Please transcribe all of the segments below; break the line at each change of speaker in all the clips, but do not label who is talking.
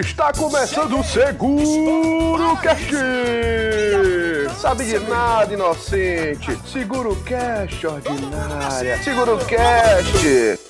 Está começando o Seguro Cast! Sabe de nada, inocente! Seguro Cast, ordinária! Seguro Cast!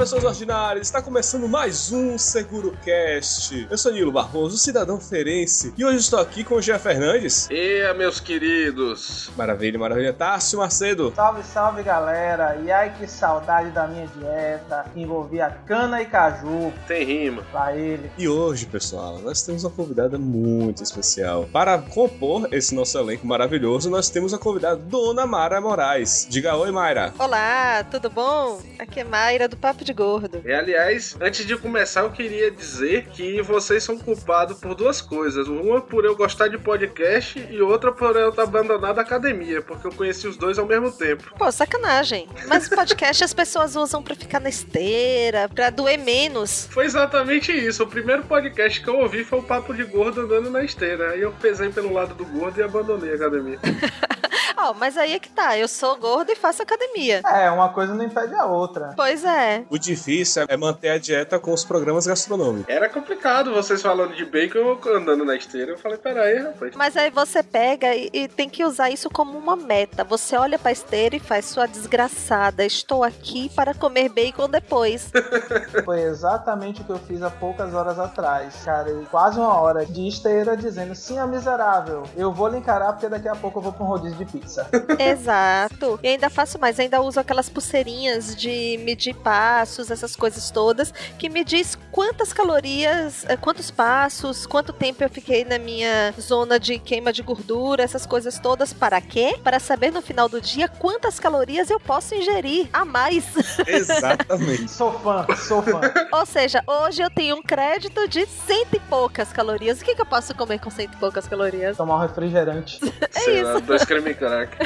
Pessoas ordinárias! Está começando mais um Seguro Cast. Eu sou Nilo Barroso, cidadão ferense, e hoje estou aqui com o Jean Fernandes.
E meus queridos!
Maravilha, maravilha. Tássio Macedo.
Salve, salve galera! E ai que saudade da minha dieta, que envolvia cana e caju
Tem rima.
pra ele.
E hoje, pessoal, nós temos uma convidada muito especial. Para compor esse nosso elenco maravilhoso, nós temos a convidada Dona Mara Moraes. Diga oi, Mayra.
Olá, tudo bom? Aqui é Mayra do Papo de Gordo.
E aliás, antes de começar, eu queria dizer que vocês são culpados por duas coisas. Uma por eu gostar de podcast e outra por eu estar abandonado a academia, porque eu conheci os dois ao mesmo tempo.
Pô, sacanagem. Mas o podcast as pessoas usam pra ficar na esteira, pra doer menos.
Foi exatamente isso. O primeiro podcast que eu ouvi foi o Papo de Gordo andando na esteira. Aí eu pesei pelo lado do gordo e abandonei a academia.
Ó, mas aí é que tá, eu sou gorda e faço academia.
É, uma coisa não impede a outra.
Pois é.
O difícil é manter a dieta com os programas gastronômicos.
Era complicado vocês falando de bacon e eu andando na esteira. Eu falei, peraí, rapaz.
Mas aí você pega e, e tem que usar isso como uma meta. Você olha pra esteira e faz sua desgraçada. Estou aqui para comer bacon depois.
Foi exatamente o que eu fiz há poucas horas atrás. Cara, e quase uma hora de esteira dizendo: sim, é miserável. Eu vou lhe encarar porque daqui a pouco eu vou pra um rodízio de pizza.
Exato. E ainda faço mais, ainda uso aquelas pulseirinhas de medir passos, essas coisas todas, que me diz quantas calorias, eh, quantos passos, quanto tempo eu fiquei na minha zona de queima de gordura, essas coisas todas. Para quê? Para saber no final do dia quantas calorias eu posso ingerir a mais.
Exatamente.
Sou fã, sou fã.
Ou seja, hoje eu tenho um crédito de cento e poucas calorias. O que, que eu posso comer com cento e poucas calorias?
Tomar um refrigerante.
Sei lá, dois creme crack.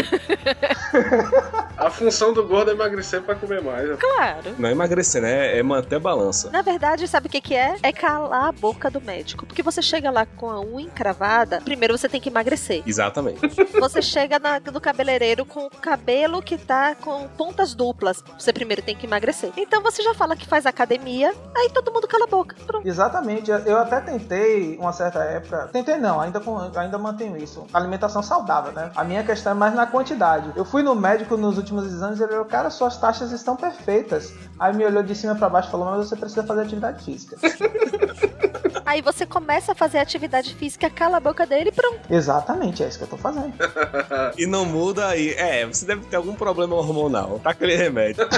a função do gordo é emagrecer pra comer mais.
Claro.
Não é emagrecer, né? É manter a balança.
Na verdade, sabe o que, que é? É calar a boca do médico. Porque você chega lá com a unha encravada, primeiro você tem que emagrecer.
Exatamente.
Você chega na- no cabeleireiro com o cabelo que tá com pontas duplas. Você primeiro tem que emagrecer. Então você já fala que faz academia, aí todo mundo cala a boca. Pronto.
Exatamente. Eu até tentei, uma certa época. Tentei não, ainda, com- ainda mantenho isso. Alimentação saudável, né? A minha questão é mais na quantidade. Eu fui no médico nos últimos exames e ele falou: Cara, suas taxas estão perfeitas. Aí me olhou de cima pra baixo e falou: Mas você precisa fazer atividade física.
Aí você começa a fazer atividade física, cala a boca dele e pronto.
Exatamente, é isso que eu tô fazendo.
E não muda aí. É, você deve ter algum problema hormonal. Tá aquele remédio.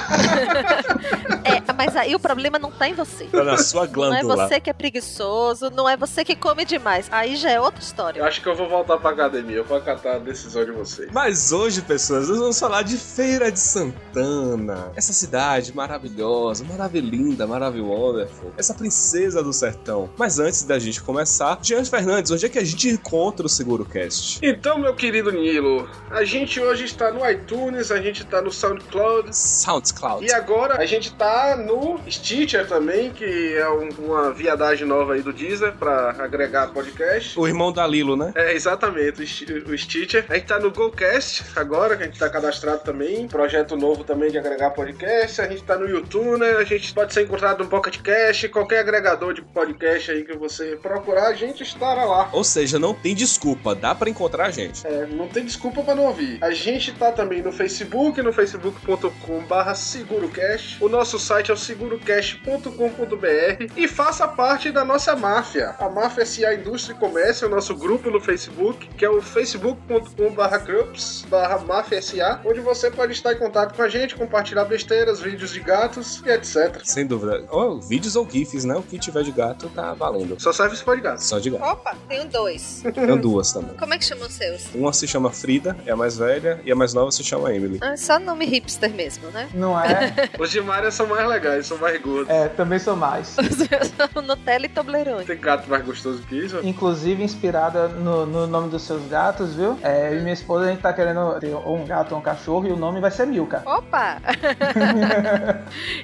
É, mas aí o problema não tá em você.
Tá na sua
Não é
glândula.
você que é preguiçoso, não é você que come demais. Aí já é outra história.
Eu acho que eu vou voltar pra academia. Eu vou acatar a decisão de vocês.
Mas hoje, pessoas, nós vamos falar de Feira de Santana. Essa cidade maravilhosa, maravilhinda, maravilhosa. Essa princesa do sertão. Mas antes da gente começar, Jean Fernandes, onde é que a gente encontra o SeguroCast?
Então, meu querido Nilo, a gente hoje está no iTunes, a gente está no SoundCloud.
SoundCloud.
E agora a gente tá no Stitcher também, que é um- uma viadagem nova aí do Deezer pra agregar podcast.
O irmão da Lilo, né?
É, exatamente, o Sti- o Stitcher. A gente tá no GoCast agora, que a gente tá cadastrado também. Projeto novo também de agregar podcast. A gente tá no YouTube, né? A gente pode ser encontrado no Pocket Cast, qualquer agregador de podcast aí que você procurar, a gente estará lá.
Ou seja, não tem desculpa, dá pra encontrar a gente.
É, não tem desculpa pra não ouvir. A gente tá também no Facebook, no facebook.com/barra segurocast. O nosso site é o segurocast.com.br e faça parte da nossa máfia. A Máfia SA Indústria e Comércio é o nosso grupo no Facebook, que é o facebook.com/barra groups barra máfia SA, onde você pode estar em contato com a gente, compartilhar besteiras, vídeos de gatos e etc.
Sem dúvida. Ou vídeos ou GIFs, né? O que tiver de gato tá valendo.
Só serve se for de gato.
Só de gato.
Opa, tenho dois.
Tem duas também.
Como é que chamam os seus?
Uma se chama Frida, é a mais velha, e a mais nova se chama Emily.
Ah, só nome hipster mesmo, né?
Não é?
Os de Maria são mais legais, são mais gordos.
É, também sou mais.
Nutella e Toblerone.
Tem gato mais gostoso que isso?
Inclusive inspirada no, no nome dos seus gatos, viu? É, eu e minha esposa a gente tá querendo ter ou um gato ou um cachorro e o nome vai ser Milka.
Opa!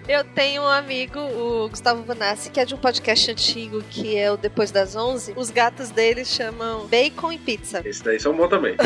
Eu tenho um amigo, o Gustavo Vanassi, que é de um podcast antigo que é o Depois das 11. Os gatos dele chamam Bacon e Pizza.
Esse daí são bons também.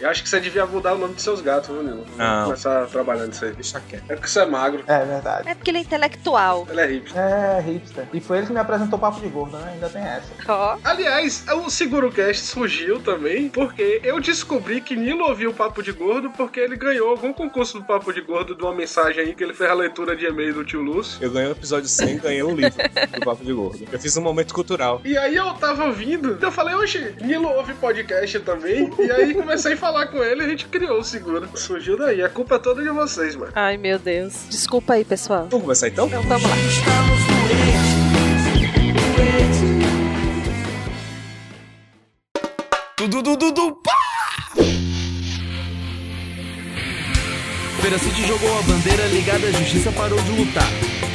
eu acho que você devia mudar o nome dos seus gatos, viu, Nilo?
Não.
Começar trabalhando nisso aí.
Deixa quieto.
É porque você é magro.
É verdade.
É porque ele é intelectual.
Ele é hipster.
É, hipster. E foi ele que me apresentou o Papo de Gordo, né? Ainda tem essa.
Ó.
Aliás, o SeguroCast surgiu também porque eu descobri que Nilo ouviu o Papo de Gordo porque ele ganhou algum concurso do Papo de Gordo de uma mensagem aí que ele fez a leitura de e-mail do tio Lúcio.
Eu ganhei o episódio 100 ganhei um livro do Papo de Gordo. Eu fiz um momento cultural.
E aí eu tava ouvindo, eu falei, oxe, Nilo ouve podcast também. E aí comecei a falar com ele e a gente criou o Seguro. Surgiu daí, a culpa é toda de vocês, mano.
Ai, meu Deus. Desculpa aí, pessoal.
Vamos começar então?
Então vamos lá.
Tudo, tudo, tudo, pá! Feira City jogou a bandeira ligada à justiça parou de lutar.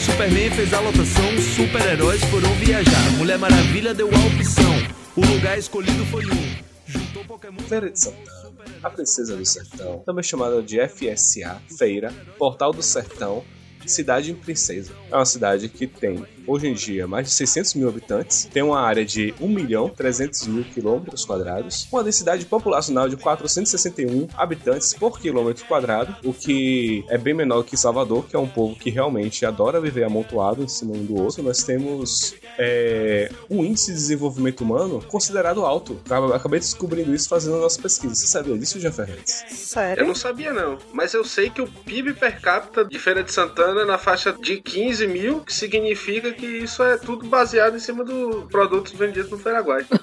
Superman fez a lotação, super-heróis foram viajar. Mulher Maravilha deu a opção, o lugar escolhido foi um. Juntou Pokémon.
Feira de Santana, a Princesa do Sertão, também chamada de FSA, Feira, Portal do Sertão, Cidade em Princesa. É uma cidade que tem, hoje em dia, mais de 600 mil habitantes, tem uma área de 1 milhão 300 mil quilômetros quadrados, uma densidade populacional de 461 habitantes por quilômetro quadrado, o que é bem menor que Salvador, que é um povo que realmente adora viver amontoado em cima um do outro. Nós temos é, um índice de desenvolvimento humano considerado alto. Eu Acabei descobrindo isso fazendo a nossa pesquisa. Você sabia disso, Jean Ferreira?
Eu
Sério?
não sabia não, mas eu sei que o PIB per capita de Feira de Santana é na faixa de 15 mil, que significa que isso é tudo baseado em cima dos produtos vendidos no Feiraguai.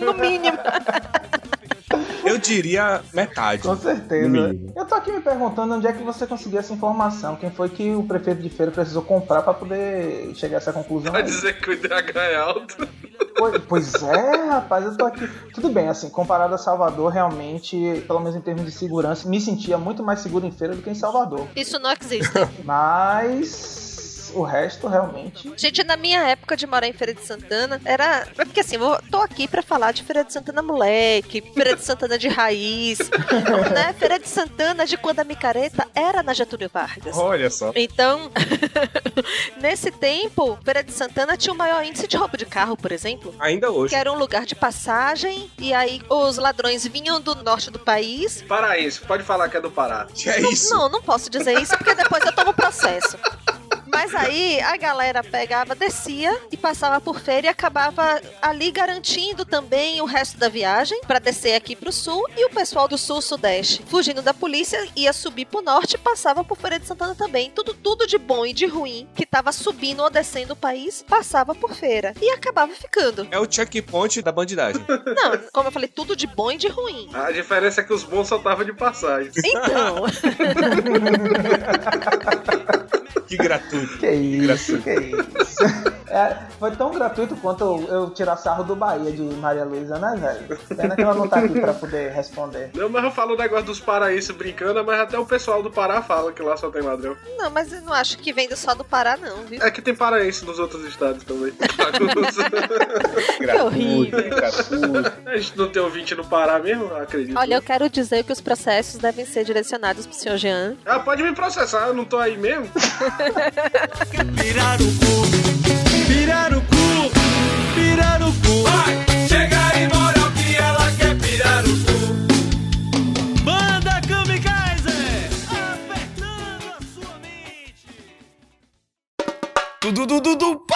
No mínimo.
Eu diria metade.
Com certeza.
No mínimo.
Eu tô aqui me perguntando onde é que você conseguiu essa informação. Quem foi que o prefeito de feira precisou comprar pra poder chegar a essa conclusão? Aí?
dizer que o IDH é alto.
Pois, pois é, rapaz, eu tô aqui. Tudo bem, assim, comparado a Salvador, realmente, pelo menos em termos de segurança, me sentia muito mais seguro em feira do que em Salvador.
Isso não existe.
Mas o resto realmente.
Gente, na minha época de morar em Feira de Santana, era. é Porque assim, eu tô aqui pra falar de Feira de Santana moleque, Feira de Santana de raiz, né? Feira de Santana de quando a micareta era na Getúlio Vargas.
Olha só.
Então, nesse tempo, Feira de Santana tinha o maior índice de roubo de carro, por exemplo.
Ainda hoje.
Que era um lugar de passagem, e aí os ladrões vinham do norte do país.
Paraense, pode falar que é do Pará.
Que é
Não-
isso?
Não, não posso dizer isso, porque depois eu tomo processo. Mas aí a galera pegava, descia e passava por feira e acabava ali garantindo também o resto da viagem pra descer aqui pro sul e o pessoal do sul sudeste, fugindo da polícia, ia subir pro norte e passava por Feira de Santana também. Tudo tudo de bom e de ruim que tava subindo ou descendo o país, passava por feira e acabava ficando.
É o checkpoint da bandidagem.
Não, como eu falei, tudo de bom e de ruim.
A diferença é que os bons só estavam de passagem.
Então,
que gratuito.
Que isso, que isso. É, foi tão gratuito quanto eu, eu tirar sarro do Bahia de Maria Luísa, né, velho? Pena que ela não tá aqui pra poder responder.
Não, mas eu falo o negócio dos paraenses brincando, mas até o pessoal do Pará fala que lá só tem ladrão.
não, mas eu não acho que vem só do Pará não, viu?
É que tem paraense nos outros estados também.
Gratuito,
horrível.
gratuito.
A gente não tem ouvinte no Pará mesmo? Acredito.
Olha, eu quero dizer que os processos devem ser direcionados pro senhor Jean.
Ah, pode me processar, eu não tô aí mesmo?
Virar o cu, virar o cu, virar o cu. Vai, chega e mora o que ela quer virar o cu. Banda Kamikaze, apertando a sua mente. Tudo, tudo, tudo, pá!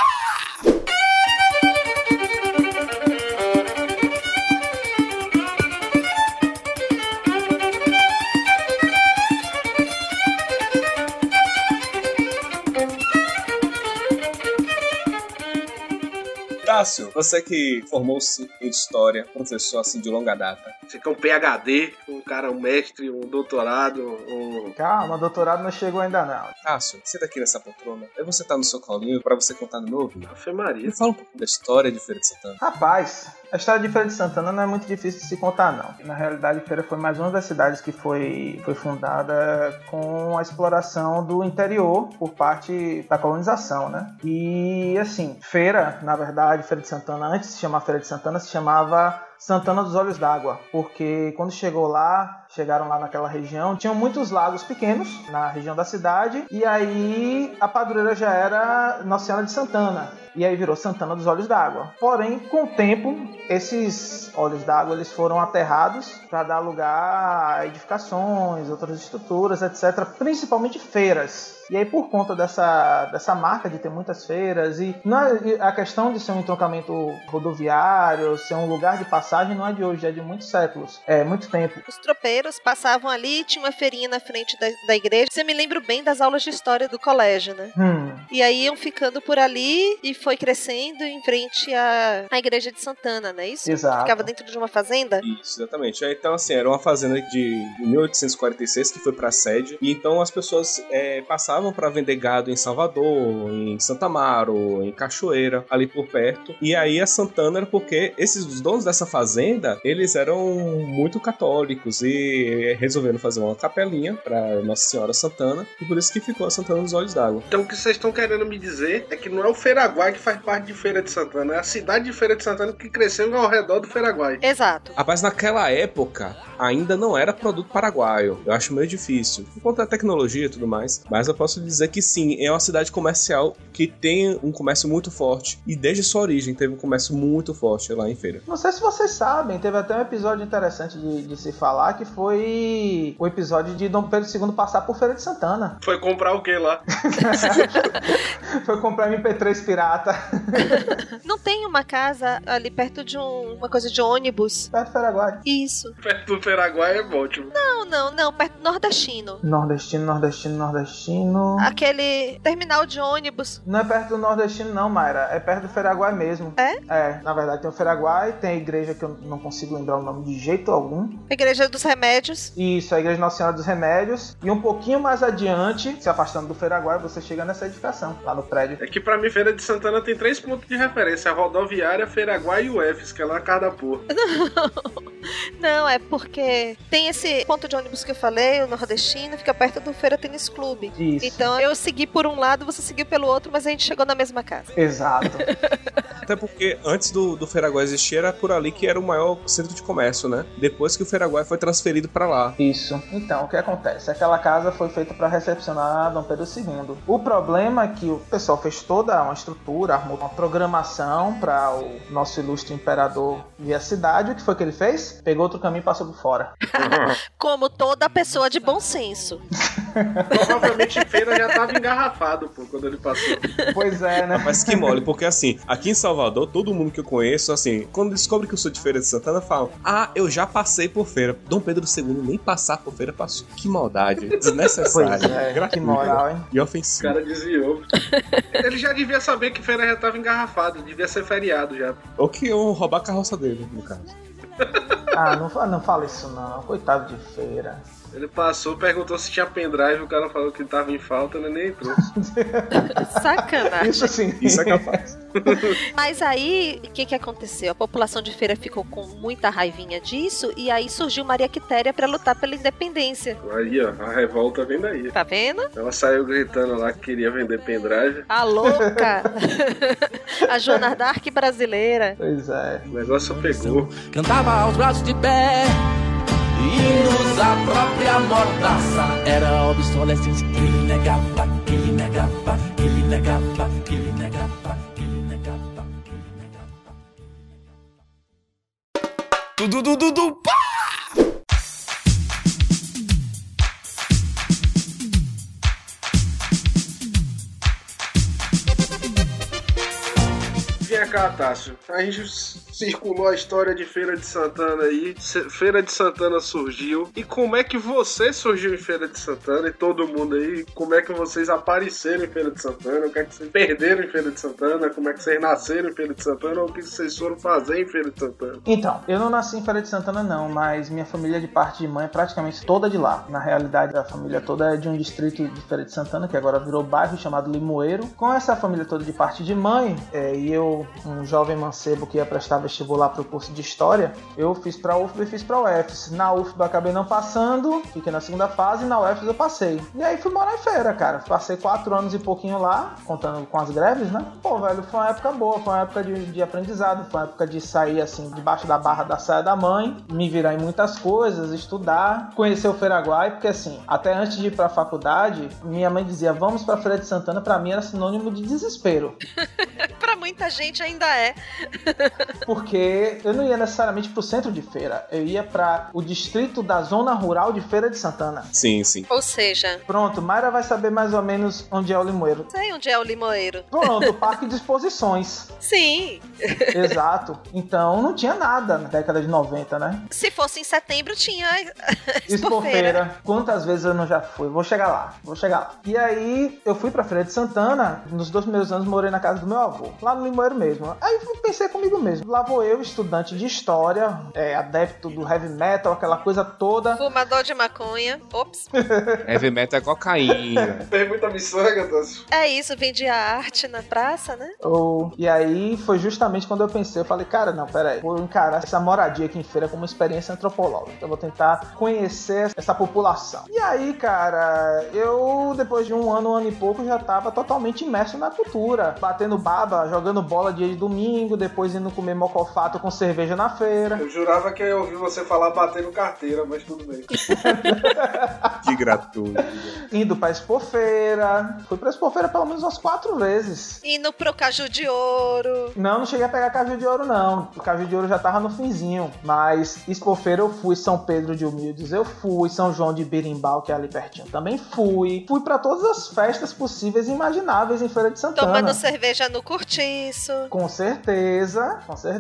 Tássio, você que formou-se em história, professor assim de longa data.
Você que é um PHD, um cara, um mestre, um doutorado, um.
Calma, doutorado não chegou ainda não.
Tássio, senta aqui nessa poltrona. Aí você tá no seu colinho pra você contar no meu ouvido.
Ave Maria.
Me fala um pouco da história de Feira de Santana.
Rapaz, A história de Feira de Santana não é muito difícil de se contar, não. Na realidade, Feira foi mais uma das cidades que foi, foi fundada com a exploração do interior por parte da colonização, né? E, assim, Feira, na verdade, Feira de Santana, antes de se chamar Feira de Santana, se chamava Santana dos Olhos d'Água, porque quando chegou lá, chegaram lá naquela região, tinham muitos lagos pequenos na região da cidade, e aí a padroeira já era Nossa Senhora de Santana, e aí virou Santana dos Olhos d'Água. Porém, com o tempo, esses olhos d'água eles foram aterrados para dar lugar a edificações, outras estruturas, etc., principalmente feiras. E aí, por conta dessa, dessa marca de ter muitas feiras, e, é, a questão de ser um entroncamento rodoviário, ser um lugar de passagem, não é de hoje, é de muitos séculos, é muito tempo.
Os tropeiros passavam ali, tinha uma feirinha na frente da, da igreja. Você me lembra bem das aulas de história do colégio, né?
Hum.
E aí iam ficando por ali e foi crescendo em frente à, à igreja de Santana, não é isso?
Exato.
Ficava dentro de uma fazenda?
Isso, exatamente. Então, assim, era uma fazenda de 1846 que foi pra sede, e então as pessoas é, passavam usavam para vender gado em Salvador, em Santa Amaro, em Cachoeira, ali por perto. E aí a Santana era porque esses os donos dessa fazenda, eles eram muito católicos e resolveram fazer uma capelinha para Nossa Senhora Santana, e por isso que ficou a Santana dos Olhos d'Água.
Então o que vocês estão querendo me dizer é que não é o Feiraguai que faz parte de Feira de Santana, é a cidade de Feira de Santana que cresceu ao redor do Feiraguai.
Exato.
Rapaz, naquela época ainda não era produto paraguaio. Eu acho meio difícil, por conta da tecnologia e tudo mais. Mas eu posso posso dizer que sim, é uma cidade comercial que tem um comércio muito forte. E desde sua origem teve um comércio muito forte lá em feira.
Não sei se vocês sabem, teve até um episódio interessante de, de se falar que foi o episódio de Dom Pedro II passar por Feira de Santana.
Foi comprar o que lá?
foi comprar MP3 pirata.
Não tem uma casa ali perto de um, uma coisa de ônibus?
Perto do Paraguai.
Isso.
Perto do Paraguai é ótimo.
Não, não, não. Perto do nordestino.
Nordestino, nordestino, nordestino.
Aquele terminal de ônibus.
Não é perto do nordestino, não, Mayra. É perto do Feraguai mesmo.
É?
É, na verdade tem o Feraguai, tem a igreja que eu não consigo lembrar o nome de jeito algum.
A igreja dos remédios.
Isso, a igreja Nossa Senhora dos Remédios. E um pouquinho mais adiante, se afastando do Feraguai, você chega nessa edificação, lá no prédio.
É que pra mim, Feira de Santana tem três pontos de referência: a rodoviária, Feraguai e o EFS, que é lá na Cardaporra.
Não, é porque tem esse ponto de ônibus que eu falei, o nordestino, fica perto do Feira Tênis Clube.
Isso.
Então eu segui por um lado, você seguiu pelo outro, mas a gente chegou na mesma casa.
Exato.
Até porque antes do, do Feraguai existir, era por ali que era o maior centro de comércio, né? Depois que o Feraguai foi transferido para lá.
Isso. Então, o que acontece? Aquela casa foi feita para recepcionar Dom Pedro II. O problema é que o pessoal fez toda uma estrutura, armou uma programação para o nosso ilustre imperador vir à cidade. O que foi que ele fez? Pegou outro caminho e passou por fora.
Como toda pessoa de bom senso.
Provavelmente feira já tava engarrafado, pô, quando ele passou.
Pois é, né?
Mas que mole, porque assim, aqui em Salvador, todo mundo que eu conheço, assim, quando descobre que eu sou de Feira de Santana, fala: Ah, eu já passei por feira. Dom Pedro II nem passar por feira passou. Que maldade. Desnecessário.
Pois é, que moral, hein?
E
O
ofensivo.
cara desviou. ele já devia saber que feira já tava engarrafado, devia ser feriado já.
Ou que eu roubar a carroça dele, no caso.
Ah, não, não fala isso não. Coitado de feira.
Ele passou, perguntou se tinha pendrive, o cara falou que tava em falta, ele nem entrou.
Sacanagem.
Isso sim.
Isso é capaz.
Mas aí, o que, que aconteceu? A população de feira ficou com muita raivinha disso, e aí surgiu Maria Quitéria para lutar pela independência.
Aí, ó, a revolta vem daí.
Tá vendo?
Ela saiu gritando lá que queria vender pendrive.
A louca! a Joana Dark brasileira.
Pois é.
O negócio pegou.
Cantava aos braços de pé Hinos à própria mordaça Era obsolescência que ele negava Que ele negava, que ele negava Que ele negava, que ele negava que ele negava Tudo, tudo, tudo, pá!
Vem cá, Tássio. A gente circulou a história de Feira de Santana aí. Feira de Santana surgiu. E como é que você surgiu em Feira de Santana? E todo mundo aí, como é que vocês apareceram em Feira de Santana? O que é que vocês perderam em Feira de Santana? Como é que vocês nasceram em Feira de Santana? Ou o que vocês foram fazer em Feira de Santana?
Então, eu não nasci em Feira de Santana não, mas minha família de parte de mãe é praticamente toda de lá. Na realidade, a família toda é de um distrito de Feira de Santana, que agora virou bairro chamado Limoeiro. Com essa família toda de parte de mãe, é, e eu, um jovem mancebo que ia prestar vestibular pro curso de História, eu fiz pra UFBA e fiz pra UFS. Na UFBA acabei não passando, fiquei na segunda fase, e na UFS eu passei. E aí fui morar em feira, cara. Passei quatro anos e pouquinho lá, contando com as greves, né? Pô, velho, foi uma época boa, foi uma época de, de aprendizado, foi uma época de sair, assim, debaixo da barra da saia da mãe, me virar em muitas coisas, estudar, conhecer o Feiraguai, porque assim, até antes de ir pra faculdade, minha mãe dizia, vamos pra Feira de Santana, pra mim era sinônimo de desespero.
pra muita gente ainda é.
Porque eu não ia necessariamente pro centro de feira, eu ia para o distrito da zona rural de Feira de Santana.
Sim, sim.
Ou seja,
Pronto, Mayra vai saber mais ou menos onde é o Limoeiro.
sei onde é o limoeiro.
Pronto, Parque de Exposições.
Sim,
Exato. Então não tinha nada na década de 90, né?
se fosse em setembro tinha expofeira.
Quantas vezes eu não já fui? Vou chegar lá, vou chegar lá. E aí eu fui pra Feira de Santana, nos dois primeiros anos morei na casa do meu avô, lá no Limoeiro mesmo. Aí eu pensei comigo mesmo, lá vou eu, estudante de história, é, adepto do heavy metal, aquela coisa toda.
Fumador de maconha. Ops.
Heavy metal é cocaína.
Tem muita miçanga.
É isso, vendia arte na praça, né?
Ou- E aí foi justamente quando eu pensei, eu falei, cara, não, peraí, vou encarar essa moradia aqui em feira como uma experiência antropológica. Eu vou tentar conhecer essa população. E aí, cara, eu depois de um ano, um ano e pouco, já tava totalmente imerso na cultura. Batendo baba, jogando bola dia de domingo, depois indo comer mocofato com cerveja na feira.
Eu jurava que eu ouvi você falar batendo carteira, mas tudo bem.
Que gratuito.
Indo pra Expofeira. Fui pra Expofeira pelo menos umas quatro vezes.
Indo pro Caju de Ouro.
Não, não cheguei a pegar caju de ouro, não. O caju de ouro já tava no finzinho. Mas Expofeira eu fui, São Pedro de Humildes eu fui, São João de Birimbau, que é ali pertinho, também fui. Fui pra todas as festas possíveis e imagináveis em Feira de Santana.
Tomando cerveja no cortiço.
Com certeza, com certeza.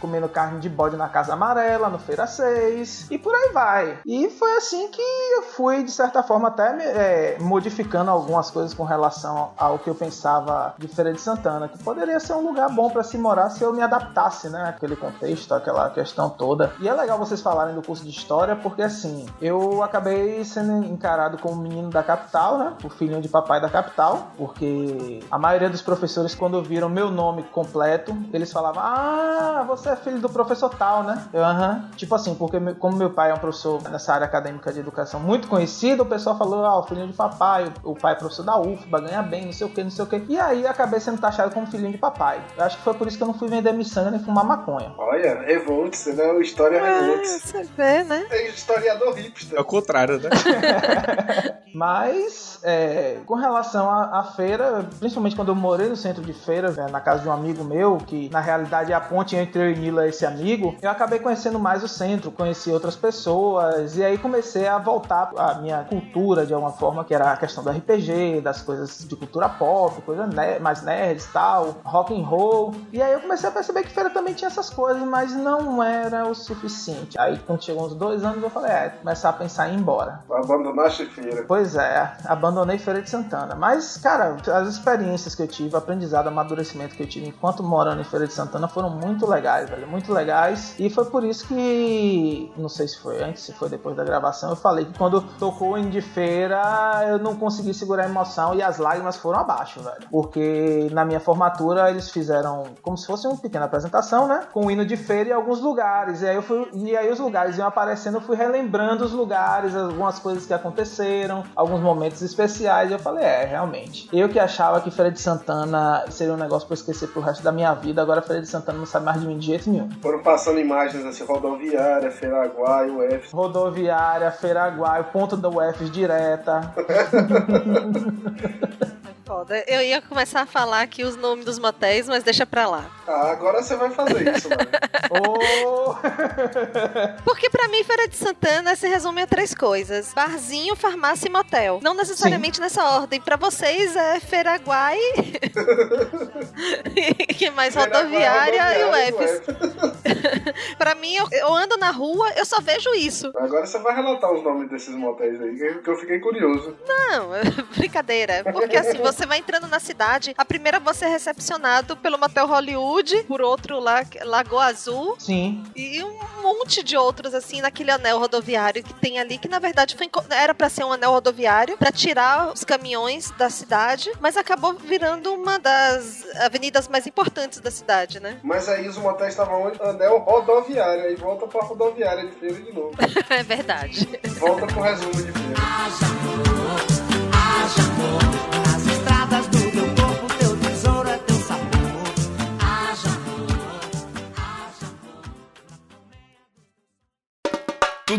Comendo carne de bode na Casa Amarela, no Feira 6. E por aí vai. E foi assim que eu fui, de certa forma, até é, modificando algumas coisas com relação ao que eu pensava de Feira de Santana. Que poderia ser um lugar bom pra se morar se eu me adaptasse, né? Aquele contexto, aquela questão toda. E é legal vocês falarem do curso de História, porque assim, eu acabei sendo encarado como menino da capital, né? O filhinho de papai da capital. Porque a maioria dos professores, quando viram meu nome completo, eles falavam: Ah, você é filho do professor tal, né? Eu, aham. Tipo assim, porque como meu pai é um professor nessa área acadêmica de educação muito conhecido, o pessoal falou: Ah, o filhinho de papai, o, o pai é professor da UFBA, ganha bem, não sei o que, não sei o que. E aí acabei sendo taxado como filhinho de papai. Eu acho que foi por isso que eu não fui vender miçanga nem fumar maconha.
Olha, Revolts, né? História
Ah,
Revolts.
você vê, né?
É historiador hipster.
É o contrário, né?
Mas, é, com relação à, à feira, principalmente quando eu morei no centro de feira, né, na casa de um amigo meu, que na realidade é a ponte entre eu e Nila, esse amigo, eu acabei conhecendo mais o centro, conheci outras pessoas, e aí comecei a voltar à minha cultura de alguma forma, que era a questão do RPG, das coisas de cultura pop, coisa ne- mais nerds e tal, rock and roll. E aí eu comecei a perceber que feira também tinha essas coisas, mas não era o suficiente. Aí quando chegou uns dois anos, eu falei, é, começar a pensar em ir embora.
Abandonaste feira.
Pois é, abandonei Feira de Santana. Mas, cara, as experiências que eu tive, o aprendizado, o amadurecimento que eu tive enquanto morando em Feira de Santana foram muito legais, velho. Muito legais. E foi por isso que, não sei se foi antes, se foi depois da gravação, eu falei que quando tocou hino de feira, eu não consegui segurar a emoção e as lágrimas foram abaixo, velho. Porque na minha formatura eles fizeram como se fosse uma pequena apresentação, né? Com o hino de feira em alguns lugares. E aí eu fui. E aí os lugares iam aparecendo, eu fui relembrando os lugares, algumas coisas que aconteceram, alguns momentos especiais. E eu falei, é, realmente. Eu que achava que Feira de Santana seria um negócio eu esquecer pro resto da minha vida, agora Feira de Santana sabe mais de mim de jeito nenhum.
Foram passando imagens assim, rodoviária, Feiraguai, UF.
Rodoviária, Feiraguai, ponto da UFs direta.
Foda. Eu ia começar a falar aqui os nomes dos motéis, mas deixa pra lá.
Ah, agora você vai fazer isso, mano.
Ô!
Porque pra mim, Feira de Santana se resume a três coisas: barzinho, farmácia e motel. Não necessariamente nessa ordem. Pra vocês é Feiraguai, que mais rodoviária e o UFs. Pra mim, eu, eu ando na rua, eu só vejo isso.
Agora você vai relatar os nomes desses motéis aí, que eu fiquei curioso.
Não, brincadeira. Porque assim, você você vai entrando na cidade, a primeira você é recepcionado pelo Motel Hollywood, por outro lá, Lagoa Azul,
Sim.
e um monte de outros, assim, naquele anel rodoviário que tem ali, que na verdade foi, era pra ser um anel rodoviário, pra tirar os caminhões da cidade, mas acabou virando uma das avenidas mais importantes da cidade, né?
Mas aí os motéis estavam onde? Anel rodoviário. Aí volta pra rodoviária de feira de novo.
é verdade.
Volta pro resumo de feira.
As estradas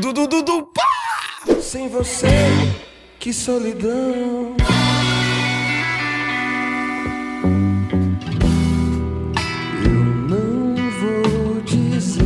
Tudo, pá!
Sem você, que solidão. Eu não vou dizer.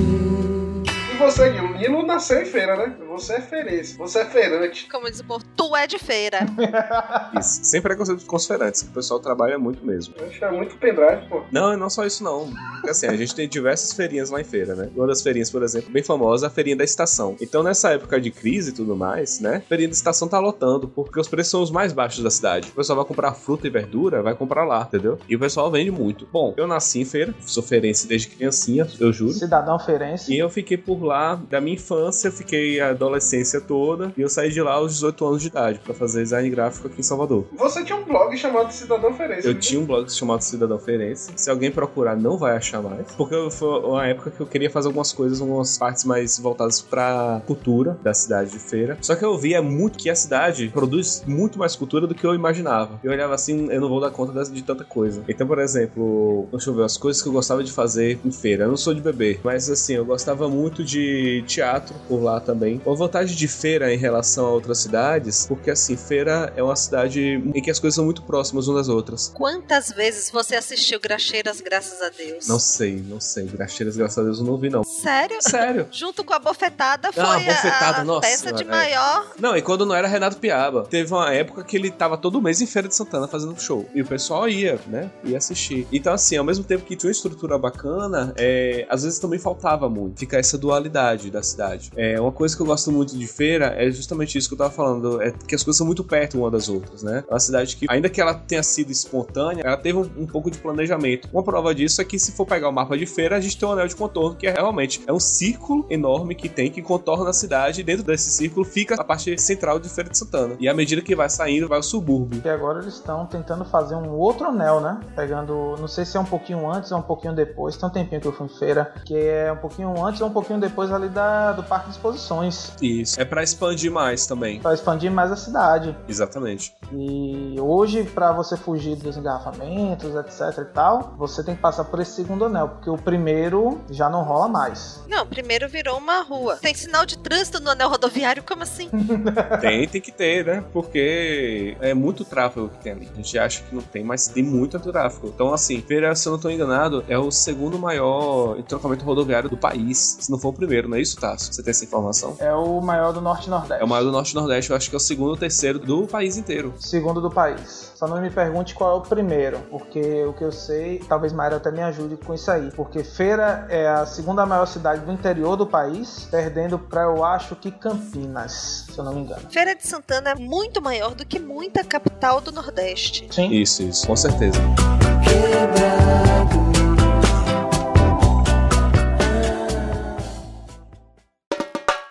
E você, Gui? O Nilo nasceu em feira, né? Você é feirense. Você é feirante.
Como diz o povo, tu é de feira.
Isso. Sem preconceito com os feirantes, que o pessoal trabalha muito mesmo.
Acho que é muito pendrive, pô.
Não, e não só isso não. Porque assim, a gente tem diversas feirinhas lá em feira, né? Uma das feirinhas, por exemplo, bem famosa, é a feirinha da estação. Então, nessa época de crise e tudo mais, né? A feirinha da estação tá lotando, porque os preços são os mais baixos da cidade. O pessoal vai comprar fruta e verdura, vai comprar lá, entendeu? E o pessoal vende muito. Bom, eu nasci em feira, sou feirense desde criancinha, eu juro.
Cidadão feirense.
E eu fiquei por lá da minha infância, eu fiquei a adolescência toda, e eu saí de lá aos 18 anos de idade pra fazer design gráfico aqui em Salvador.
Você tinha um blog chamado Cidadão Feirense.
Eu
né?
tinha um blog chamado Cidadão Feirense. Se alguém procurar, não vai achar mais. Porque foi uma época que eu queria fazer algumas coisas, algumas partes mais voltadas pra cultura da cidade de feira. Só que eu via muito que a cidade produz muito mais cultura do que eu imaginava. Eu olhava assim, eu não vou dar conta de tanta coisa. Então, por exemplo, deixa eu ver, as coisas que eu gostava de fazer em feira. Eu não sou de beber, mas assim, eu gostava muito de teatro por lá também. Vantagem de feira em relação a outras cidades, porque assim, feira é uma cidade em que as coisas são muito próximas umas das outras.
Quantas vezes você assistiu Graxeiras, graças a Deus?
Não sei, não sei. Graxeiras, graças a Deus, eu não vi, não.
Sério?
Sério?
Junto com a bofetada foi
Ah, a bofetada,
a
nossa
peça de
é.
maior.
Não, e quando não era Renato Piaba. Teve uma época que ele tava todo mês em Feira de Santana fazendo show. E o pessoal ia, né? Ia assistir. Então, assim, ao mesmo tempo que tinha uma estrutura bacana, é, às vezes também faltava muito. Fica essa dualidade da cidade. É, uma coisa que eu gosto muito de feira é justamente isso que eu tava falando. É que as coisas são muito perto uma das outras, né? É uma cidade que, ainda que ela tenha sido espontânea, ela teve um, um pouco de planejamento. Uma prova disso é que, se for pegar o mapa de feira, a gente tem um anel de contorno, que é realmente é um círculo enorme que tem que contorna a cidade. E dentro desse círculo fica a parte central de Feira de Santana. E à medida que vai saindo, vai o subúrbio.
Que agora eles estão tentando fazer um outro anel, né? Pegando, não sei se é um pouquinho antes ou um pouquinho depois. Tem um tempinho que eu fui em feira, que é um pouquinho antes ou um pouquinho depois ali da, do Parque de Exposições.
Isso. É pra expandir mais também.
Para expandir mais a cidade.
Exatamente.
E hoje, para você fugir dos engarrafamentos, etc e tal, você tem que passar por esse segundo anel, porque o primeiro já não rola mais.
Não, primeiro virou uma rua. Tem sinal de trânsito no anel rodoviário? Como assim?
Tem, tem que ter, né? Porque é muito tráfego que tem ali. A gente acha que não tem, mas tem muito tráfego. Então, assim, Feira, se eu não tô enganado, é o segundo maior entrocamento rodoviário do país. Se não for o primeiro, não é isso, Tasso? Você tem essa informação?
É o maior do Norte e Nordeste.
É o maior do Norte e Nordeste, eu acho que é o segundo ou terceiro do país inteiro.
Segundo do país. Só não me pergunte qual é o primeiro, porque o que eu sei, talvez Mayra até me ajude com isso aí. Porque Feira é a segunda maior cidade do interior do país, perdendo pra eu acho que Campinas, se eu não me engano.
Feira de Santana é muito maior do que muita capital do Nordeste.
Sim.
Isso, isso, com certeza.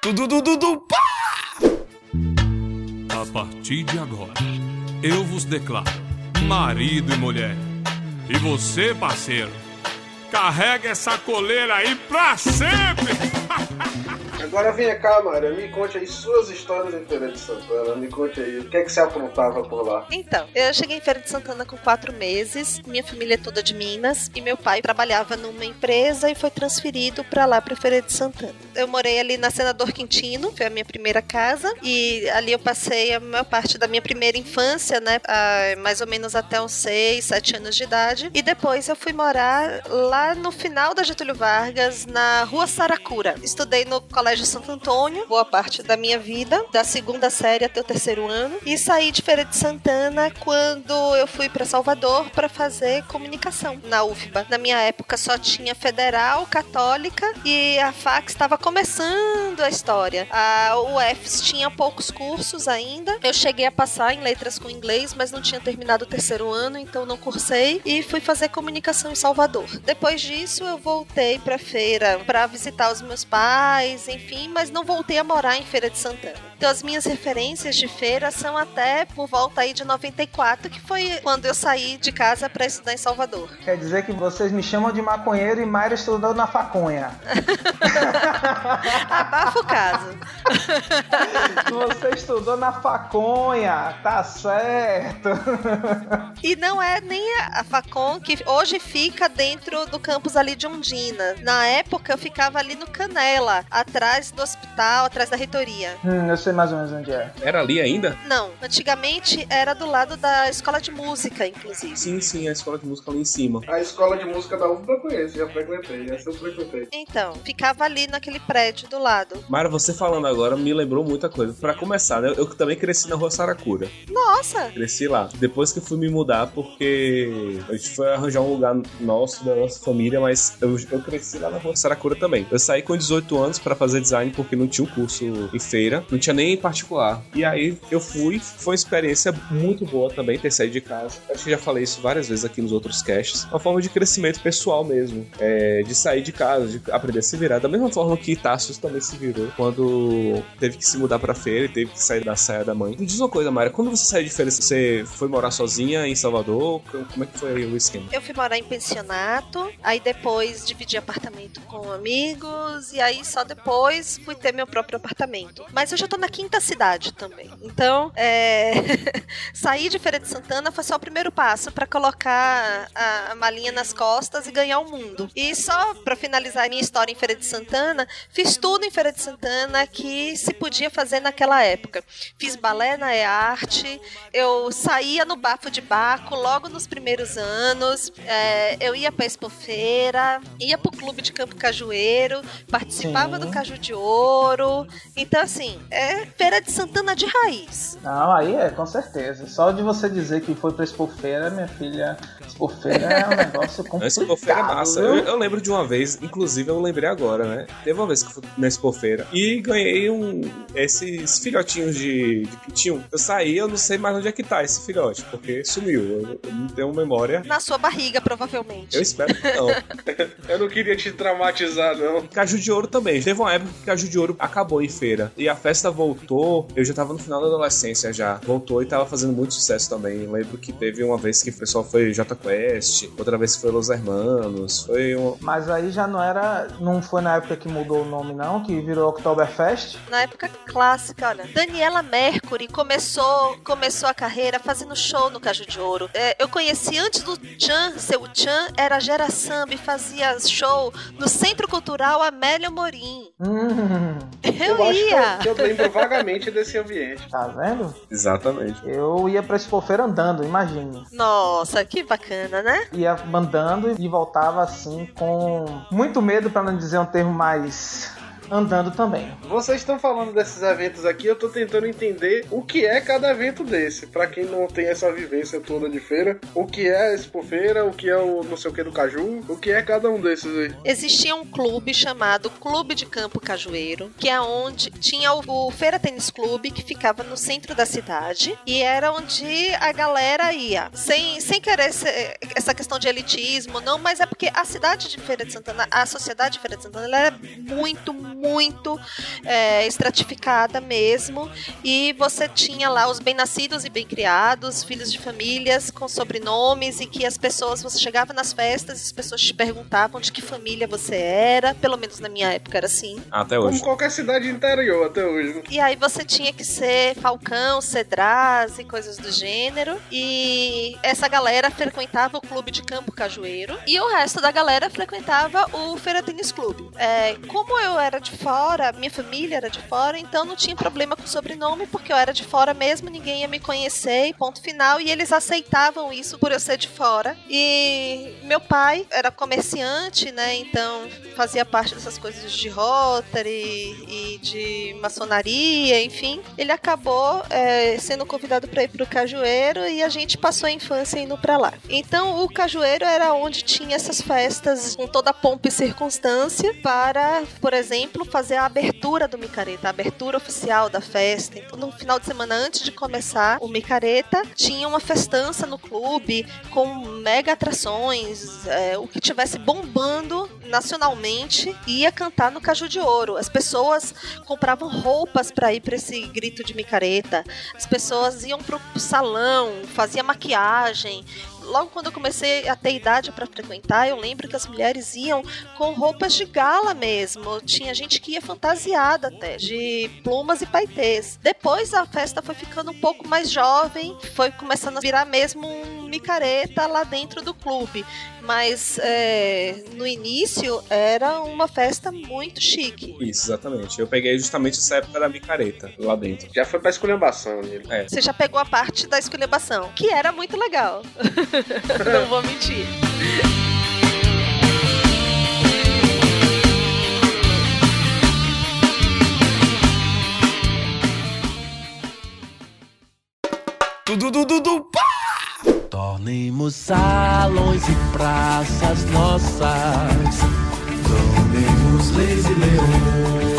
Tudo, tudo, tudo, pá! A partir de agora, eu vos declaro marido e mulher. E você, parceiro, carrega essa coleira aí pra sempre!
Agora vem cá, Maria, me conte aí suas histórias em Feira de Santana. Me conte aí, o que é que você aprontava por lá?
Então, eu cheguei em Feira de Santana com quatro meses, minha família é toda de Minas, e meu pai trabalhava numa empresa e foi transferido pra lá, pra Feira de Santana. Eu morei ali na Senador Quintino, foi a minha primeira casa, e ali eu passei a maior parte da minha primeira infância, né, a- mais ou menos até uns seis, sete anos de idade, e depois eu fui morar lá no final da Getúlio Vargas, na Rua Saracura. Estudei no Colégio Santo Antônio, boa parte da minha vida, da segunda série até o terceiro ano, e saí de Feira de Santana quando eu fui para Salvador para fazer comunicação na UFBA. Na minha época só tinha federal, católica e a fax estava começando a história. A UFS tinha poucos cursos ainda. Eu cheguei a passar em letras com inglês, mas não tinha terminado o terceiro ano, então não cursei e fui fazer comunicação em Salvador. Depois disso, eu voltei pra feira pra visitar os meus pais, enfim, mas não voltei a morar em Feira de Santana. Então as minhas referências de feira são até por volta aí de 94, que foi quando eu saí de casa pra estudar em Salvador.
Quer dizer que vocês me chamam de maconheiro e Mayra estudou na faconha.
Abafa o caso.
Você estudou na faconha, tá certo.
E não é nem a Facom que hoje fica dentro do campus ali de Ondina. Na época eu ficava ali no Canela, atrás do hospital, atrás da reitoria.
Hum, eu sei mais ou menos onde é.
Era ali ainda?
Não, antigamente era do lado da escola de música, inclusive.
Sim, sim, a escola de música ali em cima.
A escola de música da UFBA eu conheço, já frequentei, essa eu frequentei.
Então, ficava ali naquele prédio do lado.
Mara, você falando agora me lembrou muita coisa. Pra começar, né, eu também cresci na rua Saracura.
Nossa!
Cresci lá. Depois que eu fui me mudar, porque a gente foi arranjar um lugar nosso, da nossa família, mas eu, eu cresci lá na rua Saracura também. Eu saí com 18 anos pra fazer design porque não tinha um curso em feira, não tinha nem em particular. E aí eu fui, foi uma experiência muito boa também ter saído de casa. Acho que já falei isso várias vezes aqui nos outros casts. Uma forma de crescimento pessoal mesmo. É, de sair de casa, de aprender a se virar. Da mesma forma que Tassos também se virou quando teve que se mudar pra feira e teve que sair da saia da mãe. Me diz uma coisa, Mayra, quando você saiu de feira, você foi morar sozinha em Salvador? Como é que foi o esquema?
Eu fui morar em pensionato, aí depois dividi apartamento com amigos, e aí só depois fui ter meu próprio apartamento. Mas eu já tô na quinta cidade também. Então, é... sair de Feira de Santana foi só o primeiro passo pra colocar a, a malinha nas costas e ganhar o mundo. E só pra finalizar a minha história em Feira de Santana, fiz tudo em Feira de Santana que se podia fazer naquela época. Fiz balé na E-Arte, eu saía no bafo de Baco logo nos primeiros anos, é, eu ia pra Expofeira, ia pro Clube de Campo Cajueiro, participava
Sim.
do Caju de Ouro. Então, assim, é Feira de Santana de raiz.
Não, aí é, com certeza. Só de você dizer que foi pra Expofeira, minha filha, Expofeira é um negócio complicado.
Essa expofeira é massa. Eu, eu lembro de uma vez, inclusive eu lembrei agora, né? Teve uma vez que eu fui na expofeira e ganhei um esses filhotinhos de, de pitinho. Eu saí, eu não sei mais onde é que tá esse filhote, porque sumiu. Eu, eu não tenho memória.
Na sua barriga, provavelmente.
Eu espero que não.
Eu não queria te traumatizar, não.
Caju de Ouro também. Teve uma época que Caju de Ouro acabou em feira. E a festa voltou. Eu já tava no final da adolescência já. Voltou e tava fazendo muito sucesso também. Eu lembro que teve uma vez que o pessoal foi J Quest, outra vez foi Los Hermanos. Foi um.
Mas aí já não era. Não foi na época que mudou o nome, não, que virou Oktoberfest.
Na época clássica, olha. Daniela Mercury começou, começou a carreira fazendo show no Caju de Ouro. É, eu conheci antes do Chan, seu Chan era Gera Samba e fazia show no Centro Cultural Amélia Morim.
Hum,
Eu,
acho que
ia.
eu, que eu lembro vagamente desse ambiente.
tá vendo?
Exatamente.
Eu ia pra Expofeira andando, imagine.
Nossa, que bacana, né?
Ia andando e voltava assim com muito medo, pra não dizer um termo mais andando também.
Vocês estão falando desses eventos aqui, eu tô tentando entender o que é cada evento desse. Pra quem não tem essa vivência toda de feira, o que é a Expofeira, o que é o não sei o que do Caju, o que é cada um desses aí.
Existia um clube chamado Clube de Campo Cajueiro, que é onde tinha o, o Feira Tênis Clube, que ficava no centro da cidade, e era onde a galera ia. Sem, sem querer ser- essa questão de elitismo, não, mas é porque a cidade de Feira de Santana, a sociedade de Feira de Santana, ela era muito, muito é, estratificada mesmo, e você tinha lá os bem-nascidos e bem-criados, filhos de famílias com sobrenomes, e que as pessoas, você chegava nas festas e as pessoas te perguntavam de que família você era, pelo menos na minha época era assim.
Até
Como
hoje.
qualquer cidade interior até hoje. né?
E aí você tinha que ser Falcão, Cedraz e coisas do gênero. E essa galera frequentava o clube de campo cajueiro. E o resto da galera frequentava o Feira Tênis Clube. É, como eu era de fora, minha família era de fora, então não tinha problema com o sobrenome, porque eu era de fora mesmo, ninguém ia me conhecer, ponto final. E eles aceitavam isso por eu ser de fora. E meu pai era comerciante, né? Então fazia parte dessas coisas de Rotary e de maçonaria, enfim. Ele acabou é, sendo convidado para ir pro Cajueiro e a gente passou a infância indo para lá. Então o Cajueiro era onde tinha essas festas com toda a pompa e circunstância para, por exemplo, exemplo, fazer a abertura do Micareta, a abertura oficial da festa. Então, no final de semana antes de começar o Micareta, tinha uma festança no clube com mega atrações, é, o que tivesse bombando nacionalmente ia cantar no Caju de Ouro. As pessoas compravam roupas para ir para esse grito de micareta. As pessoas iam pro salão, fazia maquiagem. Logo quando eu comecei a ter idade para frequentar, eu lembro que as mulheres iam com roupas de gala mesmo. Tinha gente que ia fantasiada até, de plumas e paetês. Depois a festa foi ficando um pouco mais jovem, foi começando a virar mesmo um micareta lá dentro do clube. Mas é, no início era uma festa muito chique.
Isso, exatamente. Eu peguei justamente essa época da micareta lá dentro.
Já foi pra esculhambação, Nilo.
É.
Você já pegou a parte da esculhambação, que era muito legal. Não vou mentir.
Tudo, tudo, tudo, pá!
Tornemos salões e praças nossas. Tomemos leis e leões.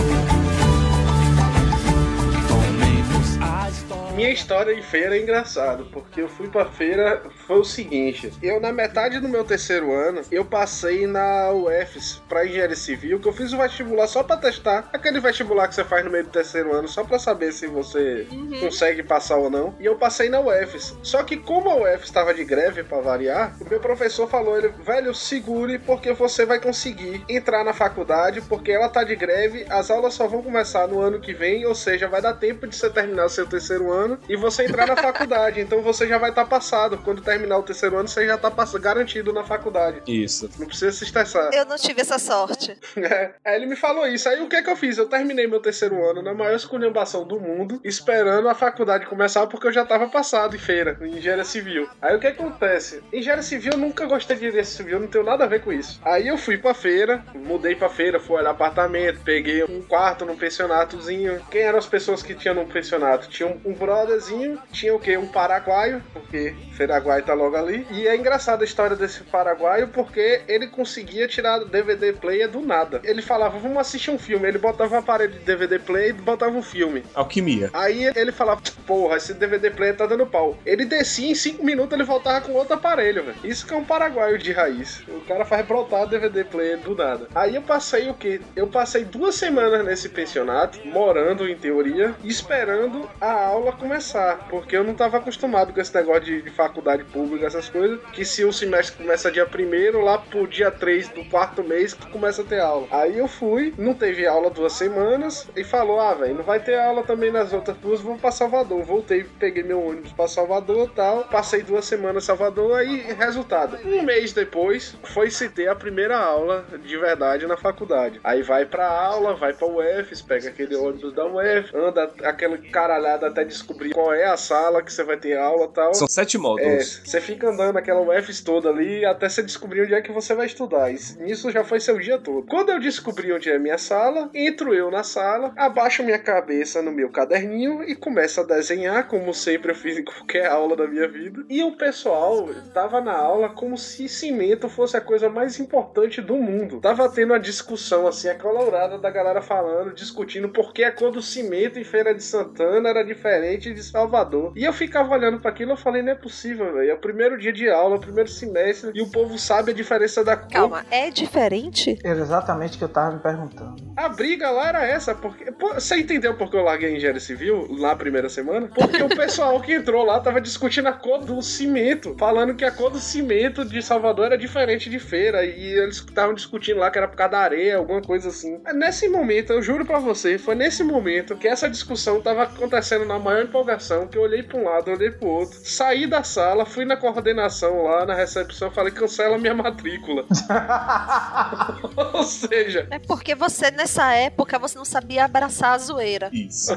Minha história em feira é engraçado, porque eu fui pra feira, foi o seguinte, eu na metade do meu terceiro ano, eu passei na UFS pra engenharia civil, que eu fiz o vestibular só pra testar, aquele vestibular que você faz no meio do terceiro ano, só pra saber se você consegue passar ou não, e eu passei na UFS. Só que como a UFS estava de greve pra variar, o meu professor falou, ele, velho, segure porque você vai conseguir entrar na faculdade, porque ela tá de greve, as aulas só vão começar no ano que vem, ou seja, vai dar tempo de você terminar o seu terceiro ano e você entrar na faculdade. Então você já vai estar passado. Quando terminar o terceiro ano, você já tá pass- garantido na faculdade.
Isso.
Não precisa se estressar.
Eu não tive essa sorte.
É, Aí ele me falou isso. Aí o que que eu fiz? Eu terminei meu terceiro ano na maior esculhambação do mundo, esperando a faculdade começar, porque eu já tava passado em feira, em engenharia civil. Aí o que acontece? Engenharia civil, eu nunca gostei de engenharia civil, não tenho nada a ver com isso. Aí eu fui pra feira, mudei pra feira, fui olhar apartamento, peguei um quarto num pensionatozinho. Quem eram as pessoas que tinham no pensionato? Tinha um, um brotherzinho, tinha o quê? Um paraguaio, porque Paraguai tá logo ali. E é engraçada a história desse paraguaio, porque ele conseguia tirar DVD player do nada. Ele falava, vamos assistir um filme. Ele botava um aparelho de DVD player e botava um filme.
Alquimia.
Aí ele falava, porra, esse DVD player tá dando pau. Ele descia em 5 minutos, ele voltava com outro aparelho, velho. Isso que é um paraguaio de raiz. O cara faz brotar DVD player do nada. Aí eu passei o quê? Eu passei duas semanas nesse pensionato, morando em teoria, esperando a aula começar. Porque eu não tava acostumado com esse negócio de, de faculdade pública, essas coisas. Que se o semestre começa dia primeiro, lá pro dia 3 do quarto mês que começa a ter aula. Aí eu fui, não teve aula duas semanas, e falou: ah, velho, não vai ter aula também nas outras duas, vamos pra Salvador. Voltei, peguei meu ônibus pra Salvador tal. Passei duas semanas em Salvador, aí, resultado. Um mês depois, foi se ter a primeira aula de verdade na faculdade. Aí vai pra aula, vai pra UFS, pega aquele ônibus da UF, anda aquela caralhada até descobrir qual é a sala que você vai ter aula e tal.
São sete
É,
módulos.
você fica andando aquela UFS toda ali até você descobrir onde é que você vai estudar. Isso- Nisso já foi seu dia todo. Quando eu descobri onde é a minha sala, entro eu na sala, abaixo minha cabeça no meu caderninho e começo a desenhar, como sempre eu fiz em qualquer aula da minha vida. E o pessoal tava na aula como se cimento fosse a coisa mais importante do mundo. Tava tendo uma discussão assim, acalorada da galera falando, discutindo por que a cor do cimento em Feira de Santana era diferente de Salvador. E eu ficava olhando para aquilo e eu falei, não é possível, velho. É o primeiro dia de aula, é o primeiro semestre, e o povo sabe a diferença da cor.
Calma, é diferente?
Era exatamente o que eu tava me perguntando.
A briga lá era essa, porque. Pô, você entendeu por que eu larguei a engenharia civil na primeira semana? Porque o pessoal que entrou lá tava discutindo a cor do cimento, falando que a cor do cimento de Salvador era diferente de feira, e eles estavam discutindo lá que era por causa da areia, alguma coisa assim. Nesse momento, eu juro pra você, foi nesse momento que essa discussão tava acontecendo na maior empolgação, que eu olhei pra um lado, olhei pro outro, saí da sala, fui na coordenação lá, na recepção, falei, cancela minha matrícula. Ou seja,
É porque você, nessa época, você não sabia abraçar a zoeira.
Isso.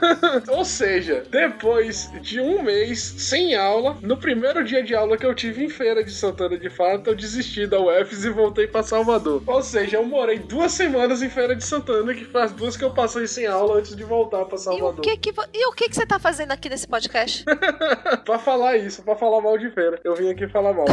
Ou seja, depois de um mês sem aula, no primeiro dia de aula que eu tive em Feira de Santana de Fato, eu desisti da UFS e voltei pra Salvador. Ou seja, eu morei duas semanas em Feira de Santana, que foi as duas que eu passei sem aula antes de voltar pra
E o
Salvador.
que que, e o que que você tá fazendo fazendo aqui nesse podcast?
pra falar isso, pra falar mal de feira. Eu vim aqui falar mal.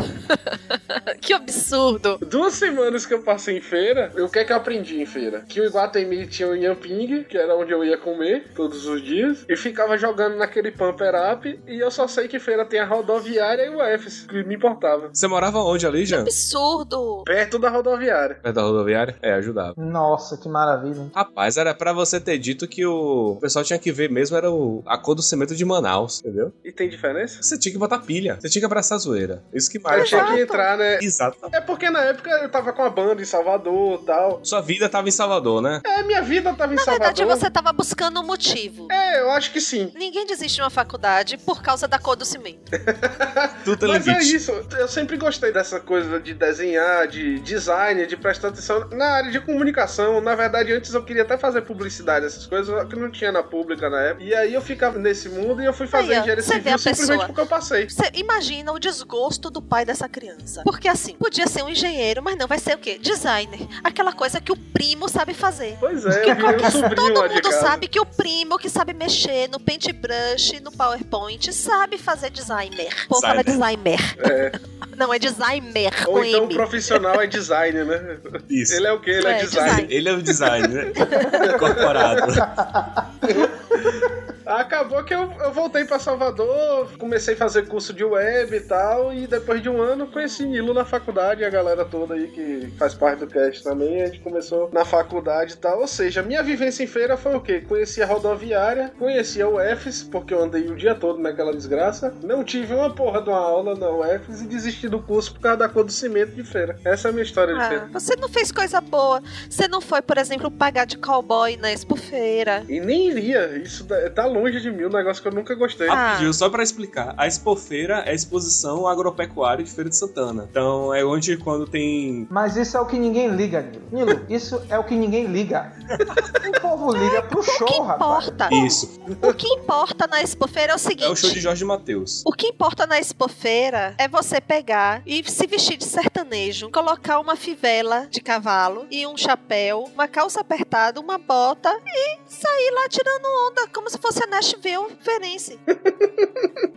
que absurdo.
Duas semanas que eu passei em feira, o que é que eu aprendi em feira? Que o Iguatemi tinha o Yamping, que era onde eu ia comer todos os dias, e ficava jogando naquele Pumper Up, e eu só sei que feira tem a rodoviária e o EFS, que me importava.
Você morava onde ali, Jean?
Absurdo.
Perto da rodoviária.
Perto da rodoviária? É, ajudava.
Nossa, que maravilha. hein?
Rapaz, era pra você ter dito que o, o pessoal tinha que ver mesmo era o... a cor do cimento de Manaus, entendeu?
E tem diferença?
Você tinha que botar pilha. Você tinha que abraçar a zoeira. Isso que
Eu
mais.
tinha que entrar, né?
Exato.
É porque na época eu tava com a banda em Salvador e tal.
Sua vida tava em Salvador, né?
É, minha vida tava em
Na
Salvador.
verdade, você tava buscando um motivo.
É, eu acho que sim.
Ninguém desiste de uma faculdade por causa da cor do cimento.
Tudo
Mas é isso, eu sempre gostei dessa coisa de desenhar, de design, de prestar atenção na área de comunicação. Na verdade, antes eu queria até fazer publicidade, essas coisas, só que não tinha na pública na época. E aí eu ficava nesse mundo e eu fui fazer
Aí,
engenharia civil simplesmente
pessoa.
porque eu passei.
Você imagina o desgosto do pai dessa criança. Porque assim, podia ser um engenheiro, mas não, vai ser o quê? Designer. Aquela coisa que o primo sabe fazer.
Pois é,
Que
um
qualquer- todo mundo sabe que o primo que sabe mexer no Paintbrush, no PowerPoint, sabe fazer designer. Pô, fala designer. Não, é designer
Ou
com
então o
M.
profissional é design, né?
Isso.
Ele é o quê? Ele é,
É,
design.
design.
Ele é o design, né? Corporado.
Acabou que eu, eu voltei pra Salvador, comecei a fazer curso de web e tal, e depois de um ano conheci Nilo na faculdade, a galera toda aí que faz parte do cast também, a gente começou na faculdade e tal. Ou seja, minha vivência em feira foi o quê? Conheci a rodoviária, conheci a UFES, porque eu andei o dia todo naquela desgraça, não tive uma porra de uma aula na UFES e desisti do curso por causa da cor do cimento de feira. Essa é a minha história de
Ah,
feira.
você não fez coisa boa. Você não foi, por exemplo, pagar de cowboy na expofeira.
E nem iria, isso tá longe de mim, um negócio que eu nunca gostei.
Ah.
Rapidinho, só pra explicar. A Expofeira é a exposição agropecuária de Feira de Santana. Então é onde quando tem.
Mas isso é o que ninguém liga, Nilo. Nilo, isso é o que ninguém liga. O povo liga pro
O que
show, rapaz.
importa?
Isso.
O que importa na expofeira é o seguinte.
É o show de Jorge Matheus.
O que importa na expofeira é você pegar e se vestir de sertanejo, colocar uma fivela de cavalo e um chapéu, uma calça apertada, uma bota e sair lá tirando onda, como se fosse a Nashville Ferense.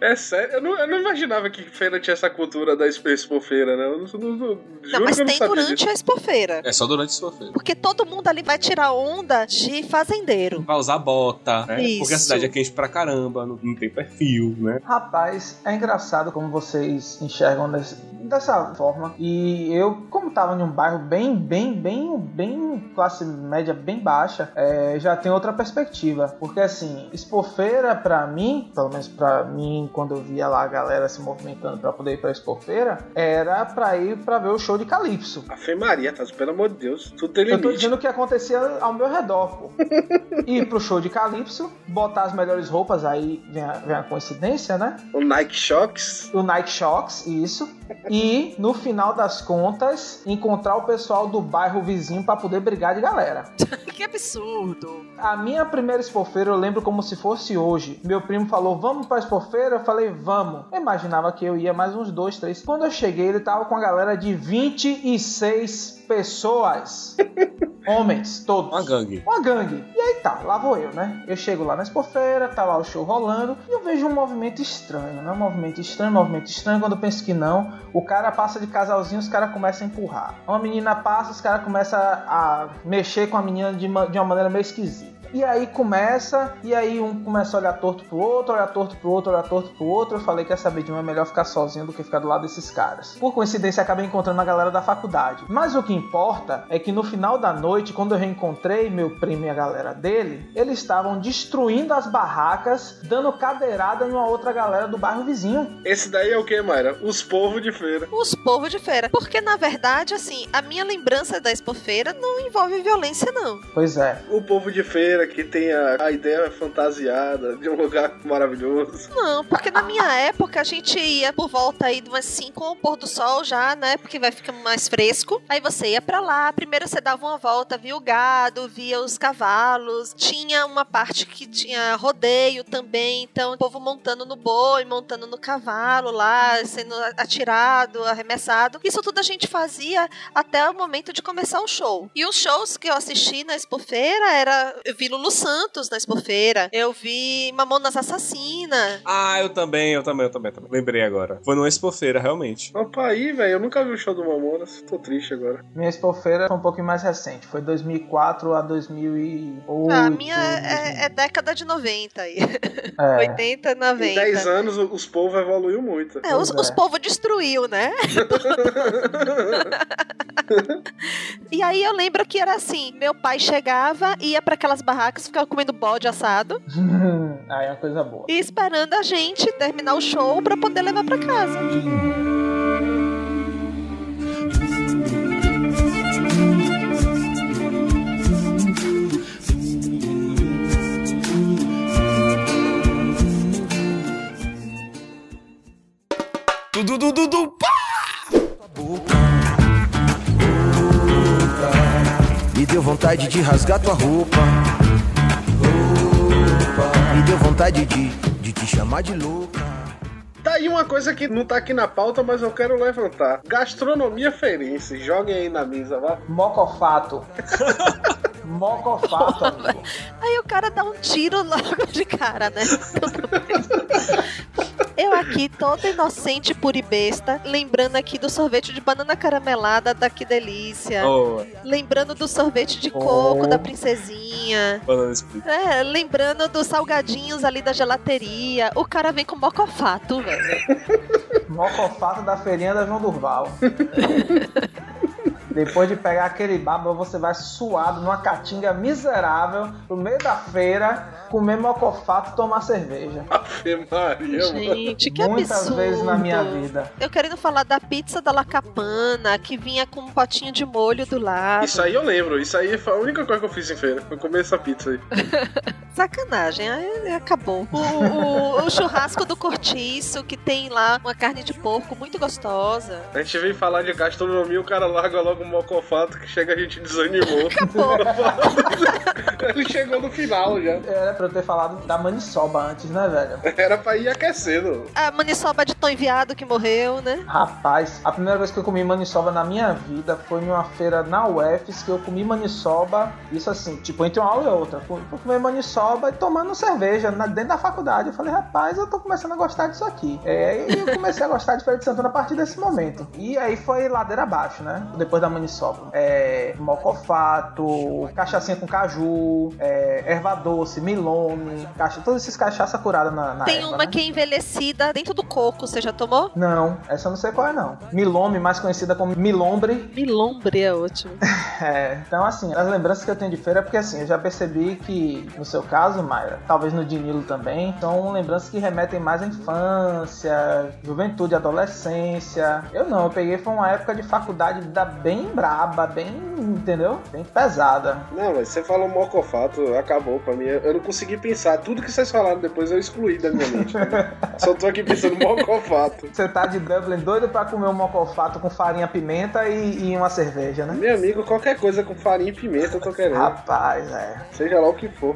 É sério, eu não, eu não imaginava que feira tinha essa cultura da expo expo feira, né? Eu não, não, não,
Não, mas tem durante
disso.
a expofeira.
É só durante a Expofeira.
Porque todo mundo ali vai tirar onda de fazendeiro.
Vai usar bota, né?
Isso.
Porque a cidade é quente pra caramba, não, não tem perfil, né?
Rapaz, é engraçado como vocês enxergam desse- dessa forma. E eu, como tava em um bairro bem, bem, bem, bem classe média bem baixa, é, já tenho outra perspectiva. Porque assim, expofeira pra mim, pelo menos pra mim, quando eu via lá a galera se movimentando pra poder ir pra expofeira, era pra ir pra ver o show de Calypso.
A Fê Maria, tá? Pelo amor de Deus, tudo tem
Eu tô
limite.
dizendo o que acontecia ao meu redor, pô. Ir pro show de Calypso, botar as melhores roupas, aí vem a, vem a coincidência, né?
O Nike Shocks.
o Nike Shocks, isso. E no final das contas, encontrar o pessoal do bairro vizinho pra poder brigar de galera.
que absurdo.
A minha primeira expofeira eu lembro como se fosse hoje. Meu primo falou: Vamos pra expofeira? Eu falei: Vamos. Eu imaginava que eu ia mais uns dois, três. Quando eu cheguei, ele tava com a galera de 26 pessoas. Homens, todos.
Uma gangue.
Uma gangue. E aí tá, lá vou eu, né? Eu chego lá na expofeira, tá lá o show rolando, e eu vejo um movimento estranho, né? Um movimento estranho, um movimento estranho. Quando eu penso que não, o cara passa de casalzinho, os caras começam a empurrar. Uma menina passa, os caras começam a mexer com a menina de uma, de uma maneira meio esquisita. E aí começa, e aí um começa a olhar torto pro outro, olhar torto pro outro, olhar torto pro outro. Eu falei, quer saber de um é melhor ficar sozinho do que ficar do lado desses caras. Por coincidência, acabei encontrando a galera da faculdade. Mas o que importa é que no final da noite, quando eu reencontrei meu primo e a galera dele, eles estavam destruindo as barracas, dando cadeirada em uma outra galera do bairro vizinho.
Esse daí é o que, Mayra? Os povos de feira.
Os povos de feira. Porque, na verdade, assim, a minha lembrança da expofeira não envolve violência, não.
Pois é.
O povo de feira que tem a, ideia fantasiada de um lugar maravilhoso.
Não, porque na minha época a gente ia por volta aí de umas 5 com o pôr do sol já, né? Porque vai ficando mais fresco. Aí você ia pra lá, primeiro você dava uma volta, via o gado, via os cavalos. Tinha uma parte que tinha rodeio também, então o povo montando no boi, montando no cavalo lá, sendo atirado, arremessado. Isso tudo a gente fazia até o momento de começar o show. E os shows que eu assisti na expofeira era vi Lulu Santos na Expofeira. Eu vi Mamonas Assassina.
Ah, eu também, eu também, eu também, também. Lembrei agora. Foi numa expofeira, realmente.
Opa, aí, velho, eu nunca vi o show do Mamonas. Tô triste agora.
Minha expofeira foi um pouquinho mais recente. Foi 2004 a 2008.
Ah, a minha é, é década de 90 aí.
É.
80, 90.
Em 10 anos, o- os povos evoluiu muito.
É, os,
Pois
os
é.
povos destruiu, né? e aí eu lembro que era assim: meu pai chegava, ia pra aquelas barracas, ficava comendo bode assado
Aí é uma coisa boa.
e esperando a gente terminar o show pra poder levar pra casa.
Tudo, tudo, tudo, pá!
Me deu vontade de rasgar tua roupa. Me deu vontade de, de te chamar de louca.
Tá aí uma coisa que não tá aqui na pauta, mas eu quero levantar. Gastronomia feirense. Joguem aí na mesa, vá.
Mocofato. Mocofato, amigo.
Aí o cara dá um tiro logo de cara, né? Eu aqui, toda inocente, pura e besta, lembrando aqui do sorvete de banana caramelada da Que Delícia.
Oh,
Lembrando do sorvete de coco da princesinha.
banana split.
É, lembrando dos salgadinhos ali da gelateria. O cara vem com mocofato, velho.
Mocofato da feirinha da João Durval. Depois de pegar aquele baba, você vai suado numa caatinga miserável no meio da feira, comer mocofato e tomar cerveja.
Ave Maria, mano.
Gente, que
Muitas
absurdo.
vezes na minha vida.
Eu querendo falar da pizza da Lacapana, que vinha com um potinho de molho do lado.
Isso aí eu lembro. Isso aí foi a única coisa que eu fiz em feira. Foi comer essa pizza aí.
Sacanagem, aí acabou. O, o- o churrasco do cortiço, que tem lá uma carne de porco muito gostosa.
A gente veio falar de gastronomia, o cara larga logo um mocofato que chega a gente desanimou.
Acabou.
Ele chegou no final já.
Era pra eu ter falado da maniçoba antes, né, velho?
Era pra ir aquecendo.
A maniçoba de Tom Enviado que morreu, né?
Rapaz, a primeira vez que eu comi maniçoba na minha vida foi numa feira na UFS que eu comi maniçoba, isso assim, tipo, entre uma aula e outra. Fui fui comer maniçoba e tomando cerveja na- dentro da faculdade. Eu falei, rapaz, eu tô começando a gostar disso aqui. É, e eu comecei a gostar de Feira de Santana a partir desse momento. E aí foi ladeira abaixo, né? Depois da maniçoba. É, mocofato, cachaçinha com caju, é, erva doce, milome, cacha, todos esses cachaça curada na, na
Tem
erva,
uma
né?
que é envelhecida dentro do coco, você já tomou?
Não, essa eu não sei qual é não. Milome, mais conhecida como milombre.
Milombre é ótimo.
É, então assim, as lembranças que eu tenho de feira é porque assim, eu já percebi que no seu caso, Mayra, talvez no Dinilo também, são lembranças que remetem mais à infância, juventude, adolescência. Eu não, eu peguei foi uma época de faculdade da bem braba, bem, entendeu? Bem pesada.
Não, mas você falou mocofato, acabou pra mim. Eu não consegui pensar. Tudo que vocês falaram depois eu excluí da minha mente. Só tô aqui pensando mocofato.
Você tá de Dublin doido pra comer um mocofato com farinha, pimenta e, e uma cerveja, né?
Meu amigo, qualquer coisa com farinha e pimenta eu tô querendo.
Rapaz, é.
Seja lá o que for.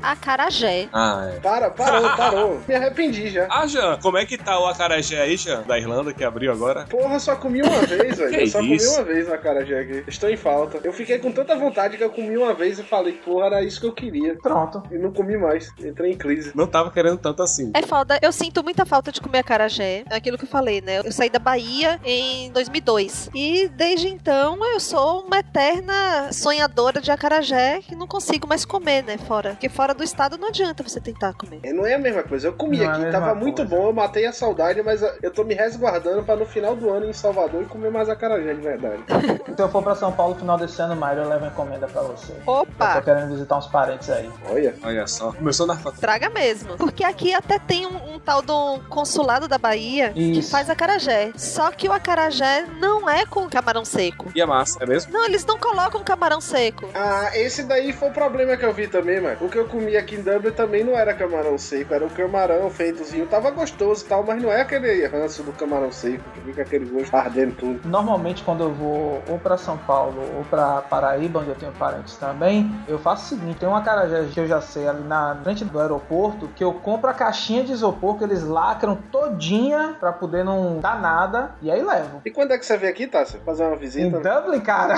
Acarajé.
Ah, é.
Para, parou, parou. Me arrependi já.
Ah, Jean, como é que tá o acarajé aí, Jean? Da Irlanda, que abriu agora?
Porra, eu só comi uma vez, velho. Eu só
isso?
comi uma vez na cara aqui. Estou em falta. Eu fiquei com tanta vontade que eu comi uma vez e falei, porra, era isso que eu queria.
Pronto.
E não comi mais. Entrei em crise.
Não tava querendo tanto assim.
É foda, eu sinto muita falta de comer acarajé. É aquilo que eu falei, né? Eu saí da Bahia em 2002. E desde então eu sou uma eterna sonhadora de acarajé que não consigo mais comer, né? Fora. Porque fora do estado não adianta você tentar comer.
É, Não é a mesma coisa. Eu comi
Não é a
aqui,
mesma
tava muito
coisa.
bom, eu matei a saudade, mas eu tô me resguardando pra no final do ano em Salvador e comer mais acarajé de verdade.
Se eu for pra São Paulo no final desse ano, Mayra, eu levo encomenda pra você. Eu tô
Opa!
querendo visitar uns parentes aí.
Olha.
Olha só. Começou na
Traga mesmo. Porque aqui até tem um, um tal do consulado da Bahia que
Isso.
faz acarajé. Só que o acarajé não é com camarão seco.
E a massa, é mesmo?
Não, eles não colocam camarão seco.
Ah, esse daí foi o problema que eu vi também, mano. O que eu comi aqui em Também não era camarão seco, era o camarão feitozinho. Tava gostoso e tal, mas não é aquele ranço do camarão seco, que fica aquele gosto ardendo tudo.
Normalmente, quando eu vou ou pra São Paulo ou pra Paraíba, onde eu tenho parentes também, eu faço o seguinte: tem uma carajé que eu já sei ali na frente do aeroporto que eu compro a caixinha de isopor que eles lacram todinha pra poder não dar nada e aí levo.
E quando é que você vem aqui, Tássio? Fazer uma
Em
visita?
Dublin, cara,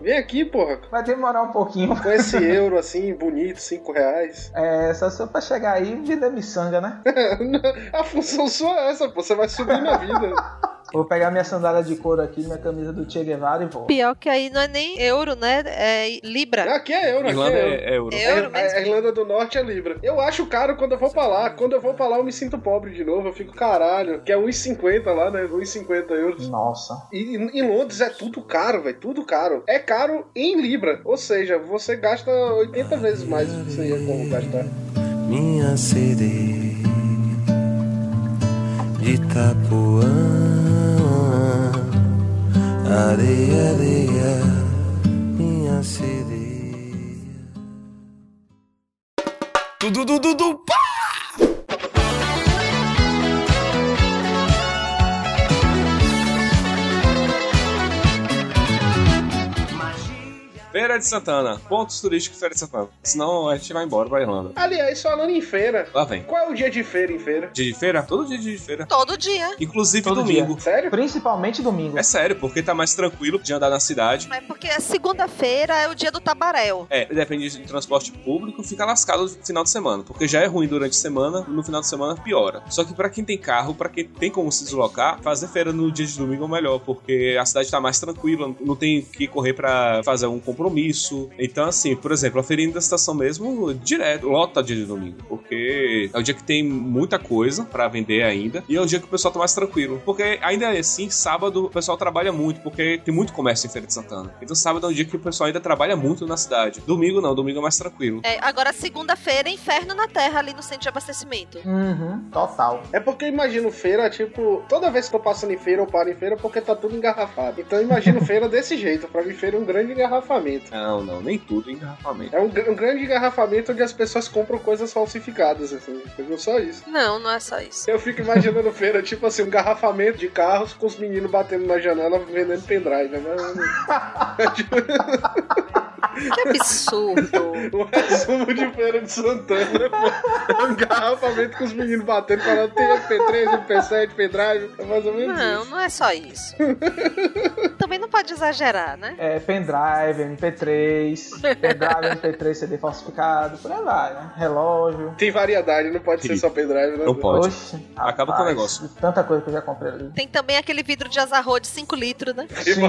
Vem aqui, porra.
vai demorar um pouquinho.
Com esse euro assim, bonito, 5 reais.
É, só, só pra chegar aí e vender miçanga, né?
A função sua é essa, pô. Você vai subir na vida.
Vou pegar minha sandália de couro aqui, minha camisa do Che Guevara e vou.
Pior que aí não é nem euro, né? É libra.
Aqui é euro, aqui
Irlanda
é euro.
é euro.
É euro
A-
mesmo.
A Irlanda do Norte é Libra. Eu acho caro quando eu vou pra lá. Quando eu vou pra lá, eu me sinto pobre de novo. Eu fico caralho. Que é 1,50 lá, né? 1,50 euros.
Nossa.
E em em Londres é tudo caro, velho. Tudo caro. É caro em Libra. Ou seja, você gasta 80 vezes mais do que você ia como gastar.
Minha sede de Itapuã Areia, areia Minha sede
Tudo, du, du, du, pá!
Feira de Santana. Pontos turísticos Feira de Santana. Senão a gente vai embora pra Irlanda.
Aliás, falando em feira.
Lá vem.
Qual é o dia de feira em feira?
Dia de feira? Todo dia de feira.
Todo dia.
Inclusive
Todo
domingo.
Sério?
Principalmente domingo.
É sério, porque tá mais tranquilo de andar na cidade.
É porque a segunda-feira é o dia do tabaréu.
É, depende de transporte público, fica lascado no final de semana. Porque já é ruim durante a semana, no final de semana piora. Só que pra quem tem carro, pra quem tem como se deslocar, fazer feira no dia de domingo é o melhor, porque a cidade tá mais tranquila, não tem que correr pra fazer um compromisso. Então, assim, por exemplo, a feirinha da estação mesmo, direto, lota dia de domingo. Porque é o dia que tem muita coisa pra vender ainda, e é o dia que o pessoal tá mais tranquilo. Porque ainda assim, sábado o pessoal trabalha muito, porque tem muito comércio em Feira de Santana. Então, sábado é um dia que o pessoal ainda trabalha muito na cidade. Domingo não, domingo é mais tranquilo.
É, agora, segunda-feira é inferno na terra ali no centro de abastecimento.
Uhum, total.
É porque eu imagino feira, tipo, toda vez que eu tô passando em feira, eu paro em feira porque tá tudo engarrafado. Então eu imagino feira desse jeito. Pra mim, feira é um grande engarrafamento.
Não, não, nem tudo é engarrafamento.
É um, um grande engarrafamento onde as pessoas compram coisas falsificadas, assim. Não só isso.
Não, não é só isso.
Eu fico imaginando feira, tipo assim, um engarrafamento de carros com os meninos batendo na janela vendendo pendrive. Né?
Que absurdo.
O resumo de feira de Santana, pô. É um engarrafamento com os meninos batendo, falando tem MP3, MP7, pendrive. É mais ou menos
Não,
isso.
não é só isso. Também não pode exagerar, né?
É, pendrive, MP3, pendrive, MP3, CD falsificado, por aí vai, né? Relógio.
Tem variedade, não pode ser só pendrive, né?
Não pode.
Oxe,
Acaba com o
rapaz,
negócio.
Tanta coisa que eu já comprei ali.
Tem também aquele vidro de azarro de 5 litros, né?
Que.
Sim,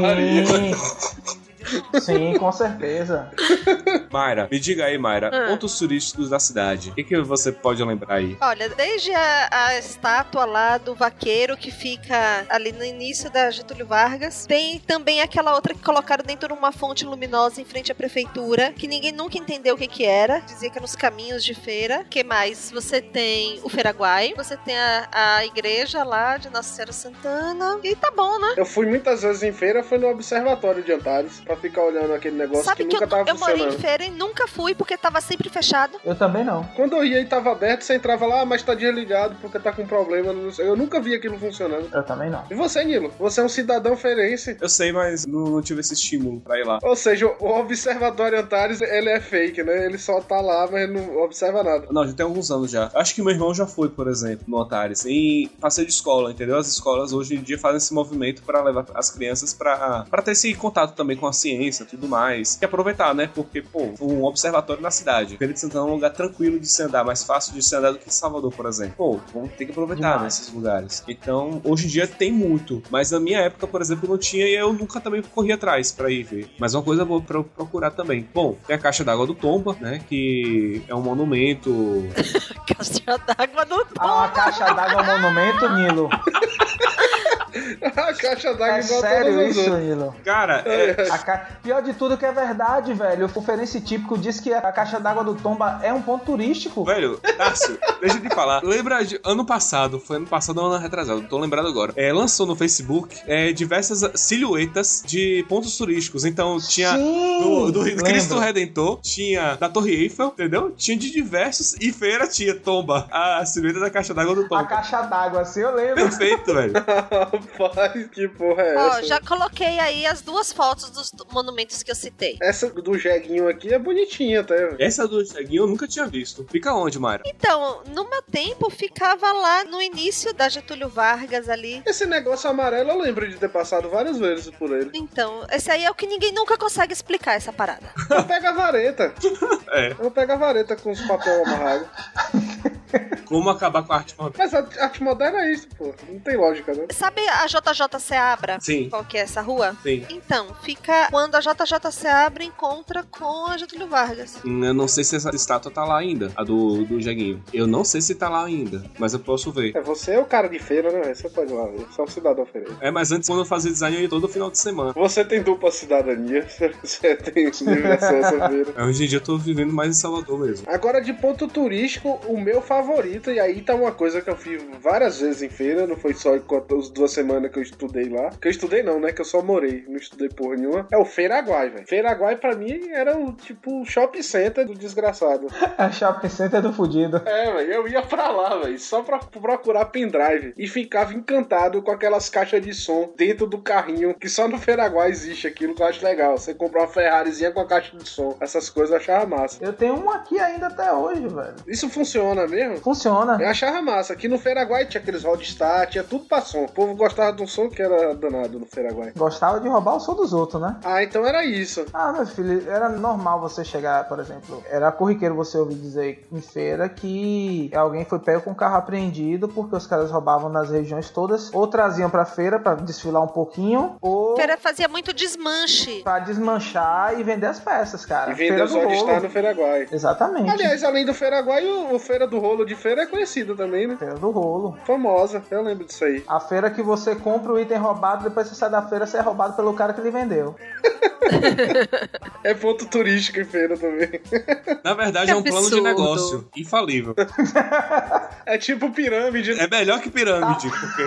sim, com certeza.
Mayra, me diga aí, Mayra,
Ah.
pontos turísticos da cidade. O que, que você pode lembrar aí?
Olha, desde a, a estátua lá do vaqueiro que fica ali no início da Getúlio Vargas, tem também aquela outra que colocaram dentro de uma fonte luminosa em frente à prefeitura, que ninguém nunca entendeu o que que era, dizia que era nos caminhos de feira. que mais? Você tem o Feiraguai, você tem a, a igreja lá de Nossa Senhora Santana, e tá bom, né?
Eu fui muitas vezes em feira, foi no Observatório de Antares, pra ficar olhando aquele negócio
Sabe
que
que
nunca
eu,
tava
eu morei em feira e nunca fui porque tava sempre fechado.
Eu também não.
Quando eu ia e tava aberto, você entrava lá, ah, mas tá desligado porque tá com problema. não sei. Eu nunca vi aquilo funcionando.
Eu também não.
E você, Nilo? Você é um cidadão feirense.
Eu sei, mas não, não tive esse estímulo pra ir lá.
Ou seja, o Observatório Antares, ele é fake, né? Ele só tá lá, mas não observa nada.
Não, já tem alguns anos já. Acho que meu irmão já foi, por exemplo, no Antares, em passeio de escola, entendeu? As escolas hoje em dia fazem esse movimento pra levar as crianças pra pra ter esse contato também com a ciência e tudo mais. E aproveitar, né? Porque, pô, um observatório na cidade. Feira de Santana é um lugar tranquilo de se andar, mais fácil de se andar do que Salvador, por exemplo. Pô, vamos ter que aproveitar nesses lugares. Então, hoje em dia tem muito. Mas na minha época, por exemplo, não tinha e eu nunca também corri atrás pra ir ver. Mas uma coisa boa pra eu procurar também. Bom, tem a Caixa d'Água do Tomba, né? Que é um monumento
Caixa d'água no
Ah, uma caixa d'água monumento, Nilo.
A caixa d'água
É
igual
sério isso. Nilo?
Cara, é,
A ca- Pior de tudo que é verdade, velho. O referência típico diz que a caixa d'água do Tomba é um ponto turístico.
Velho, Tássio, deixa eu te falar. Lembra de ano passado, foi ano passado ou ano retrasado, tô lembrado agora. É, lançou no Facebook é, diversas silhuetas de pontos turísticos. Então tinha
Sim,
do, do. Cristo Redentor, tinha da Torre Eiffel, entendeu? Tinha de diversos e feira tinha Tomba, a silhueta da caixa d'água do
A
Tomba.
caixa d'água, assim eu lembro.
Perfeito, velho.
Rapaz, que porra é
Ó,
essa?
já coloquei aí as duas fotos dos monumentos que eu citei.
Essa do jeguinho aqui é bonitinha até. velho.
Essa do Cheguinho eu nunca tinha visto. Fica onde, Mayra?
Então, no meu tempo, ficava lá no início da Getúlio Vargas ali.
Esse negócio amarelo eu lembro de ter passado várias vezes por ele.
Então, esse aí é o que ninguém nunca consegue explicar, essa parada.
Eu pego a vareta.
É.
Eu pego a vareta com os papel amarrados.
Como acabar com a arte moderna?
Mas a arte moderna é isso, pô. Não tem lógica, né?
Sabe a JJ Seabra?
Sim.
Qual que é essa rua?
Sim.
Então, fica quando a JJ Seabra encontra com a Getúlio Vargas.
Hum, Eu não sei se essa estátua tá lá ainda, a do, do Jeguinho. Eu não sei se tá lá ainda, mas eu posso ver.
É, você é o cara de feira, né? Você pode ir lá ver. Só o cidadão feira.
É, mas antes, quando eu fazia design, eu ia todo final de semana.
Você tem dupla cidadania. Você tem diversão essa feira.
Hoje em dia eu tô vivendo mais em Salvador mesmo.
Agora, de ponto turístico, o meu favorito, e aí tá uma coisa que eu fiz várias vezes em feira, não foi só enquanto as duas semanas que eu estudei lá. Que eu estudei não, né? Que eu só morei, não estudei porra nenhuma. É o Feiraguai, velho. Feiraguai pra mim era o tipo shopping center do desgraçado.
É shopping center do fudido.
É, velho, eu ia pra lá, velho, só pra procurar pendrive. E ficava encantado com aquelas caixas de som dentro do carrinho, que só no Feiraguai existe aquilo que eu acho legal. Você comprar uma Ferrarizinha com a caixa de som. Essas coisas eu achava massa.
Eu tenho um aqui ainda até hoje, velho.
Isso funciona mesmo?
Funciona.
Eu achava massa. Aqui no Feiraguai tinha aqueles Rodstar, tinha tudo pra som. O povo gostava de um som que era danado no Feiraguai.
Gostava de roubar o som dos outros, né?
Ah, então era isso.
Ah, meu filho, era normal você chegar, por exemplo, era corriqueiro você ouvir dizer em feira que alguém foi pego com o carro apreendido porque os caras roubavam nas regiões todas, ou traziam pra feira pra desfilar um pouquinho, ou
Feira fazia muito desmanche.
pra desmanchar e vender as peças, cara.
E de estar
rolo.
no Feiraguai.
Exatamente.
Aliás, além do Feiraguai, o, o Feira do Rolo de Feira é conhecido também, né?
Feira do rolo.
Famosa, eu lembro disso aí.
A feira que você compra o item roubado, depois você sai da feira, você é roubado pelo cara que lhe vendeu.
É ponto turístico em feira também.
Na verdade, é um plano de negócio infalível.
É tipo pirâmide.
É melhor que pirâmide, porque.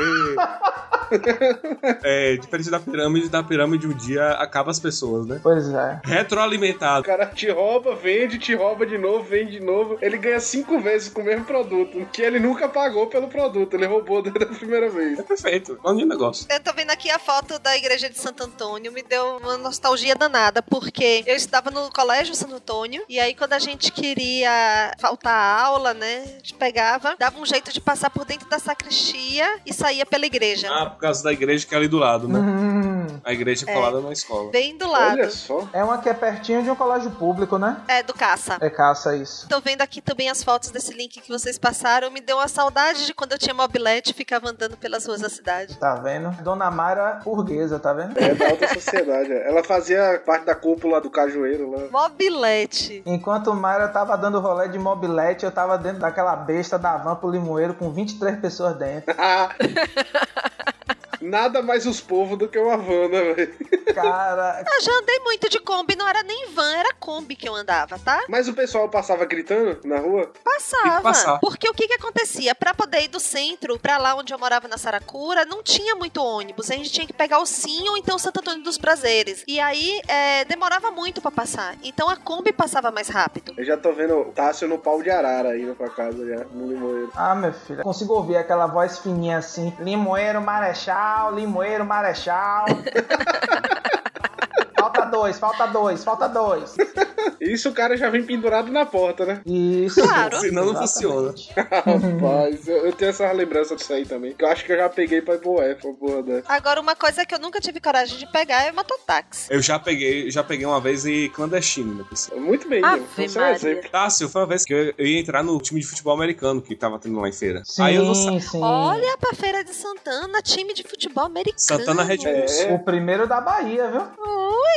é, diferente da pirâmide, da pirâmide um dia acaba as pessoas, né?
Pois é.
O
Retroalimentado.
cara te rouba, vende, te rouba de novo, vende de novo. Ele ganha cinco vezes com o mesmo produto. Que ele nunca pagou pelo produto. Ele roubou desde a primeira vez.
É perfeito. Plano de negócio.
Eu tô vendo aqui a foto da igreja de Santo Antônio, me deu uma nostalgia danada, porque eu estudava no colégio Santo Antônio, e aí quando a gente queria faltar a aula, né, a gente pegava, dava um jeito de passar por dentro da sacristia e saía pela igreja.
Ah, por causa da igreja que é ali do lado, né?
Hum,
A igreja é colada na escola.
Bem do lado.
Olha só.
é uma que é pertinho de um colégio público, né?
É, do caça.
É caça isso.
Tô vendo aqui também as fotos desse link que vocês passaram. Me deu uma saudade de quando eu tinha mobilete e ficava andando pelas ruas da cidade.
Tá vendo? Dona Mayra burguesa, tá vendo?
É da alta sociedade. é. Ela fazia parte da cúpula do cajueiro lá.
Mobilete.
Enquanto Mayra tava dando rolê de mobilete, eu tava dentro daquela besta da van pro Limoeiro com 23 pessoas dentro.
Nada mais os povos do que uma van, né, velho?
Cara,
Eu já andei muito de Kombi, não era nem van, era Kombi que eu andava, tá?
Mas o pessoal passava gritando na rua?
Passava. Porque o que que acontecia? Pra poder ir do centro pra lá onde eu morava na Saracura, não tinha muito ônibus. A gente tinha que pegar o Sim ou então o Santo Antônio dos Prazeres. E aí é, demorava muito pra passar. Então a Kombi passava mais rápido.
Eu já tô vendo o Tássio no pau de arara indo pra casa já, no limoeiro.
ah, meu filho, consigo ouvir aquela voz fininha assim: Limoeiro Marechal, Limoeiro Marechal. falta dois, falta dois, falta dois.
Isso o cara já vem pendurado na porta, né?
Isso.
Claro.
Senão não
exatamente.
Rapaz, eu, eu tenho essa lembrança disso aí também. Que eu acho que eu já peguei pra Iboé, pra porra dessa.
Agora, uma coisa que eu nunca tive coragem de pegar é mototáxi.
Eu já peguei, já peguei uma vez e clandestino, né, pessoal?
Muito bem,
Ave
Diego. Você é um exemplo.
Tássio, foi uma vez que eu, eu ia entrar no time de futebol americano que tava tendo lá em feira.
Sim,
Aí eu não sa-
sim.
Olha pra Feira de Santana, time de futebol americano.
Santana Red Bulls.
É.
O primeiro da Bahia, viu?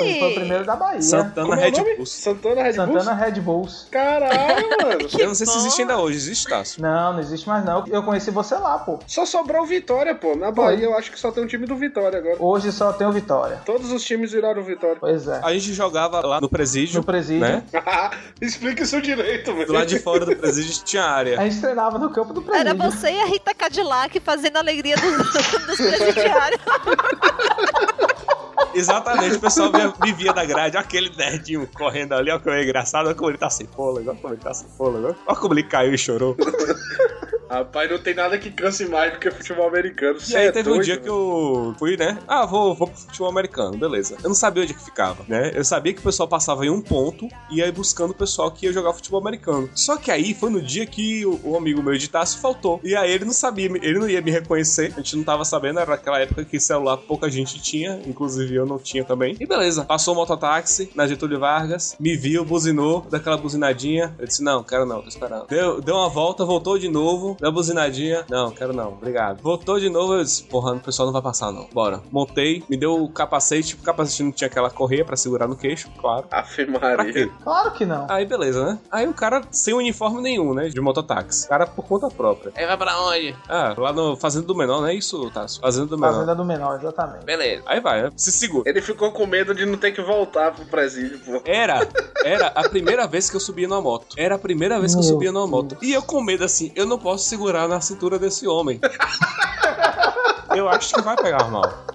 Ele foi o primeiro da Bahia.
Santana
é
Red? Bulls.
Santana Red Bulls?
Santana Red Bulls.
Caralho, mano.
Eu não sei se existe ainda hoje, existe, Tasso?
Não, não existe mais não. Eu conheci você lá, pô.
Só sobrou o Vitória, pô. Na Bahia eu acho que só tem um time do Vitória agora.
Hoje só tem o Vitória.
Todos os times viraram Vitória.
Pois é.
A gente jogava lá no presídio,
No presídio.
né?
Explica isso direito, velho.
Lado de fora do presídio tinha área.
A gente treinava no campo do presídio.
Era você e a Rita Cadillac fazendo a alegria dos, dos presidiários.
Exatamente, o pessoal via, me via da grade, aquele nerdinho correndo ali, olha como é engraçado, olha como ele tá sem fôlego, olha como ele tá sem fôlego, olha como ele caiu e chorou.
Rapaz, não tem nada que canse mais do que futebol americano.
E
Cê
aí
é
teve um
doido,
dia que
velho.
eu fui, né? Ah, vou, vou pro futebol americano, beleza. Eu não sabia onde é que ficava, né? Eu sabia que o pessoal passava em um ponto e ia buscando o pessoal que ia jogar futebol americano. Só que aí foi no dia que o, o amigo meu de Tássio faltou. E aí ele não sabia, ele não ia me reconhecer. A gente não tava sabendo, era aquela época que celular pouca gente tinha, inclusive eu não tinha também. E beleza, passou o mototáxi na Getúlio Vargas, me viu, buzinou, daquela buzinadinha. Eu disse: Não, quero não, tô esperando. Deu, deu uma volta, voltou de novo, deu a buzinadinha. Não, quero não, obrigado. Voltou de novo, eu disse: Porra, o pessoal não vai passar não. Bora. Montei, me deu o capacete, o capacete não tinha aquela correia pra segurar no queixo, claro.
Afe
Pra
Maria.
quê?
Claro que não.
Aí beleza, né? Aí o cara sem uniforme nenhum, né? De mototáxi. O cara por conta própria. Aí vai pra onde? Ah, lá no Fazenda do Menor, não é isso, Tássio? Fazenda do Menor.
Fazenda do menor, exatamente.
Beleza. Aí vai, né? Se segura.
Ele ficou com medo de não ter que voltar pro presídio, pô.
Era, era a primeira vez que eu subia numa moto. Era a primeira vez que eu
Meu
subia numa moto. E eu com medo assim, eu não posso segurar na cintura desse homem. Eu acho que vai pegar mal.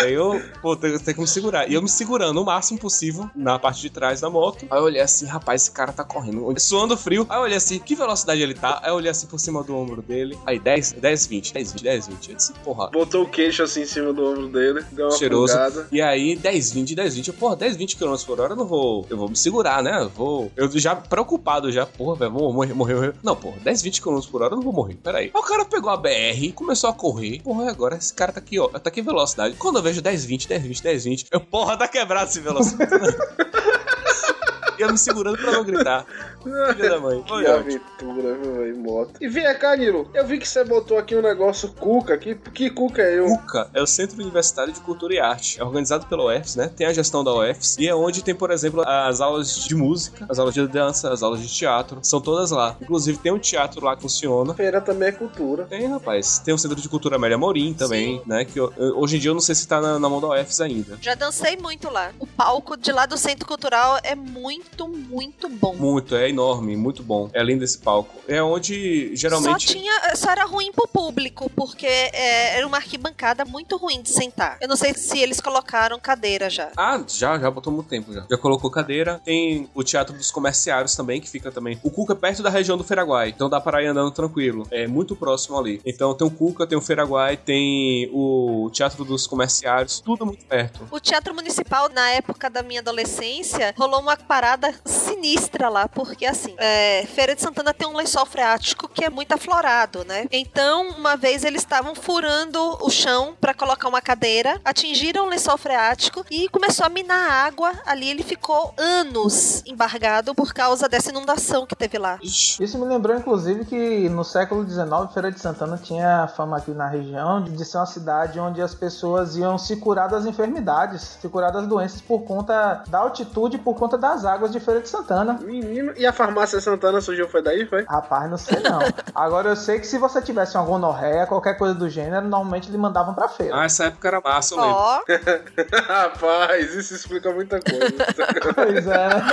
Aí eu, pô, tenho, tenho que me segurar. E eu me segurando o máximo possível na parte de trás da moto. Aí eu olhei assim, rapaz, esse cara tá correndo. Suando frio. Aí eu olhei assim, que velocidade ele tá? Aí eu olhei assim por cima do ombro dele. Aí 10, 10, 20, 10, 20, 10, 20. Eu disse, porra.
Botou o queixo assim em cima do ombro dele, deu uma
Cheiroso.
fungada.
E aí, 10, 20, 10, 20. Eu, porra, 10, 20 km por hora eu não vou. Eu vou me segurar, né? Eu vou. Eu já preocupado já, porra, velho, vou morrer, morrer, morrer. Não, porra, 10, 20 km por hora eu não vou morrer. Pera aí. Aí o cara pegou a BR, começou a correr. Porra, e agora esse cara tá aqui, ó. Tá aqui em velocidade. Quando eu vejo 10, 20, 10, 20, 10, 20, eu, porra, tá quebrado esse velocidade. E eu me segurando pra não gritar. Filha da mãe. Foi
Que
ótimo.
aventura, viu, velho, moto. E vem cá, Nilo. Eu vi que você botou aqui um negócio Cuca. Que, que Cuca é eu?
UCA é o Centro Universitário de Cultura e Arte. É organizado pela UFS, né? Tem a gestão da UFS e é onde tem, por exemplo, as aulas de música, as aulas de dança, as aulas de teatro. São todas lá. Inclusive tem um teatro lá que funciona.
Feira também é cultura.
Tem, rapaz. Tem o Centro de Cultura Amélia Morim também, né? Que eu- eu- hoje em dia eu não sei se tá na, na mão da UFS ainda.
Já dancei muito lá. O palco de lá do Centro Cultural é muito, muito bom.
Muito, é enorme, muito bom. É lindo esse palco. É onde geralmente.
Só tinha, só era ruim pro público, porque é, era uma arquibancada muito ruim de sentar. Eu não sei se eles colocaram cadeira já.
Ah, já, já botou muito tempo já. Já colocou cadeira. Tem o Teatro dos Comerciários também, que fica também. O Cuca é perto da região do Feiraguai, então dá para ir andando tranquilo. É muito próximo ali. Então tem o Cuca, tem o Feiraguai, tem o Teatro dos Comerciários, tudo muito perto.
O Teatro Municipal, na época da minha adolescência, rolou uma parada sinistra lá, porque assim, é, Feira de Santana tem um lençol freático que é muito aflorado, né? Então, uma vez eles estavam furando o chão pra colocar uma cadeira, atingiram o lençol freático e começou a minar água. Ali ele ficou anos embargado por causa dessa inundação que teve lá.
Isso me lembrou, inclusive, que no século XIX, Feira de Santana tinha fama aqui na região de ser uma cidade onde as pessoas iam se curar das enfermidades, se curar das doenças por conta da altitude, por conta das águas de Feira de Santana.
Menino, e a farmácia Santana surgiu foi daí, foi?
Rapaz, não sei não. Agora eu sei que se você tivesse uma gonorreia, qualquer coisa do gênero, normalmente lhe mandavam pra feira.
Ah, essa época era massa, eu lembro.
Ó,
Rapaz, isso explica muita coisa.
Pois é, né?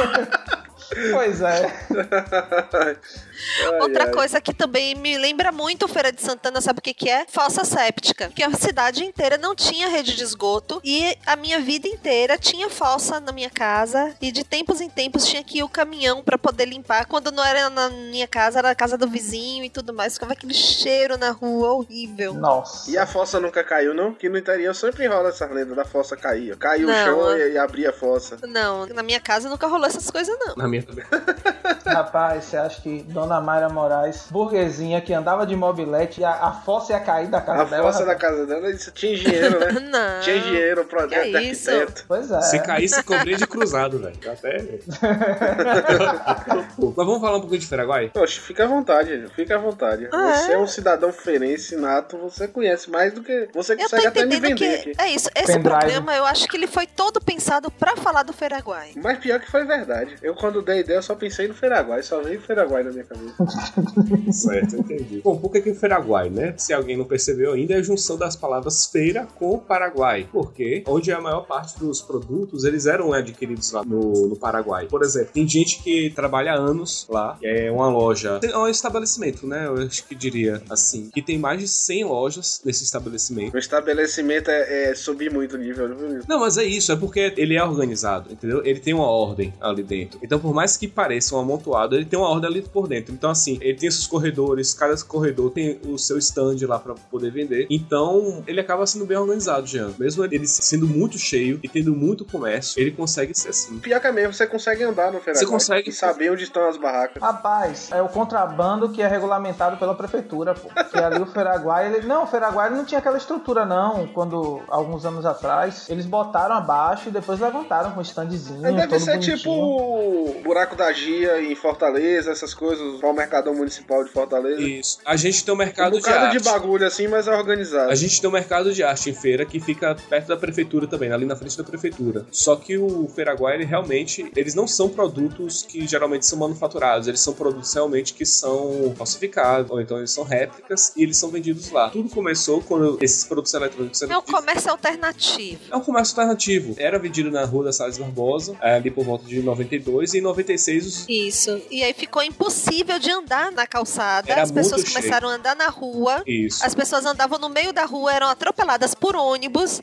Pois é.
Ai,
Outra
ai.
coisa que também me lembra muito Feira de Santana, sabe o que, que é? Fossa séptica. Que a cidade inteira não tinha rede de esgoto e a minha vida inteira tinha fossa na minha casa e de tempos em tempos tinha que ir o caminhão pra poder limpar. Quando não era na minha casa, era na casa do vizinho e tudo mais. Ficava aquele cheiro na rua horrível.
Nossa.
E a fossa nunca caiu, não? Que no interior sempre rola essa lenda da fossa cair. Caiu o chão e, e abria a fossa.
Não, na minha casa nunca rolou essas coisas, não.
Na minha Também.
Rapaz, você acha que Dona Mayra Moraes, burguesinha que andava de mobilete, a, a fossa ia cair da casa
A
dela?
força da casa dela, isso tinha engenheiro, né?
Não.
Tinha engenheiro, projeto
Que isso?
arquiteto.
Pois é.
Se caísse, cobria de cruzado, velho. Até. Mas vamos falar um pouquinho de Feraguai?
Poxa, fica à vontade, fica à vontade.
Ah,
você
é?
é um cidadão ferense nato, você conhece mais do que. Você
Eu tô
consegue até me
entendendo
vender
que
aqui.
é isso. Esse
Pendrive.
programa eu acho que ele foi todo pensado pra falar do Feraguai.
Mas pior que foi verdade. Eu, quando dei ideia, eu só pensei no Feraguai, só veio Feraguai na minha cabeça.
Certo, entendi. Bom, por que, que o Feraguai, né? Se alguém não percebeu ainda, é a junção das palavras feira com Paraguai. Porque onde a maior parte dos produtos eles eram adquiridos lá no, no Paraguai. Por exemplo, tem gente que trabalha há anos lá, é uma loja, é um estabelecimento, né? Eu acho que diria assim, que tem mais de 100 lojas nesse estabelecimento.
O estabelecimento é, é subir muito o nível, viu?
Não, mas é isso, é porque ele é organizado, entendeu? Ele tem uma ordem ali dentro. Então, por mais que pareça um amontoado, ele tem uma ordem ali por dentro. Então, assim, ele tem esses corredores, cada corredor tem o seu stand lá pra poder vender. Então, ele acaba sendo bem organizado, Jean. Mesmo ele sendo muito cheio e tendo muito comércio, ele consegue ser assim.
Pior que é mesmo, você consegue andar no Feraguai.
Você consegue.
E saber onde estão as barracas.
Rapaz, é o contrabando que é regulamentado pela prefeitura, pô. Que ali o Feraguai, ele. Não, o Feraguai não tinha aquela estrutura, não. Quando, alguns anos atrás, eles botaram abaixo e depois levantaram com um standzinho.
Deve
todo
ser
bonitinho.
tipo Buraco da Gia em Fortaleza, essas coisas, o Mercadão Municipal de Fortaleza.
Isso. A gente tem um
um
mercado de
bocado
arte.
de bagulho assim, mas é organizado.
A gente tem um mercado de arte em feira que fica perto da prefeitura também, ali na frente da prefeitura. Só que o Feraguai, ele realmente, eles não são produtos que geralmente são manufaturados, eles são produtos realmente que são falsificados, ou então eles são réplicas e eles são vendidos lá. Tudo começou quando esses produtos eletrônicos eram
É o comércio alternativo.
é um comércio alternativo. Era vendido na Rua da Salles Barbosa, é, ali por volta de 92, e em 96 os
Isso. E aí ficou impossível de andar na calçada.
Era
As pessoas começaram a andar na rua.
Isso.
As pessoas andavam no meio da rua, eram atropeladas por ônibus.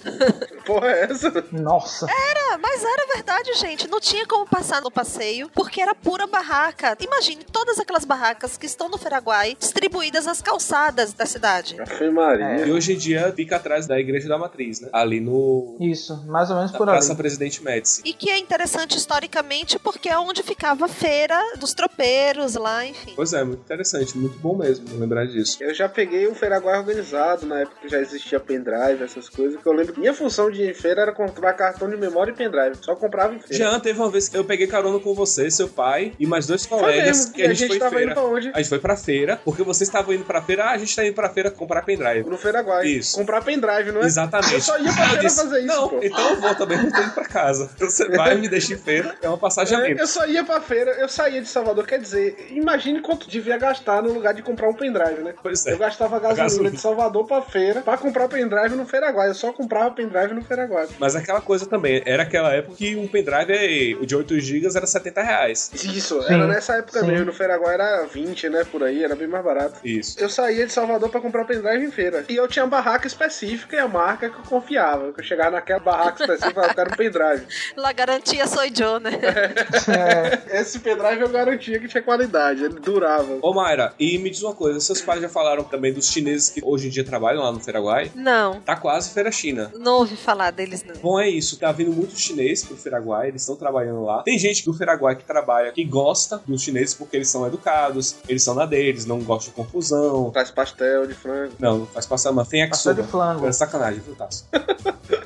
Porra, é essa?
Nossa.
Era, mas era verdade, gente. Não tinha como passar no passeio, porque era pura barraca. Imagine todas aquelas barracas que estão no Feraguai, distribuídas nas calçadas da cidade.
Maria.
E hoje em dia fica atrás da Igreja da Matriz, né? Ali no.
Isso, mais ou menos por ali.
Praça Presidente Médici.
E que é interessante historicamente porque é onde ficava a feira dos tropeiros lá, enfim.
Pois é, muito interessante, muito bom mesmo lembrar disso.
Eu já peguei o Feraguai organizado, na época que já existia pendrive, essas coisas, que eu lembro que minha função de ir em feira era comprar cartão de memória e pendrive. Só comprava em feira.
Jean, teve uma vez que eu peguei carona com você, seu pai e mais dois
Foi
colegas
mesmo.
que
E
a gente, foi em
tava
feira.
indo pra onde?
A gente foi pra feira, porque vocês estavam indo pra feira, ah, a gente tá indo pra feira comprar pendrive.
No Feraguai.
Isso.
Comprar pendrive, não é?
Exatamente.
Eu só ia pra
eu
feira
disse,
fazer isso,
Não,
pô.
então eu vou também, eu tô indo pra casa. Você vai e me deixa em feira, é uma passagem a
É, eu só ia pra feira, eu saía de Salvador, quer dizer, imagine quanto devia gastar no lugar de comprar um pendrive, né?
Pois é.
Eu gastava gasolina,
gasolina.
de Salvador pra feira pra comprar pendrive no Feraguai. Eu só comprava pendrive no Feraguai.
Mas aquela coisa também, era aquela época que um pendrive o de 8 GB era 70 reais.
Isso,
Sim,
era nessa época
sim.
mesmo. No Feraguai era 20, né? Por aí, era bem mais barato.
Isso.
Eu saía de Salvador pra comprar pendrive em feira. E eu tinha uma barraca específica e a marca que eu confiava. Que eu chegava naquela barraca específica e falava, eu quero um pendrive.
La garantia sou eu, né?
É,
Esse pendrive eu garantia que tinha qualidade, ele durava.
Ô Mayra, e me diz uma coisa, seus pais já falaram também dos chineses que hoje em dia trabalham lá no Feraguai?
Não,
Tá quase Feira China.
não ouvi falar deles, não.
Bom, é isso. Tá vindo muito chinês pro Feraguai, eles estão trabalhando lá. Tem gente do Feraguai que trabalha, que gosta dos chineses porque eles são educados, eles são na deles, não gostam de confusão.
Faz pastel de frango.
Não, não faz passar, mas tem
pastel de flango.
É sacanagem, viu, Tasso?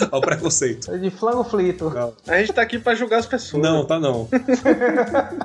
Olha o preconceito.
De flango frito.
Não.
A gente tá aqui pra julgar as pessoas.
Não, tá não.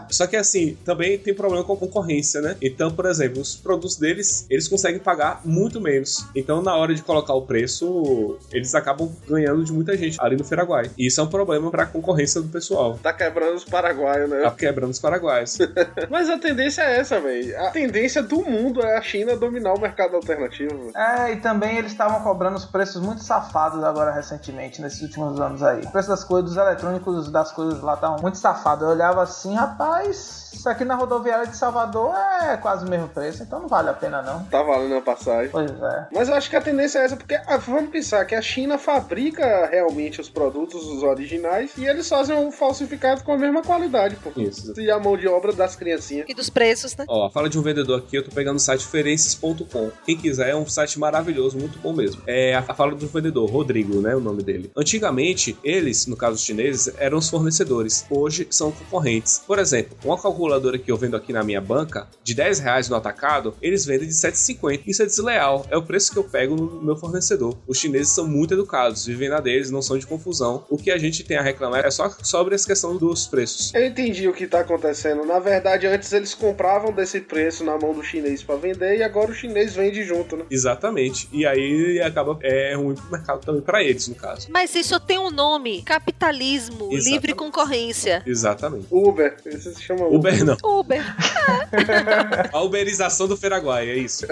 Só que assim, também tem problema com a concorrência, né? Então, por exemplo, os produtos deles, eles conseguem pagar muito menos. Então, na hora de colocar o preço, eles acabam ganhando de muita gente ali no Feraguai. E isso é um problema pra concorrência do pessoal.
Tá quebrando os paraguaios, né?
Tá quebrando os paraguaios.
Mas a tendência é essa, velho. A tendência do mundo é a China dominar o mercado alternativo.
É, e também eles estavam cobrando os preços muito safados agora recentemente, nesses últimos anos aí. O preço das coisas, dos eletrônicos, das coisas lá estavam muito safados. Eu olhava assim, rapaz, isso aqui na rodoviária de Salvador é quase o mesmo preço, então não vale a pena não.
Tá valendo a passagem.
Pois é.
Mas eu acho que a tendência é essa, porque ah, vamos pensar que a China fabrica realmente os produtos, os originais, e eles fazem um falsificado com a mesma qualidade, pô.
Isso.
E a mão de obra das criancinhas.
E dos preços, né?
Ó, fala de um vendedor aqui, eu tô pegando o site ferences.com. Quem quiser, é um site maravilhoso, muito bom mesmo. É a, a fala do vendedor, Rodrigo, né? Nome dele. Antigamente, eles, no caso os chineses, eram os fornecedores. Hoje são concorrentes. Por exemplo, uma calculadora que eu vendo aqui na minha banca, de 10 reais no atacado, eles vendem de 7,50. Isso é desleal. É o preço que eu pego no meu fornecedor. Os chineses são muito educados, vivem na deles, não são de confusão. O que a gente tem a reclamar é só sobre essa questão dos preços.
Eu entendi o que tá acontecendo. Na verdade, antes eles compravam desse preço na mão do chinês pra vender e agora o chinês vende junto, né?
Exatamente. E aí acaba é ruim pro mercado também pra eles, no caso.
Mas isso tem um nome: capitalismo,
Exatamente.
livre concorrência.
Exatamente.
Uber, esse se chama Uber.
Uber não.
Uber.
A uberização do Feraguai, é isso.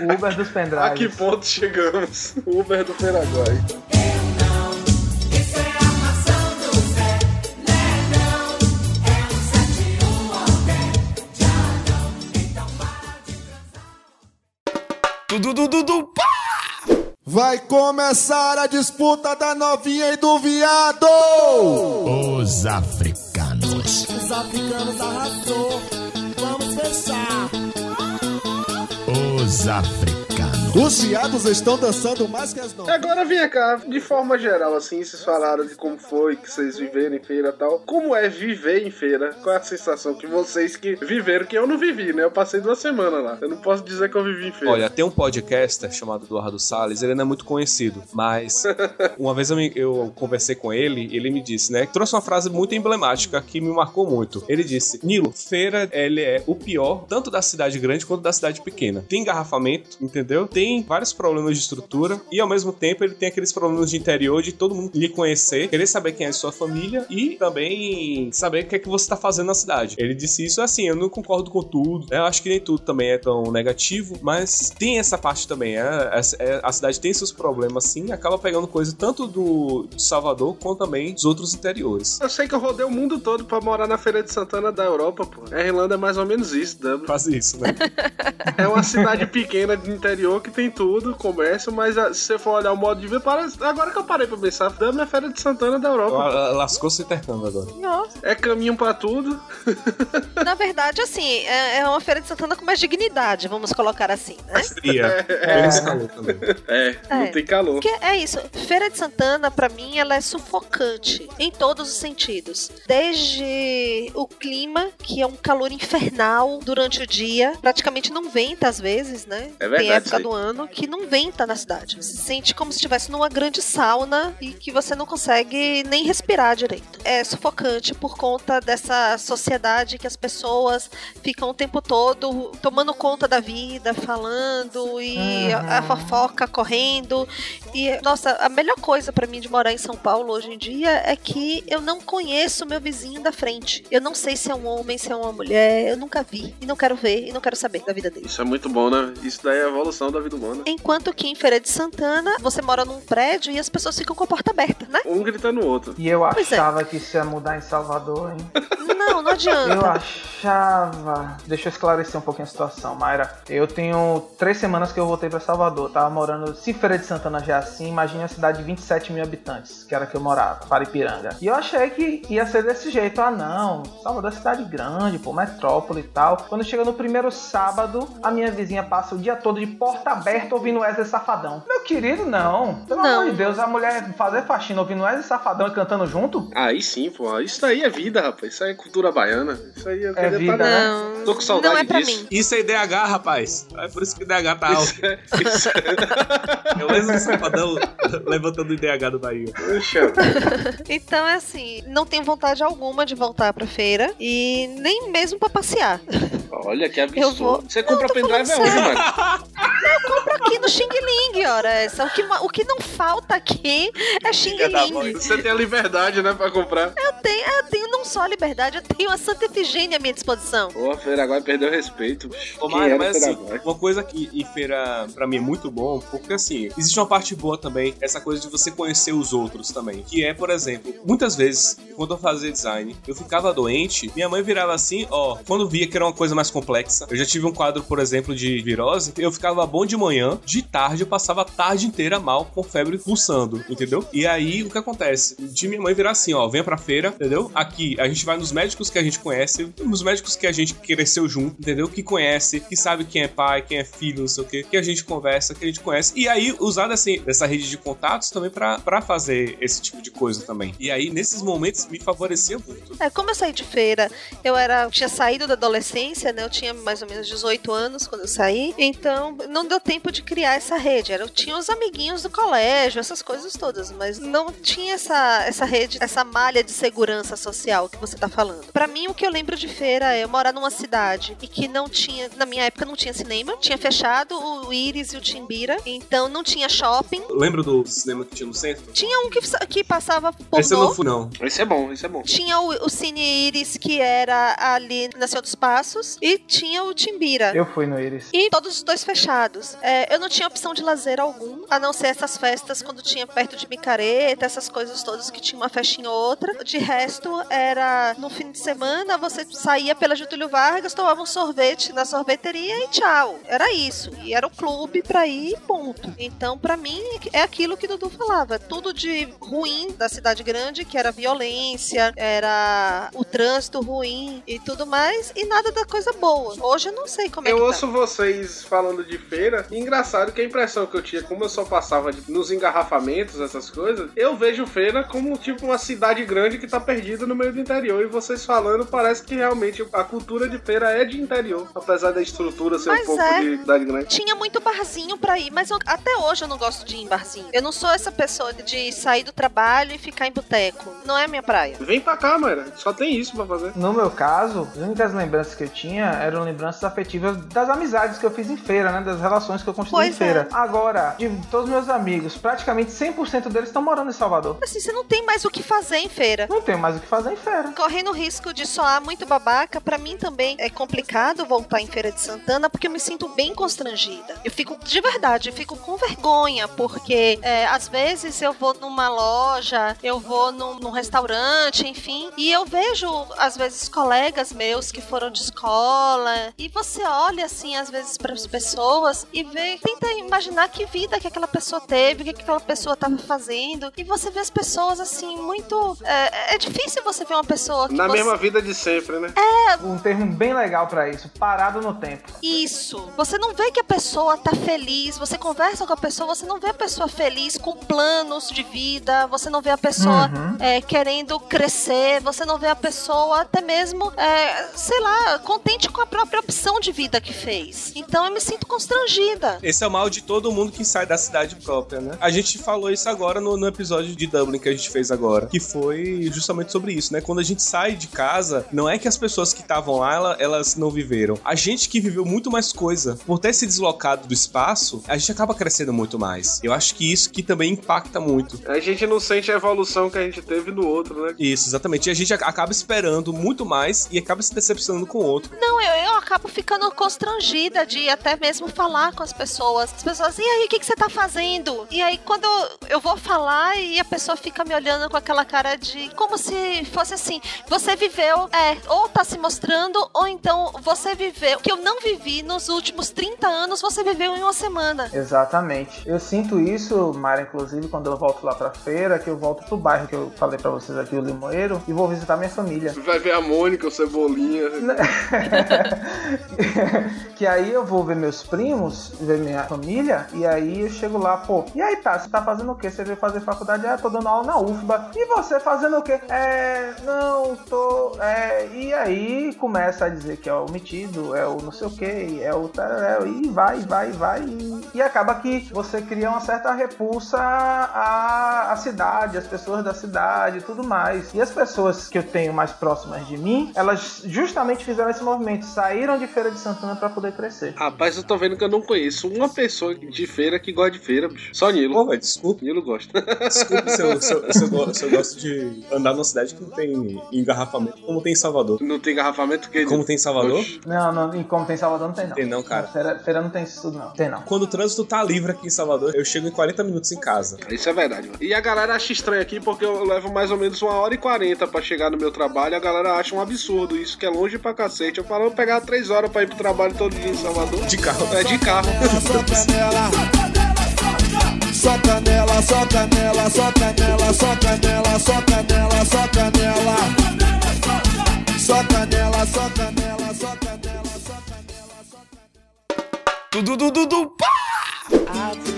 Uber dos
A
pendrives.
que ponto chegamos? Uber do Paraguai.
Tudo, tudo, tudo, pá!
Vai começar a disputa da novinha e do viado!
Os africanos.
Os africanos arrasou. Vamos fechar.
Os africanos.
Os viados estão dançando mais que as novinhas.
Agora vem cá, de forma geral, assim, vocês falaram de como foi que vocês viveram em feira e tal. Como é viver em feira? Qual é a sensação que vocês que viveram, que eu não vivi, né? Eu passei duas semanas lá. Eu não posso dizer que eu vivi em feira.
Olha, tem um podcaster chamado Eduardo Salles, ele não é muito conhecido, mas uma vez eu, me- eu conversei com ele e ele me disse, né? Trouxe uma frase muito emblemática que me marcou muito. Ele disse: Nilo, feira ele é o pior, tanto da cidade grande quanto da cidade pequena. Tem engarrafamento, entendeu? Tem vários problemas de estrutura e ao mesmo tempo ele tem aqueles problemas de interior de todo mundo lhe conhecer, querer saber quem é sua família e também saber o que é que você tá fazendo na cidade. Ele disse isso assim, eu não concordo com tudo, né? Eu acho que nem tudo também é tão negativo, mas tem essa parte também, é, essa- é- a cidade tem seus problemas sim, acaba pegando coisa tanto do, do Salvador quanto também dos outros interiores.
Eu sei que eu rodei o mundo todo pra morar na Feira de Santana da Europa, pô. A Irlanda é mais ou menos isso, Dublin.
Faz isso, né?
É uma cidade pequena de interior que tem tudo, comércio, mas ah, se você for olhar o modo de vida, parece... agora que eu parei pra pensar, Dublin é a Feira de Santana da Europa.
Ela- Lascou seu intercâmbio agora.
Nossa.
É caminho pra tudo.
Na verdade, assim, é, é uma feira de Santana com mais dignidade, vamos colocar assim, né?
Fria. Menos calor também.
É, não
É.
tem calor.
Porque é isso, Feira de Santana, pra mim, ela é sufocante em todos os sentidos. Desde o clima, que é um calor infernal durante o dia, praticamente não venta às vezes, né?
É verdade
Tem época do ano que não venta na cidade. Você se sente como se estivesse numa grande sauna e que você não consegue nem respirar direito. É sufocante por conta dessa sociedade que as pessoas ficam o tempo todo tomando conta da vida, falando e a, a fofoca correndo. E, nossa, a melhor coisa pra mim de morar em São Paulo hoje em dia é que eu não conheço meu vizinho da frente. Eu não sei se é um homem, se é uma mulher. Eu nunca vi. E não quero ver e não quero saber da vida dele.
Isso é muito bom, né? Isso daí é a evolução da vida humana.
Enquanto que em Feira de Santana, você mora num prédio e as pessoas ficam com a porta aberta, né?
Um gritando no outro.
E eu
Pois é.
achava que isso ia mudar em Salvador, hein?
Não, não
Eu
adianta.
achava. Deixa eu esclarecer um pouquinho a situação, Mayra. Eu tenho três semanas que eu voltei pra Salvador. Tava morando. Se Feira de Santana já é assim, imagine a cidade de 27 mil habitantes, que era que eu morava, Paripiranga. E eu achei que ia ser desse jeito. Ah, não. Salvador é cidade grande, pô, metrópole e tal. Quando chega no primeiro sábado, a minha vizinha passa o dia todo de porta aberta ouvindo Wesley Safadão. Meu querido, não. Pelo
Não.
amor de Deus, a mulher fazer faxina ouvindo Wesley Safadão e cantando junto?
Aí sim, pô. Isso daí é vida, rapaz. Isso aí é cultura baiana. Isso aí eu queria
vida,
tá-
né?
Não,
Tô com saudade
não é pra
disso.
mim.
Isso é IDH, rapaz. É por isso que o IDH tá alto.
Isso é- isso
É o mesmo safadão levantando o IDH do Bahia.
é- Puxa.
Então é assim, não tenho vontade alguma de voltar pra feira e nem mesmo pra passear.
Olha que
Eu
absurdo.
vou-
Você compra pendrive aonde, mano?
Aqui no Xing Ling, ora essa. O que, o que não falta aqui é Xing Ling.
Você tem a liberdade, né, pra comprar.
Eu tenho, eu tenho não só a liberdade, eu tenho a Santa Efigênia à minha disposição.
Pô, a Feira agora perdeu o respeito.
Ô,
era
mas assim, uma coisa que em feira pra mim é muito bom, porque assim, existe uma parte boa também, essa coisa de você conhecer os outros também. Que é, por exemplo, muitas vezes, quando eu fazia design, eu ficava doente, minha mãe virava assim, ó, quando via que era uma coisa mais complexa. Eu já tive um quadro, por exemplo, de virose, eu ficava bom de manhã, de tarde eu passava a tarde inteira mal com febre pulsando, entendeu? E aí o que acontece? De minha mãe virar assim, ó, venha pra feira, entendeu? Aqui a gente vai nos médicos que a gente conhece, nos médicos que a gente cresceu junto, entendeu? Que conhece, que sabe quem é pai, quem é filho, não sei o quê, que a gente conversa, que a gente conhece. E aí usar assim, dessa rede de contatos também pra fazer esse tipo de coisa também. E aí nesses momentos me favorecia muito.
É, como eu saí de feira, eu era tinha saído da adolescência, né? Eu tinha mais ou menos 18 anos quando eu saí. Então, não deu tempo de criar essa rede. Era, eu tinha os amiguinhos do colégio, essas coisas todas, mas não tinha essa, essa rede, essa malha de segurança social que você tá falando. Pra mim, o que eu lembro de feira é eu morar numa cidade e que não tinha, na minha época não tinha cinema, tinha fechado o Iris e o Timbira, então não tinha shopping.
Lembra do cinema que tinha no centro?
Tinha um que, que passava pornô.
Esse eu não fui, não.
Esse é bom, esse é bom.
Tinha o, o Cine Iris, que era ali na Senhor dos Passos, e tinha o Timbira.
Eu fui no Iris.
E todos os dois fechados. É, eu não tinha opção de lazer algum, a não ser essas festas quando tinha perto de micareta, essas coisas todas que tinha uma festinha ou outra. De resto, era no fim de semana, você saía pela Getúlio Vargas, tomava um sorvete na sorveteria e tchau. Era isso. E era o clube pra ir e ponto. Então, pra mim, é aquilo que Dudu falava. Tudo de ruim da cidade grande, que era violência, era o trânsito ruim e tudo mais, e nada da coisa boa. Hoje eu não sei como é
Eu
que
ouço
tá.
vocês falando de feira, e engraçado que a impressão que eu tinha, como eu só passava de- nos engarrafamentos, essas coisas, eu vejo feira como tipo uma cidade grande que tá perdida no meio do interior. E vocês falando, parece que realmente a cultura de feira é de interior, apesar da estrutura ser
Mas
um pouco
é.
de cidade grande.
Tinha muito barzinho pra ir, mas eu- até hoje eu não gosto de ir em barzinho. Eu não sou essa pessoa de sair do trabalho e ficar em boteco. Não é a minha praia.
Vem pra cá, mano. Só tem isso pra fazer.
No meu caso, as únicas lembranças que eu tinha eram lembranças afetivas das amizades que eu fiz em feira, né? Das relações que eu construí
Pois
em feira. Agora, de todos os meus amigos, praticamente 100% deles estão morando em Salvador.
Assim, você não tem mais o que fazer em feira.
Não tenho mais o que fazer em feira.
Correndo o risco de soar muito babaca, pra mim também é complicado voltar em Feira de Santana, porque eu me sinto bem constrangida. Eu fico, de verdade, eu fico com vergonha, porque é, às vezes eu vou numa loja, eu vou num, num restaurante, enfim, e eu vejo, às vezes, colegas meus que foram de escola, e você olha, assim, às vezes, para as pessoas e vê, tenta imaginar que vida que aquela pessoa teve, o que que aquela pessoa estava fazendo, e você vê as pessoas, assim, muito. É, é difícil você ver uma pessoa que
Na
você...
mesma vida de sempre, né?
Um termo bem legal pra isso, parado no tempo.
Isso. Você não vê que a pessoa tá feliz, você conversa com a pessoa, você não vê a pessoa feliz com planos de vida, você não vê a pessoa
Uhum.
é, querendo crescer, você não vê a pessoa até mesmo, é, sei lá, contente com a própria opção de vida que fez. Então eu me sinto constrangida.
Esse é o mal de todo mundo que sai da cidade própria, né? A gente falou isso agora no, no episódio de Dublin que a gente fez agora, que foi justamente sobre isso, né? Quando a gente sai de casa, não é que as pessoas que estavam lá, ela- elas não viveram. A gente que viveu muito mais coisa, por ter se deslocado do espaço, a gente acaba crescendo muito mais. Eu acho que isso que também impacta muito.
A gente não sente a evolução que a gente teve no outro, né?
Isso, exatamente. E a gente ac- acaba esperando muito mais e acaba se decepcionando com o outro.
Não, eu, eu acabo ficando constrangida de até mesmo falar com as pessoas. As pessoas, e aí, o que, que você tá fazendo? E aí, quando eu vou falar e a pessoa fica me olhando com aquela cara de. como se fosse assim: você viveu, é, ou tá se mostrando, ou então você viveu. Que eu não vivi nos últimos 30 anos, você viveu em uma semana.
Exatamente. Eu sinto isso, Mara, inclusive, quando eu volto lá pra feira, que eu volto pro bairro que eu falei pra vocês aqui, o Limoeiro, e vou visitar minha família.
Vai ver a Mônica, o Cebolinha.
que aí eu vou ver meus primos, ver minha família, e aí eu chego lá, pô, e aí tá, você tá fazendo o quê? Você veio fazer faculdade? Ah, tô dando aula na UFBA. E você fazendo o quê? É, não, tô, é, e aí começa a dizer que é o metido, é o não sei o quê, é o e vai, vai, vai, e, e acaba que você cria uma certa repulsa à, à cidade, às pessoas da cidade e tudo mais. E as pessoas que eu tenho mais próximas de mim, elas justamente fizeram esse movimento, saíram de Feira de Santana pra poder crescer.
Rapaz, eu tô vendo que eu não conheço uma pessoa de feira que gosta de feira, bicho. Só Nilo.
Pô, velho, desculpa.
Nilo gosta.
Desculpe se eu, se, eu, se, eu, se eu gosto de andar numa cidade que não tem engarrafamento, como tem em Salvador.
Não tem engarrafamento que.
Como tem em Salvador?
Oxi.
Não, não, e como tem Salvador, não tem não.
Tem não, cara.
Feira, feira não tem isso tudo, não. Tem não.
Quando o trânsito tá livre aqui em Salvador, eu chego em 40 minutos em casa.
Isso é verdade, mano. E a galera acha estranho aqui porque eu levo mais ou menos uma hora e quarenta pra chegar no meu trabalho. A galera acha um absurdo isso, que é longe pra cacete. Eu falo, eu pegar três horas pra ir pro trabalho todo dia em Salvador.
De carro.
É de de carro.
Só canela. Só canela, só canela, só canela, só canela, só canela, só canela. Só canela, só canela, só canela, só canela, só canela.
Dudu, dudu, pá!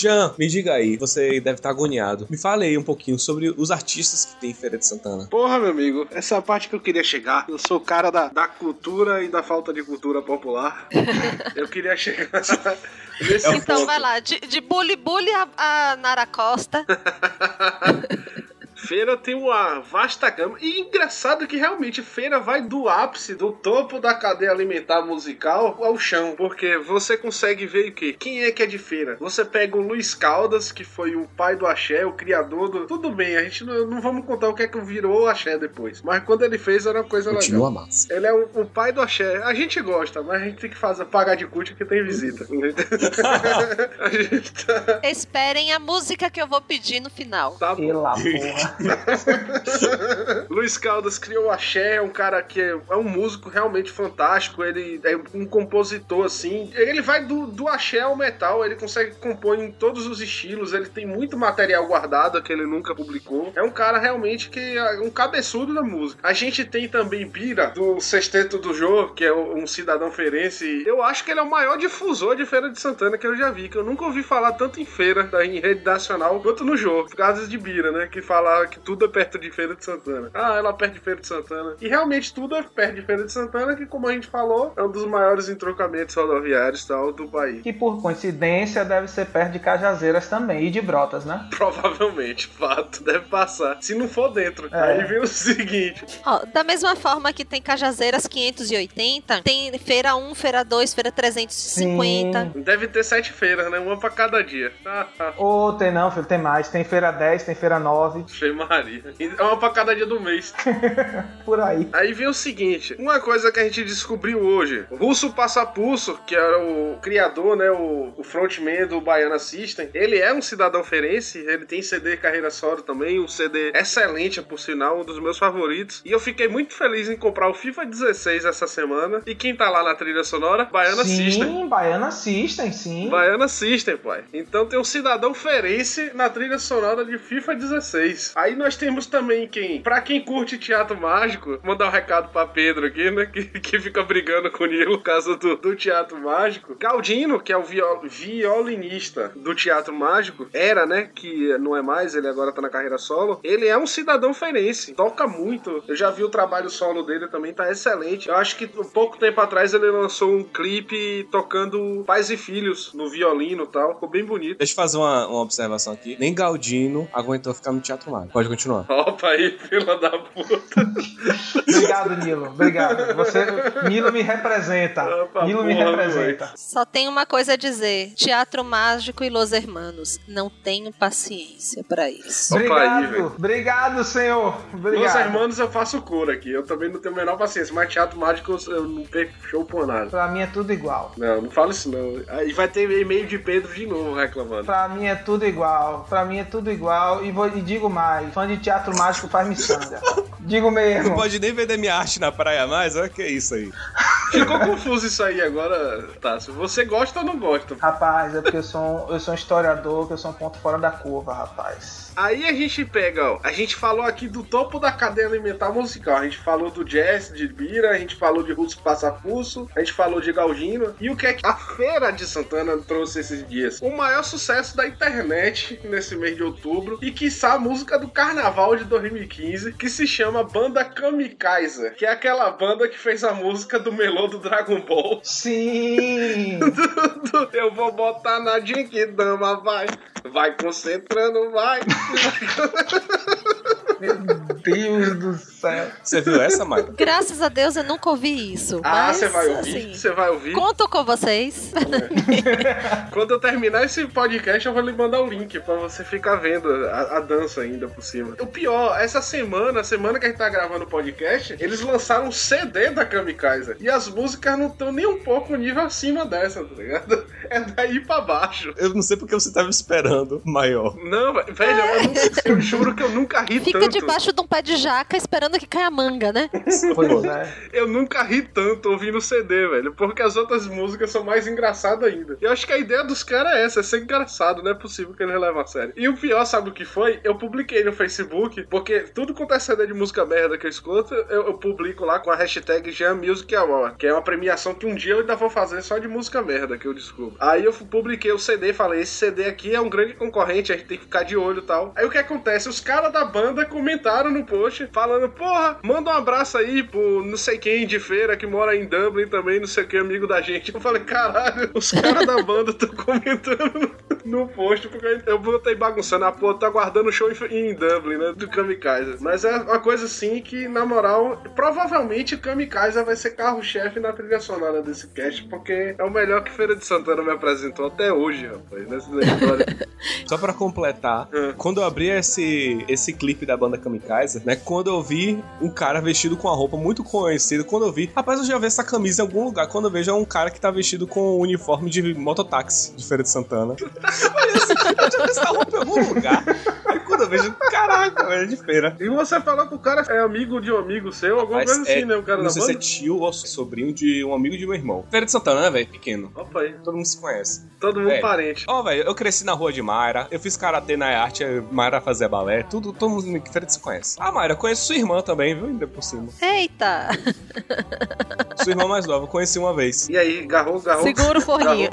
Jean, me diga aí, você deve estar agoniado. Me fale aí um pouquinho sobre os artistas que tem em Feira de Santana.
Porra, meu amigo, essa é a parte que eu queria chegar. Eu sou o cara da, da cultura e da falta de cultura popular. Eu queria chegar nesse
Então
ponto.
vai lá, de, de Bully Bully a, a Nara Costa.
Feira tem uma vasta gama. E engraçado que realmente Feira vai do ápice, do topo da cadeia alimentar musical ao chão. Porque você consegue ver o quê? Quem é que é de Feira? Você pega o Luiz Caldas, que foi o pai do axé, o criador do. Tudo bem, a gente não, não vamos contar o que é que virou o axé depois. Mas quando ele fez era uma coisa
Continua
legal.
massa.
Ele é o, o pai do axé. A gente gosta, mas a gente tem que fazer, pagar de cult que tem visita. a gente tá.
Esperem a música que eu vou pedir no final.
tá bom.
Pela porra.
Luiz Caldas criou o Axé, é um cara que é, é um músico realmente fantástico, ele é um compositor, assim. Ele vai do, do Axé ao metal, ele consegue compor em todos os estilos, ele tem muito material guardado que ele nunca publicou. É um cara realmente que é um cabeçudo da música. A gente tem também Bira, do Sexteto do Jô, que é um cidadão feirense. Eu acho que ele é o maior difusor de Feira de Santana que eu já vi, que eu nunca ouvi falar tanto em feira, em rede nacional, quanto no Jô. Por causa de Bira, né? Que fala que tudo é perto de Feira de Santana. Ah, ela é perto de Feira de Santana. E realmente tudo é perto de Feira de Santana, que como a gente falou, é um dos maiores entrocamentos rodoviários e tal do país.
Que por coincidência deve ser perto de Cajazeiras também. E de Brotas, né?
Provavelmente, fato, deve passar. Se não for dentro.
É.
Aí vem o seguinte.
Ó, da mesma forma que tem Cajazeiras 580, tem Feira 1, Feira 2, Feira 350.
Deve ter sete feiras, né? Uma pra cada dia.
Ou tem não, filho, tem mais. Tem feira 10, tem feira 9,
Cheio Maria. É uma pra cada dia do mês.
por aí.
Aí vem o seguinte, uma coisa que a gente descobriu hoje. Russo Passapulso, que era o criador, né, o, o frontman do Baiana System, ele é um cidadão ferense, ele tem CD Carreira Solo também, um CD excelente, por sinal, um dos meus favoritos. E eu fiquei muito feliz em comprar o FIFA 16 essa semana. E quem tá lá na trilha sonora? Baiana
sim,
System.
Baiana System, sim.
Baiana System, pai. Então tem um cidadão ferense na trilha sonora de FIFA 16. Aí nós temos também quem? Pra quem curte teatro mágico, mandar um recado pra Pedro aqui, né? Que, que fica brigando com o Nilo por causa do, do teatro mágico. Galdino, que é o viol- violinista do teatro mágico, era, né? Que não é mais, ele agora tá na carreira solo. Ele é um cidadão ferense, toca muito. Eu já vi o trabalho solo dele também, tá excelente. Eu acho que um pouco tempo atrás ele lançou um clipe tocando pais e filhos no violino e tal. Ficou bem bonito.
Deixa eu fazer uma, uma observação aqui. Nem Galdino aguentou ficar no Teatro Mágico. Pode continuar.
Opa aí, fila da puta.
Obrigado, Nilo. Obrigado. Você, Nilo me representa.
Opa,
Nilo me representa.
Só tenho uma coisa a dizer: Teatro Mágico e Los Hermanos. Não tenho paciência pra isso.
Opa aí,
Obrigado.
velho.
Obrigado, senhor. Obrigado.
irmãos eu faço cura aqui. Eu também não tenho a menor paciência, mas teatro mágico eu- eu não perco show por nada.
Pra mim é tudo igual.
Não, não fala isso não. Aí vai ter e-mail de Pedro de novo reclamando.
Pra mim é tudo igual. Pra mim é tudo igual. E, vou, e digo mais: fã de teatro mágico faz miçanga. Digo
Não
mesmo.
pode nem vender minha arte na praia mais? Olha que é isso aí.
Ficou confuso isso aí agora, Tássio. Você gosta ou não gosta?
Rapaz, é porque eu sou, um- eu sou um historiador, que eu sou um ponto fora da curva, rapaz.
Aí a gente pega, ó, a gente falou aqui do topo da cadeia alimentar musical. A gente falou do jazz, de Bira, a gente falou de Russo Passapulso, a gente falou de Galdino. E o que é que a Feira de Santana trouxe esses dias? O maior sucesso da internet nesse mês de outubro e quiçá a música do carnaval de 2015, que se chama Banda Kamikaze, que é aquela banda que fez a música do melô do Dragon Ball.
Sim!
Eu vou botar na Jinkidama, vai. Vai concentrando, vai.
Meu Deus do céu.
Você viu essa, Maio?
Graças a Deus eu nunca ouvi isso.
Ah, você vai ouvir?
assim,
Você vai ouvir?
Conto com vocês.
Quando eu terminar esse podcast, eu vou lhe mandar o link pra você ficar vendo a, a dança ainda por cima. O pior, essa semana, a semana que a gente tá gravando o podcast, eles lançaram um CD da Kamikaze. E as músicas não estão nem um pouco nível acima dessa, tá ligado? É daí pra baixo.
Eu não sei porque você tava esperando maior.
Não, velho, eu, nunca- eu juro que eu nunca ri
Fica
tanto.
debaixo de um pé de jaca esperando que caia manga, né?
Pois é.
Eu nunca ri tanto ouvindo o CD, velho, porque as outras músicas são mais engraçadas ainda. Eu acho que a ideia dos caras é essa, é ser engraçado, não é possível que eles levam a sério. E o pior, sabe o que foi? Eu publiquei no Facebook, porque tudo quanto é CD de música merda que eu escuto, eu, eu publico lá com a hashtag Jam Music Award, que é uma premiação que um dia eu ainda vou fazer só de música merda que eu descubro. Aí eu publiquei o CD e falei, esse CD aqui é um grande concorrente, a gente tem que ficar de olho e tal. Aí o que acontece? Os caras da banda comentaram no post, falando, porra, manda um abraço aí pro não sei quem de feira que mora em Dublin também, não sei que, amigo da gente. Eu falei, caralho, os caras da banda estão comentando no, post, porque eu botei bagunçando, ah, pô, tá aguardando o show em, Dublin, né, do Kamikaze. Mas é uma coisa assim que, na moral, provavelmente o Kamikaze vai ser carro-chefe na trilha sonora desse cast, porque é o melhor que Feira de Santana me apresentou até hoje, rapaz, nessa história.
Só pra completar,
É.
quando eu abri esse, esse clipe da banda Kamikaze, né? Quando eu vi um cara vestido com a roupa muito conhecida, quando eu vi, rapaz, eu já vi essa camisa em algum lugar. Quando eu vejo é um cara que tá vestido com o uniforme de mototáxi de Feira de Santana. Eu já vi essa roupa em algum lugar. Vejo, caraca, é de feira.
E você falou que o cara é amigo de um amigo seu, alguma
Mas
coisa assim,
é-
né? O cara
não
da
sei se é
banda?
tio ou sobrinho de um amigo de meu irmão. Feira de Santana, né, velho? Pequeno.
Opa aí,
Todo mundo se conhece.
todo mundo
Velho.
parente.
Ó, velho, eu cresci na rua de Mayra, eu fiz karatê na arte, Mayra fazia balé, tudo, todo mundo em Feira se conhece. Ah, Mayra, conheço sua irmã também, viu? Ainda por cima.
Eita!
Sua irmã mais nova, eu conheci uma vez.
E aí, garrou, garrou.
Segura o forninho.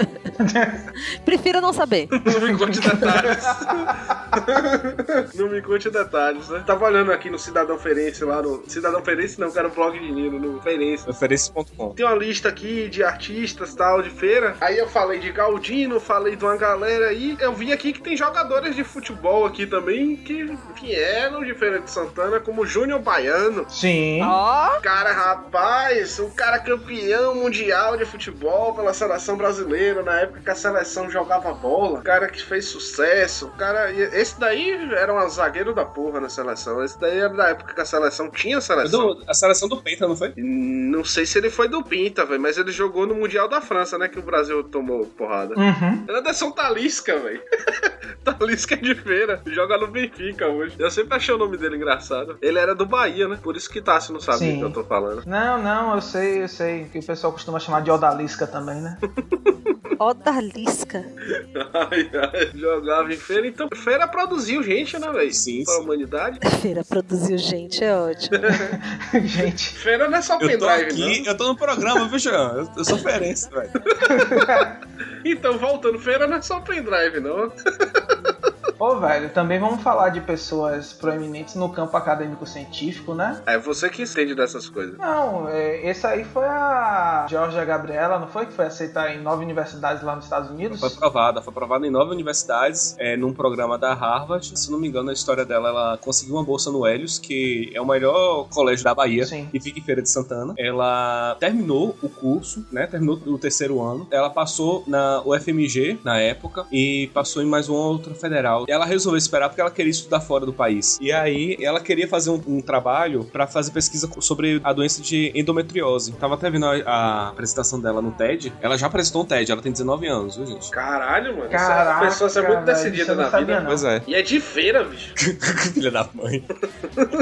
Prefiro não saber.
Não me conte detalhes. não me conte detalhes, né? Tava olhando aqui no Cidadão Ferense lá no. Cidadão Ferense não, cara, o blog de Nino, no Ferense.
Referência.com.
Tem uma lista aqui de artistas tal, de feira. Aí eu falei de Galdino, falei de uma galera aí. Eu vi aqui que tem jogadores de futebol aqui também que vieram de Feira de Santana, como Júnior Baiano.
Sim.
Ó,
Cara, rapaz, o cara campeão mundial de futebol pela seleção brasileira, na época que a seleção jogava bola, o cara que fez sucesso, o cara. Esse daí era um zagueiro da porra na seleção. Esse daí era da época que a seleção tinha seleção.
Do- a seleção do Penta, não foi?
Não sei se ele foi do Pinta, velho, mas ele jogou no Mundial da França, né? Que o Brasil tomou porrada.
Uhum.
Anderson Talisca, velho. Talisca é de feira. Joga no Benfica hoje. Eu sempre achei o nome dele engraçado. Ele era do Bahia, né? Por isso que Tassi não sabe o que eu tô falando.
Não, não, eu sei, eu sei. Que o pessoal costuma chamar de odalisca também, né?
odalisca.
Ai, ai, jogava em feira. Então, feira produziu gente, né, velho?
Sim,
Pra
sim.
humanidade.
Feira produziu gente, é ótimo.
Gente.
Feira não é só
Eu tô
pendrive,
aqui,
não.
eu tô no programa, viu, Jean? Eu, eu sou ferense, velho.
Então, voltando, feira não é só pendrive, não.
Ô, velho, também vamos falar de pessoas proeminentes no campo acadêmico-científico, né?
É você que entende dessas coisas.
Não, é, esse aí foi a Georgia Gabriela, não foi? Que foi aceitar em nove universidades lá nos Estados Unidos?
Foi aprovada, foi aprovada em nove universidades, é, num programa da Harvard. Se não me engano, a história dela, ela conseguiu uma bolsa no Helios, que é o melhor colégio da Bahia,
Sim.
e fica em Feira de Santana. Ela terminou o curso, né? Terminou o terceiro ano. Ela passou na UFMG na época e passou em mais uma outra federal. Ela resolveu esperar porque ela queria estudar fora do país. E aí ela queria fazer um, um trabalho para fazer pesquisa sobre a doença de endometriose. Tava até vendo a, a apresentação dela no TED. Ela já apresentou um TED, ela tem 19 anos, viu, gente?
Caralho, mano.
Caraca,
Essa pessoa é muito decidida na
sabia,
vida.
não.
Pois é.
E é de feira, bicho.
Filha da mãe.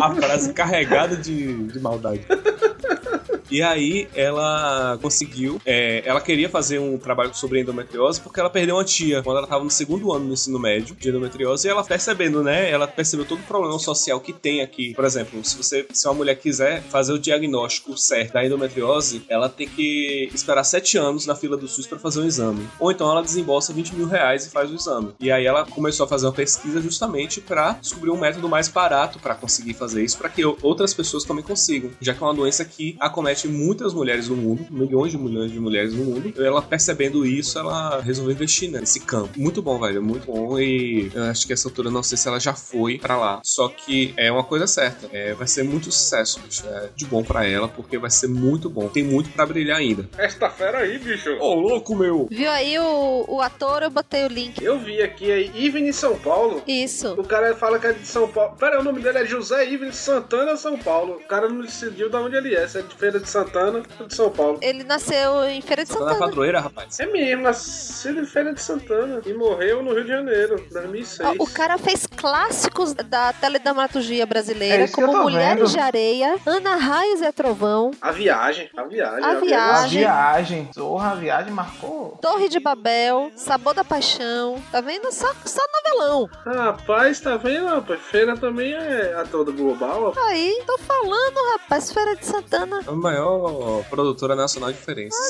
A frase carregada de, de maldade. E aí ela conseguiu. é, ela queria fazer um trabalho sobre endometriose porque ela perdeu uma tia quando ela estava no segundo ano do ensino médio de endometriose. E ela percebendo, né? Ela percebeu todo o problema social que tem aqui. Por exemplo, se você, se uma mulher quiser fazer o diagnóstico certo da endometriose, ela tem que esperar sete anos na fila do SUS para fazer um exame. Ou então ela desembolsa 20 mil reais e faz o exame. E aí ela começou a fazer uma pesquisa justamente para descobrir um método mais barato para conseguir fazer isso, para que outras pessoas também consigam, já que é uma doença que acomete existem muitas mulheres no mundo, milhões de milhões de mulheres no mundo. Ela percebendo isso, ela resolveu investir nesse campo. Muito bom, velho, muito bom. E eu acho que essa altura, não sei se ela já foi pra lá. Só que é uma coisa certa, é, vai ser muito sucesso, bicho. É de bom pra ela, porque vai ser muito bom. Tem muito pra brilhar ainda.
Esta fera aí, bicho.
Ô, louco, meu!
Viu aí o, o ator? Eu botei o link.
Eu vi aqui aí, Iven São Paulo.
Isso.
O cara fala que é de São Paulo. Pera, aí, o nome dele é José Iven Santana São Paulo. O cara não decidiu de onde ele é. Se é de Feira de Santana de São Paulo.
Ele nasceu em Feira de
Tá na
Santana.
padroeira, rapaz.
É mesmo, nasceu em Feira de Santana. E morreu no Rio de Janeiro, 2006.
Ó, O cara fez clássicos da teledramaturgia
É
brasileira,
eu
como Mulheres
vendo.
de Areia, Ana Raios é Trovão,
A viagem, a viagem.
A
A
viagem.
viagem. Zorra, a viagem marcou.
Torre de Babel, Sabor da Paixão. Tá vendo? Só, só novelão.
Rapaz, tá vendo? rapaz? Feira também é a toda global. ó.
Aí, tô falando, rapaz, Feira de Santana.
A maior produtora nacional de diferença.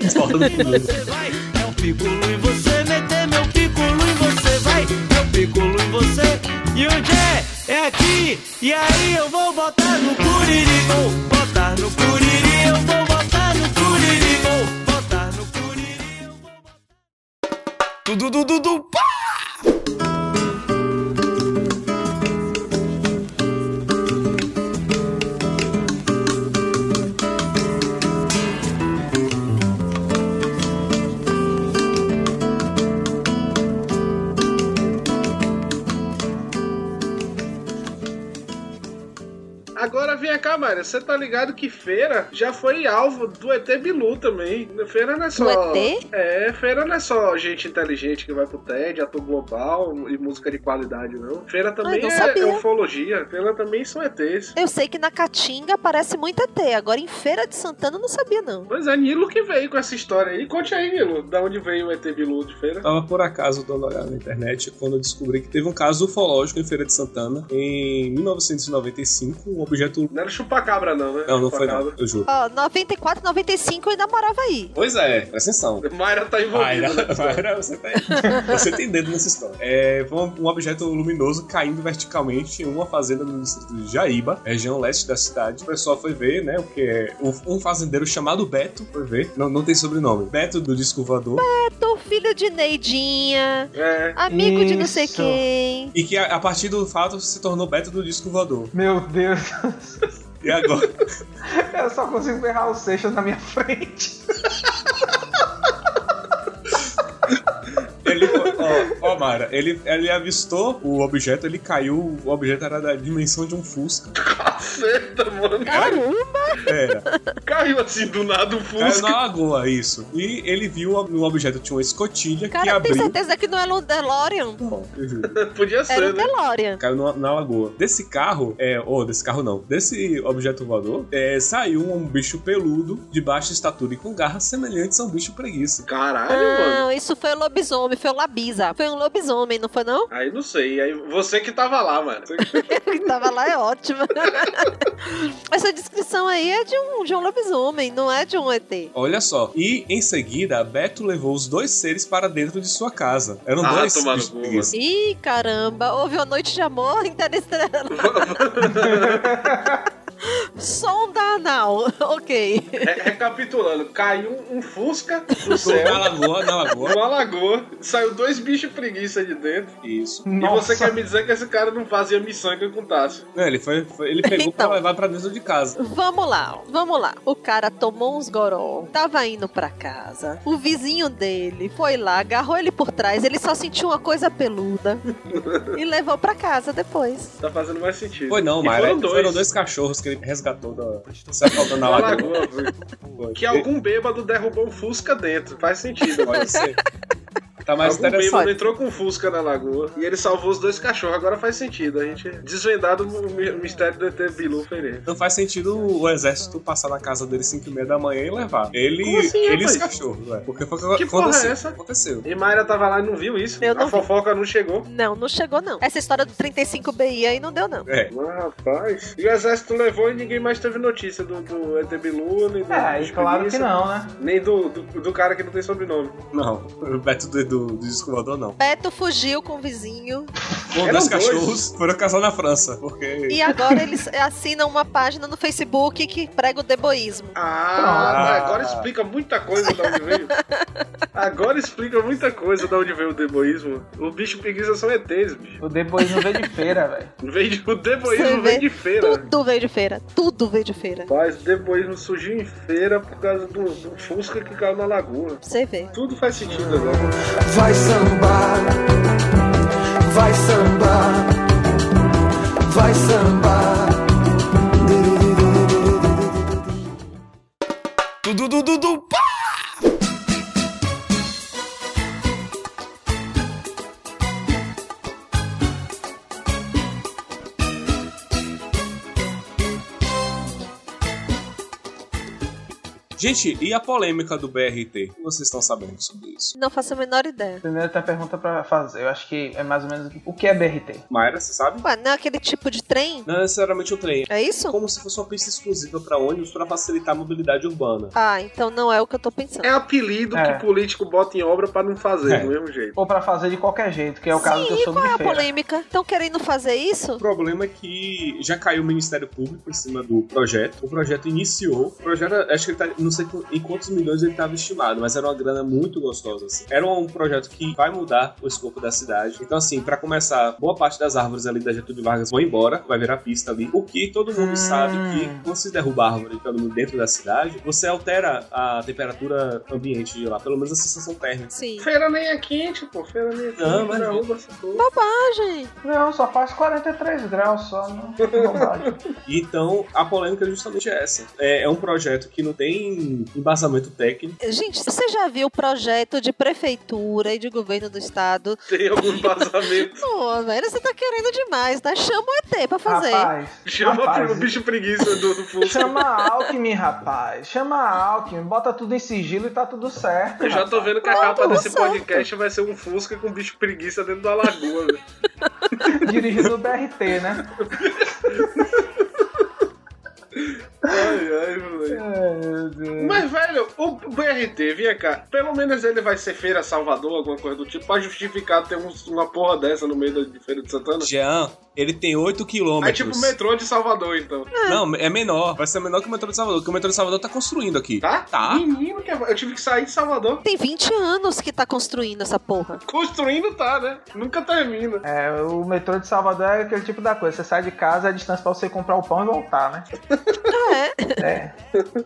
Você vai, é um piculo em você, meter meu piculo em você, vai, é um piculo em você. E onde é? É aqui. E aí eu vou botar no curiri, vou botar no curiri, eu vou botar no curiri, vou botar no curiri. eu vou
Du, du, du, du, pá!
Agora vem cá, Mayra. Você tá ligado que Feira já foi alvo do ET Bilu também. Feira não é só.
Do ET?
É, Feira não é só gente inteligente que vai pro TED, ator global e música de qualidade, não. Feira também
não
é,
sabia.
é ufologia. Feira também são ETs.
Eu sei que na Caatinga aparece muito ET. Agora em Feira de Santana eu não sabia, não.
Pois é, Nilo que veio com essa história aí. Conte aí, Nilo, da onde veio o ET Bilu de Feira.
Tava por acaso dando olhada na internet quando eu descobri que teve um caso ufológico em Feira de Santana em 1995. Um objeto.
Não era chupacabra, não, né?
Não, não foi não, eu juro.
Ó, 94, 95 eu ainda morava aí.
Pois é, presta atenção.
Mayra tá envolvida.
Mayra. Mayra, você, tá, você tem dedo nessa história. É, foi um, objeto luminoso caindo verticalmente em uma fazenda no distrito de Jaíba, região leste da cidade. O pessoal foi ver, né? O que é um, fazendeiro chamado Beto foi ver. Não, não tem sobrenome. Beto do disco voador.
Tô filho de Neidinha,
É.
amigo de não sei
Isso.
quem.
E que a, a partir do fato se tornou Beto do disco voador.
Meu Deus.
E agora?
Eu só consigo ver Raul Seixas na minha frente.
Ele, ó, ó, Mara, ele, ele avistou o objeto, ele caiu, o objeto era da dimensão de um Fusca.
Caceta, mano.
Caramba!
Era.
Caiu assim do nada o
Caiu
Fusca.
na lagoa, isso. E ele viu no objeto tinha uma escotilha que
Cara, tem
abriu.
certeza que não é um DeLorean?
Não, eu juro.
Podia
Era
ser,
um
né?
DeLorean.
Caiu na, na lagoa. Desse carro, é, ou desse carro não, desse objeto voador, é, saiu um bicho peludo, de baixa estatura e com garras semelhantes a um bicho preguiça.
Caralho, mano.
Não, isso foi o lobisomem, foi o Labisa. Foi um lobisomem, não foi não?
Aí não sei. Aí você que tava lá, mano.
que tava lá é ótima. Essa descrição aí é de um, de um lobisomem, não é de um ET.
Olha só. E em seguida, Beto levou os dois seres para dentro de sua casa. Eram
Ah,
dois preguiça.
Ih, caramba, houve uma noite de amor interestelar. Sonda anal, ok.
Re- recapitulando, caiu um, um Fusca do
Na
céu,
lagoa, na lagoa.
numa lagoa, saiu dois bichos preguiça de dentro.
Isso.
E você quer me dizer que esse cara não fazia miçanga com Tássio?
Não, ele, foi, foi- ele pegou pra
Então.
levar pra dentro de casa.
Vamos lá, vamos lá. O cara tomou uns goró, tava indo pra casa. O vizinho dele foi lá, agarrou ele por trás. Ele só sentiu uma coisa peluda e levou pra casa depois.
Tá fazendo mais sentido.
Foi não, mas
foram dois.
foram dois cachorros que ele resgatou da, afogando na lagoa.
Que algum bêbado derrubou um Fusca dentro. Faz sentido.
Pode ser. Tá mais
Algum
interessante.
bêbado entrou com um Fusca na lagoa e ele salvou os dois cachorros. Agora faz sentido. A gente desvendado o mi- mistério do ET Bilu Ferreira.
Não faz sentido o exército passar na casa dele 5 e meia da manhã e levar. Ele,
Como assim,
ele e os
rapaz?
cachorros, velho. Porque foi o
Que
que
porra
aconteceu.
é essa?
Aconteceu.
E Mayra tava lá e não viu isso.
Eu não
a
vi.
fofoca não chegou.
Não, não chegou não. Essa história do 35BI aí não deu não.
É.
Ah, rapaz. E o exército levou e ninguém mais teve notícia do, do ET Bilu, nem do.
É, e claro que não, né?
Nem do, do, do cara que não tem sobrenome.
Não, o Beto do, do do, do disco voador, não.
Beto fugiu com o vizinho
Com
Eram
dois
dois.
cachorros foram casar na França, porque...
e agora eles assinam uma página no Facebook que prega o deboísmo.
Ah,
Pronto.
agora explica muita coisa de onde veio. Agora explica muita coisa de onde veio o deboísmo. O bicho preguiça são ETs, bicho.
O deboísmo veio de feira, velho.
Veio de- o deboísmo
vê,
vem de feira.
Tudo veio de feira. Tudo veio de feira.
Mas o deboísmo surgiu em feira por causa do, do Fusca que caiu na lagoa.
Você ver.
Tudo faz sentido agora.
Vai sambar, vai sambar, vai sambar.
Dudu, dudu, dudu, pá!
Gente, e a polêmica do BRT? O que vocês estão sabendo sobre isso?
Não faço a menor ideia.
Primeiro tem a pergunta pra fazer. Eu acho que é mais ou menos o que é BRT.
Mayra, você sabe?
Ué, não é aquele tipo de trem?
Não necessariamente o trem.
É isso?
Como se fosse uma pista exclusiva para ônibus para facilitar a mobilidade urbana.
Ah, então não é o que eu tô pensando.
É apelido
É.
que político bota em obra pra não fazer,
É.
do mesmo jeito.
Ou pra fazer de qualquer jeito, que é o caso que eu
Sim,
sou
qual é a
feira.
polêmica? Estão querendo fazer isso?
O problema é que já caiu o Ministério Público em cima do projeto. O projeto iniciou. O projeto, acho que ele tá, não sei em quantos milhões ele estava estimado, mas era uma grana muito gostosa. Assim. Era um projeto que vai mudar o escopo da cidade. Então, assim, para começar, boa parte das árvores ali da Getúlio Vargas vão embora, vai virar pista ali. O que todo mundo
Hum.
sabe que quando se derruba a árvore pelo menos dentro da cidade, você altera a temperatura ambiente de lá, pelo menos a sensação térmica.
Sim.
Feira nem é quente, pô. Feira nem é quente.
Não, mas-
derruba essa porra.
Bobagem.
Não, só faz 43 graus só, não tem bobagem.
Então, a polêmica é justamente essa. É, é um projeto que não tem embasamento técnico.
Gente, você já viu o projeto de prefeitura e de governo do estado?
Tem algum embasamento.
Pô, velho, você tá querendo demais, tá? Chama o ET pra fazer.
Rapaz,
Chama
rapaz,
o bicho preguiça do, do Fusca.
Chama a Alckmin, rapaz. Chama a Alckmin, bota tudo em sigilo e tá tudo certo.
Eu já tô vendo que a capa desse
certo.
podcast vai ser um Fusca com bicho preguiça dentro da lagoa, velho.
Dirigido o BRT, né?
Ai, ai, moleque.
Ai, meu Deus.
Mas, velho, o BRT, vinha cá, pelo menos ele vai ser Feira Salvador, alguma coisa do tipo, pra justificar ter uma porra dessa no meio da de Feira de Santana.
Jean, ele tem 8
É
quilômetros.
tipo o metrô de Salvador, então.
Não, é menor. Vai ser menor que o metrô de Salvador, porque o metrô de Salvador tá construindo aqui.
Tá?
Tá.
Menino, que eu tive que sair de Salvador.
Tem 20 anos que tá construindo essa porra.
Construindo tá, né? Nunca termina.
É, o metrô de Salvador é aquele tipo da coisa. Você sai de casa, é a distância pra você comprar o pão e voltar, né?
Ah, é?
É,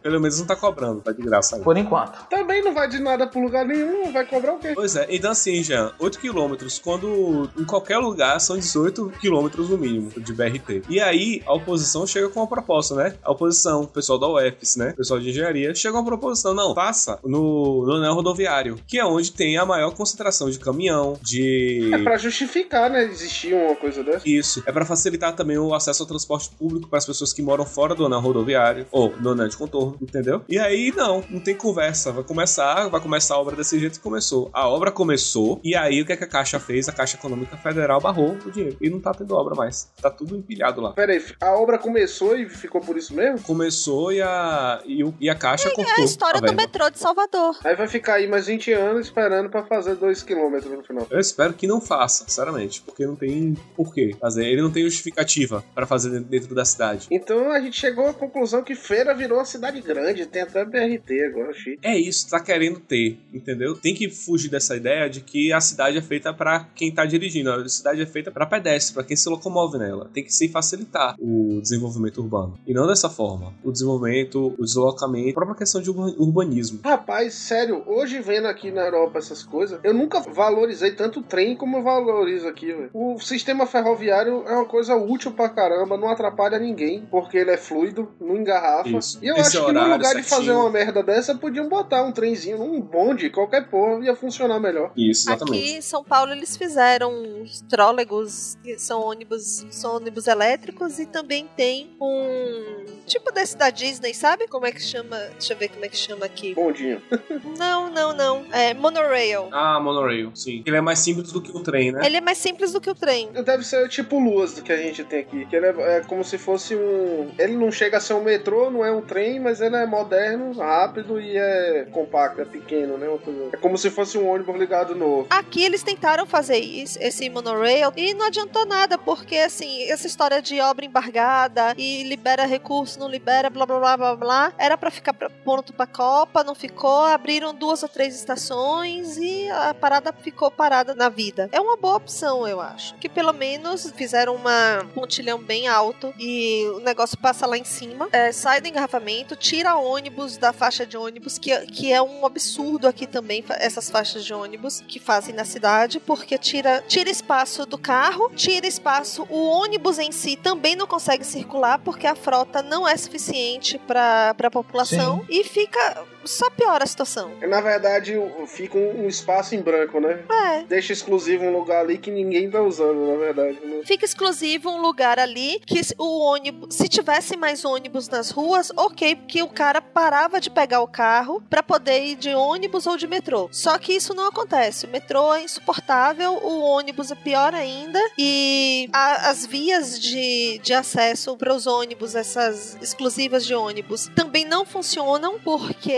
Pelo menos não tá cobrando, tá de graça aí.
por enquanto.
Também não vai de nada pro lugar nenhum, vai cobrar o quê?
Pois é, então assim, Jean, 8 quilômetros, quando em qualquer lugar são 18 quilômetros no mínimo de BRT. E aí a oposição chega com uma proposta, né? A oposição, o pessoal da UFS, né? O pessoal de engenharia, chega com uma proposição, não, passa no, no anel rodoviário, que é onde tem a maior concentração de caminhão, de...
É pra justificar, né? Existir uma coisa dessa.
Isso. É pra facilitar também o acesso ao transporte público para as pessoas que moram fora do anel rodoviário ou no anel de contorno, entendeu? E aí não, não tem conversa. Vai começar, vai começar a obra desse jeito que começou. A obra começou e aí o que, é que a Caixa fez? A Caixa Econômica Federal barrou o dinheiro e não tá tendo obra mais. Tá tudo empilhado lá.
Pera aí, a obra começou e ficou por isso mesmo?
Começou e a e, o- e a Caixa cortou.
É a história do
verba.
metrô de Salvador.
Aí vai ficar aí mais 20 anos esperando pra fazer 2km no final.
Eu espero que não faça, sinceramente, porque não tem porquê fazer. Ele não tem justificativa para fazer dentro da cidade.
Então a gente chegou à conclusão que Feira virou uma cidade grande, tem até BRT agora, chique.
É isso, tá querendo ter, entendeu? Tem que fugir dessa ideia de que a cidade é feita pra quem tá dirigindo, a cidade é feita pra pedestre, pra quem se locomove nela. Tem que se facilitar o desenvolvimento urbano. E não dessa forma. O desenvolvimento, o deslocamento, a própria questão de urba- urbanismo.
Rapaz, sério, hoje vendo aqui na Europa essas coisas, eu nunca valorizei tanto o trem como eu valorizo aqui, velho. O sistema ferroviário é uma coisa útil pra caramba, não atrapalha ninguém, porque ele é fluido, não engarrafa.
Isso.
E eu
Esse
acho que no lugar de
certinho.
fazer uma merda dessa, podiam botar um trenzinho num bonde, qualquer porra, ia funcionar melhor.
Isso, exatamente.
Aqui em São Paulo eles fizeram os trólebus, que são ônibus, são ônibus elétricos e também tem um tipo desse da Disney, sabe? Como é que chama? Deixa eu ver como é que chama aqui.
Bondinho.
Não, não, não. É monorail.
Ah, monorail, sim. Ele é mais simples do que o trem, né?
Ele é mais simples do que o trem.
Deve ser tipo Luas do que a gente tem aqui. Que ele é, é como se fosse um. Ele não chega a ser um metrô, não é um trem, mas ele é moderno, rápido e é compacto, é pequeno, né? É como se fosse um ônibus ligado novo.
Aqui eles tentaram fazer isso, esse monorail e não adiantou nada, porque assim, essa história de obra embargada e libera recurso, não libera, blá blá blá blá blá, era pra ficar pronto pra Copa, não ficou, abriram duas ou três estações e a parada ficou parada na vida. É uma boa opção, eu acho. Que pelo menos fizeram uma pontilhão bem alto e o negócio passa lá em cima, é, sai do engarrafamento, tira ônibus da faixa de ônibus, que, que é um absurdo aqui também, essas faixas de ônibus que fazem na cidade, porque tira, tira espaço do carro, tira espaço, o ônibus em si também não consegue circular, porque a frota não é suficiente para a população e fica. Só piora a situação.
Na verdade, fica um, um espaço em branco, né?
É.
Deixa exclusivo um lugar ali que ninguém tá usando, na verdade. Né?
Fica exclusivo um lugar ali que o ônibus, se tivesse mais ônibus nas ruas, ok, porque o cara parava de pegar o carro pra poder ir de ônibus ou de metrô. Só que isso não acontece. O metrô é insuportável, o ônibus é pior ainda e a- as vias de, de acesso para os ônibus, essas exclusivas de ônibus, também não funcionam porque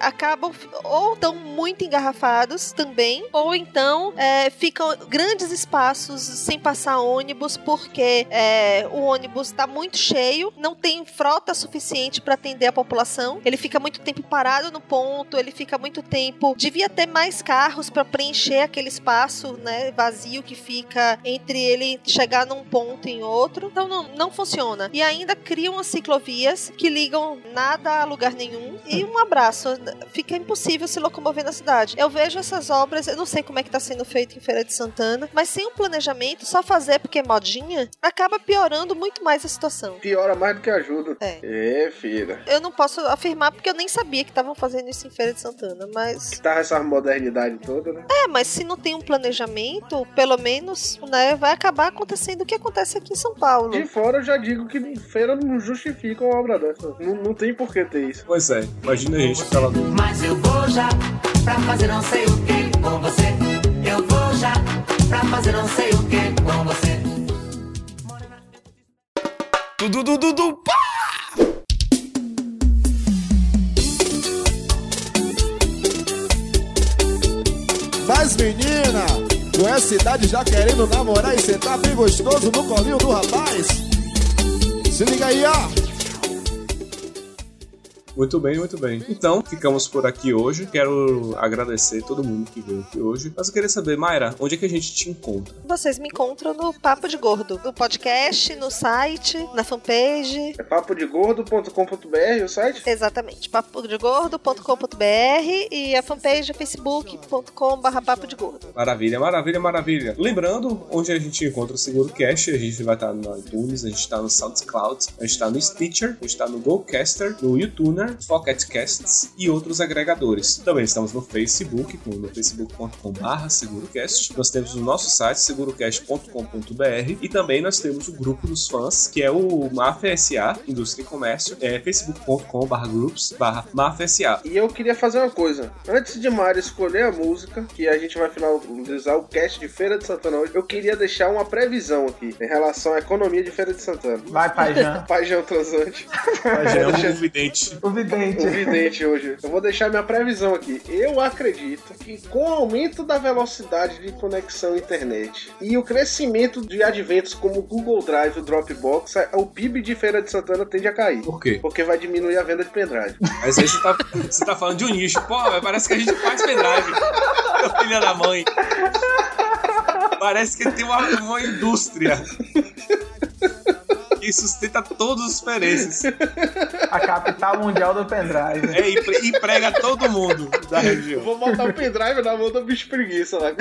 acabam ou estão muito engarrafados também, ou então é, ficam grandes espaços sem passar ônibus porque é, o ônibus está muito cheio, não tem frota suficiente para atender a população, ele fica muito tempo parado no ponto, ele fica muito tempo. Devia ter mais carros para preencher aquele espaço né, vazio que fica entre ele chegar num ponto e em outro. Então não, não funciona. E ainda criam as ciclovias que ligam nada a lugar nenhum. E um abraço. Fica impossível se locomover na cidade. Eu vejo essas obras, eu não sei como é que tá sendo feito em Feira de Santana, mas sem um planejamento, só fazer porque é modinha, acaba piorando muito mais a situação.
Piora mais do que ajuda.
É.
É, filha.
Eu não posso afirmar porque eu nem sabia que estavam fazendo isso em Feira de Santana, mas.
Tá essa modernidade toda, né?
É, mas se não tem um planejamento, pelo menos, né, vai acabar acontecendo o que acontece aqui em São Paulo.
De fora eu já digo que feira não justifica uma obra dessa. Não, não tem por que ter isso.
Pois é, imagina a gente
Mas eu vou já pra fazer não sei o que com você. Eu vou já pra fazer não sei o que com você.
Tudo, tudo, tudo, pá!
Mas menina, com essa idade já querendo namorar e sentar bem gostoso no colinho do rapaz. Se liga aí, ó.
Muito bem, muito bem. Então, ficamos por aqui hoje. Quero agradecer todo mundo que veio aqui hoje. Mas eu queria saber, Mayra, onde é que a gente te encontra?
Vocês me encontram no Papo de Gordo, no podcast, no site, na fanpage.
É papodegordo.com.br o site?
Exatamente, papodegordo.com.br e a fanpage é facebook.com.br papo de gordo.
Maravilha, maravilha, maravilha. Lembrando, onde a gente encontra o Seguro Cash, a gente vai estar no iTunes, a gente está no SoundCloud, a gente está no Stitcher, a gente está no GoCaster, no YouTuner, Pocket Casts e outros agregadores. Também estamos no Facebook, no facebook.com.br SeguroCast. Nós temos o nosso site, segurocast.com.br e também nós temos o grupo dos fãs, que é o Mafia SA, Indústria e Comércio, é facebook.com.br groups Mafia SA.
E eu queria fazer uma coisa. Antes de Mário escolher a música, que a gente vai finalizar o cast de Feira de Santana hoje, eu queria deixar uma previsão aqui em relação à economia de Feira de Santana.
Vai, Paijan.
Pajão transante.
Pajão vidente.
O vidente.
O vidente hoje. Eu vou deixar minha previsão aqui. Eu acredito que com o aumento da velocidade de conexão à internet e o crescimento de adventos como o Google Drive e o Dropbox, o PIB de Feira de Santana tende a cair.
Por quê?
Porque vai diminuir a venda de pendrive.
Mas aí você tá, você tá falando de um nicho. Pô, mas parece que a gente faz pendrive. Meu filho da mãe. Parece que tem uma, uma indústria que sustenta todos os pereces.
A capital mundial do pendrive.
É, e pre- emprega todo mundo da região.
Vou botar o pendrive na mão do bicho preguiça lá.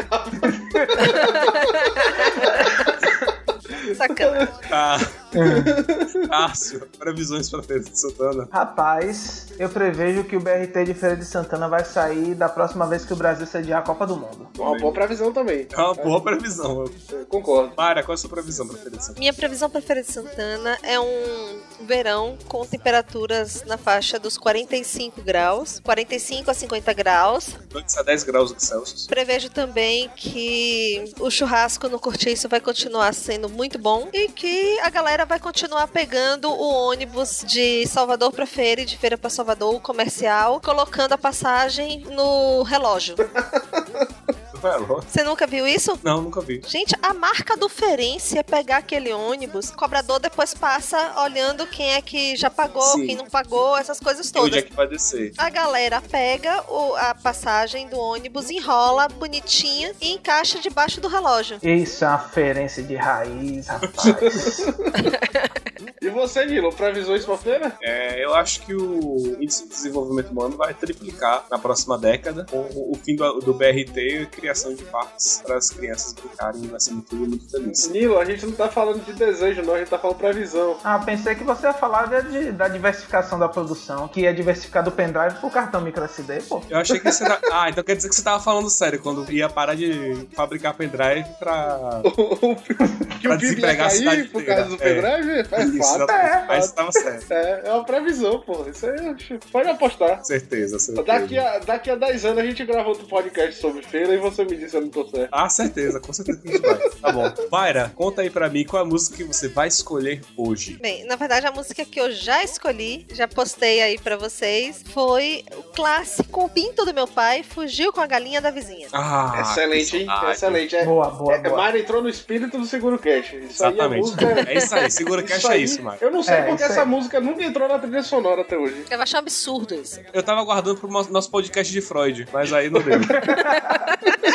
Sacana.
Tá. Cássio, previsões pra Feira de Santana.
Rapaz, eu prevejo que o BRT de Feira de Santana vai sair da próxima vez que o Brasil sediar a Copa do Mundo.
Uma boa previsão também.
É uma boa previsão.
Eu concordo.
Mara, qual é a sua previsão pra Feira de Santana?
Minha previsão para Feira de Santana é um verão com temperaturas na faixa dos 45 graus, 45 a 50 graus.
2 a 10 graus Celsius.
Prevejo também que o churrasco no Cortiço vai continuar sendo muito bom e que a galera vai continuar pegando o ônibus de Salvador para Feira e de Feira para Salvador, o comercial, colocando a passagem no relógio. Você nunca viu isso?
Não, nunca vi.
Gente, a marca do Ferense é pegar aquele ônibus, o cobrador depois passa olhando quem é que já pagou,
Sim.
quem não pagou, essas coisas
E onde
todas.
é que vai descer?
A galera pega o- a passagem do ônibus, enrola bonitinha e encaixa debaixo do relógio.
Isso é uma referência de raiz, rapaz.
E você, Nilo, previsões pra feira?
É, eu acho que o índice de desenvolvimento humano vai triplicar na próxima década com o o fim do, do BRT e a criação de parques para as crianças brincarem. Vai ser muito, muito feliz.
Nilo, a gente não tá falando de desejo, não, a gente tá falando previsão.
Ah, pensei que você ia falar da, de- da diversificação da produção, que ia diversificar do pendrive pro cartão microSD, pô.
Eu achei que você. era- Ah, então quer dizer que você tava falando sério quando ia parar de fabricar pendrive pra.
Que
pra
o ia
desempregar a cidade
cair por causa do pendrive? É,
Isso,
fato.
exatamente. Mas tava certo.
É, é uma previsão, pô. Isso aí, pode apostar.
Certeza, certeza.
Daqui a, daqui a 10 anos a gente grava outro podcast sobre feira e você me diz se eu não tô certo.
Ah, certeza, com certeza que a gente vai. Tá bom. Mayra, conta aí pra mim qual é a música que você vai escolher hoje.
Bem, na verdade, a música que eu já escolhi, já postei aí pra vocês, foi o clássico Pinto do Meu Pai Fugiu com a Galinha da Vizinha.
Ah,
excelente, hein? Excelente. É,
Boa, boa,
é,
boa.
Mara entrou no espírito do Seguro Cash. Isso aí é
Exatamente.
música.
É isso aí, Segura Cash é
aí,
isso, Mara.
Eu não sei
É,
porque essa
aí.
música nunca entrou na trilha sonora até hoje.
Eu acho um absurdo isso.
Eu tava aguardando pro nosso podcast de Freud, mas aí não deu.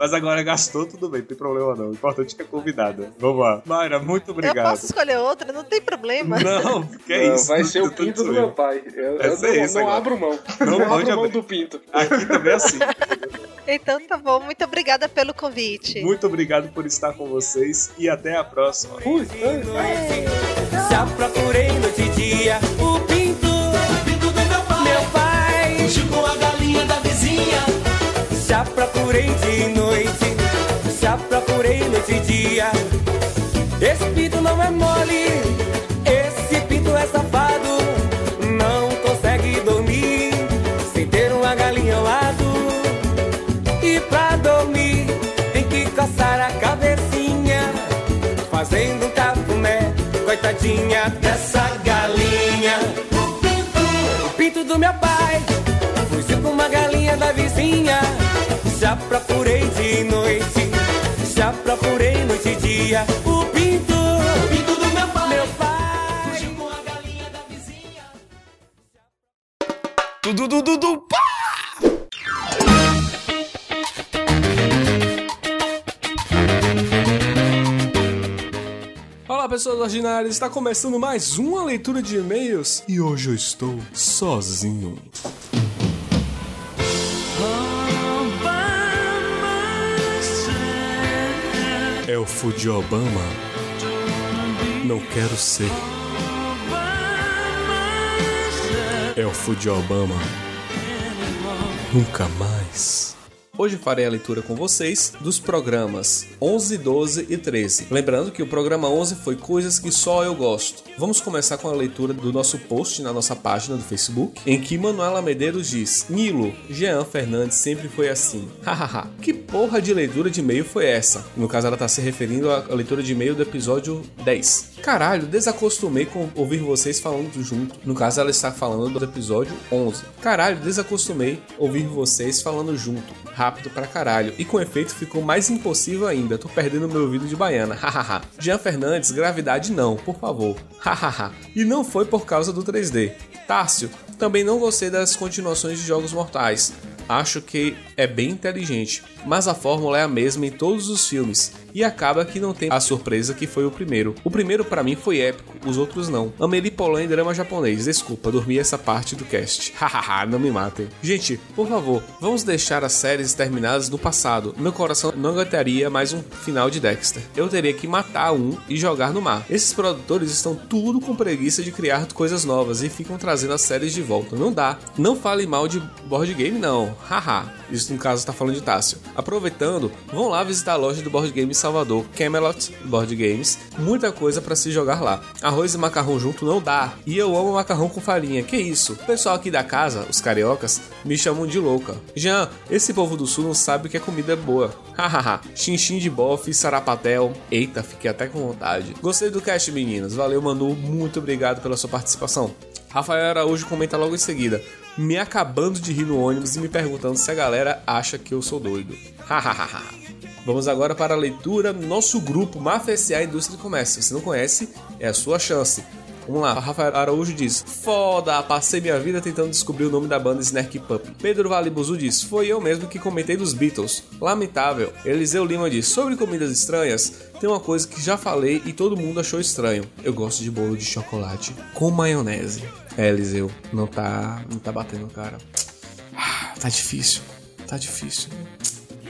Mas agora gastou, tudo bem, não tem problema não. O importante é que é convidada. Vamos lá. Mayra, muito
Eu
obrigado.
posso escolher outra, não tem problema.
Não, que
Não,
isso.
vai ser o
Eu
pinto do meu pai. Eu,
Vai
eu não,
isso
não abro mão.
Não
Não, abro mão
abrir.
do pinto.
Aqui também é assim.
Então tá bom, muito obrigada pelo convite.
Muito obrigado por estar com vocês e até a próxima.
Fui.
Já procurei noite e dia o pinto, pinto do meu pai. Meu pai Já procurei de noite, já procurei noite e dia. Esse pinto não é mole, esse pinto é safado. Não consegue dormir sem ter uma galinha ao lado. E pra dormir tem que coçar a cabecinha Fazendo um cafuné, coitadinha dessa Já procurei de noite Já procurei noite e dia O pinto, o pinto do meu pai Meu pai Fugiu com a galinha da vizinha
Dudu, dudu, dudu, pá!
Olá, pessoas ordinárias. Está começando mais uma leitura de e-mails e hoje eu estou sozinho. É o Fuji Obama. Não quero ser. É o Fuji Obama. Nunca mais. Hoje farei a leitura com vocês dos programas 11, 12 e 13. Lembrando que o programa 11 foi Coisas que só eu gosto. Vamos começar com a leitura do nosso post na nossa página do Facebook, em que Manuela Medeiros diz: Nilo, Jean Fernandes sempre foi assim. Hahaha. que porra de leitura de e-mail foi essa? No caso, ela tá se referindo à leitura de e-mail do episódio 10. Caralho, desacostumei com ouvir vocês falando junto. No caso, ela está falando do episódio 11. Caralho, desacostumei ouvir vocês falando junto. Rápido pra caralho. E com efeito ficou mais impossível ainda. Tô perdendo meu ouvido de baiana. Hahaha. Jean Fernandes, gravidade não, por favor. Hahaha. e não foi por causa do 3D. Tássio, também não gostei das continuações de Jogos Mortais. Acho que é bem inteligente, mas a fórmula é a mesma em todos os filmes e acaba que não tem a surpresa que foi o primeiro. O primeiro pra mim foi épico, os outros não. Amelie Poulain em drama japonês. Desculpa, dormi essa parte do cast. Hahaha, não me matem. Gente, por favor, vamos deixar as séries terminadas no passado. Meu coração não aguentaria mais um final de Dexter. Eu teria que matar um e jogar no mar. Esses produtores estão tudo com preguiça de criar coisas novas e ficam trazendo as séries de volta. Não dá. Não fale mal de board game, não. Haha. Isso no caso tá falando de Tássio. Aproveitando, vão lá visitar a loja do Board Game Salvador, Camelot Board Games, muita coisa pra se jogar lá. Arroz e macarrão junto não dá, e eu amo macarrão com farinha, que isso? O pessoal aqui da casa, os cariocas, me chamam de louca. Jean, esse povo do sul não sabe que a comida é boa. Hahaha, chinchim de bofe, sarapatel. Eita, fiquei até com vontade. Gostei do cast, meninos. Valeu, Manu. Muito obrigado pela sua participação. Rafael Araújo comenta logo em seguida, me acabando de rir no ônibus e me perguntando se a galera acha que eu sou doido. Hahaha. Vamos agora para a leitura do nosso grupo Mafia SA Indústria e Comércio. Se não conhece, é a sua chance. Vamos lá, Rafael Araújo diz: Foda, passei minha vida tentando descobrir o nome da banda Snarky Pup. Pedro Vale Buzu diz: Foi eu mesmo que comentei dos Beatles. Lamentável. Eliseu Lima diz: Sobre comidas estranhas, tem uma coisa que já falei e todo mundo achou estranho. Eu gosto de bolo de chocolate com maionese. É, Eliseu, não tá, não tá batendo, cara. Ah, Tá difícil, tá difícil.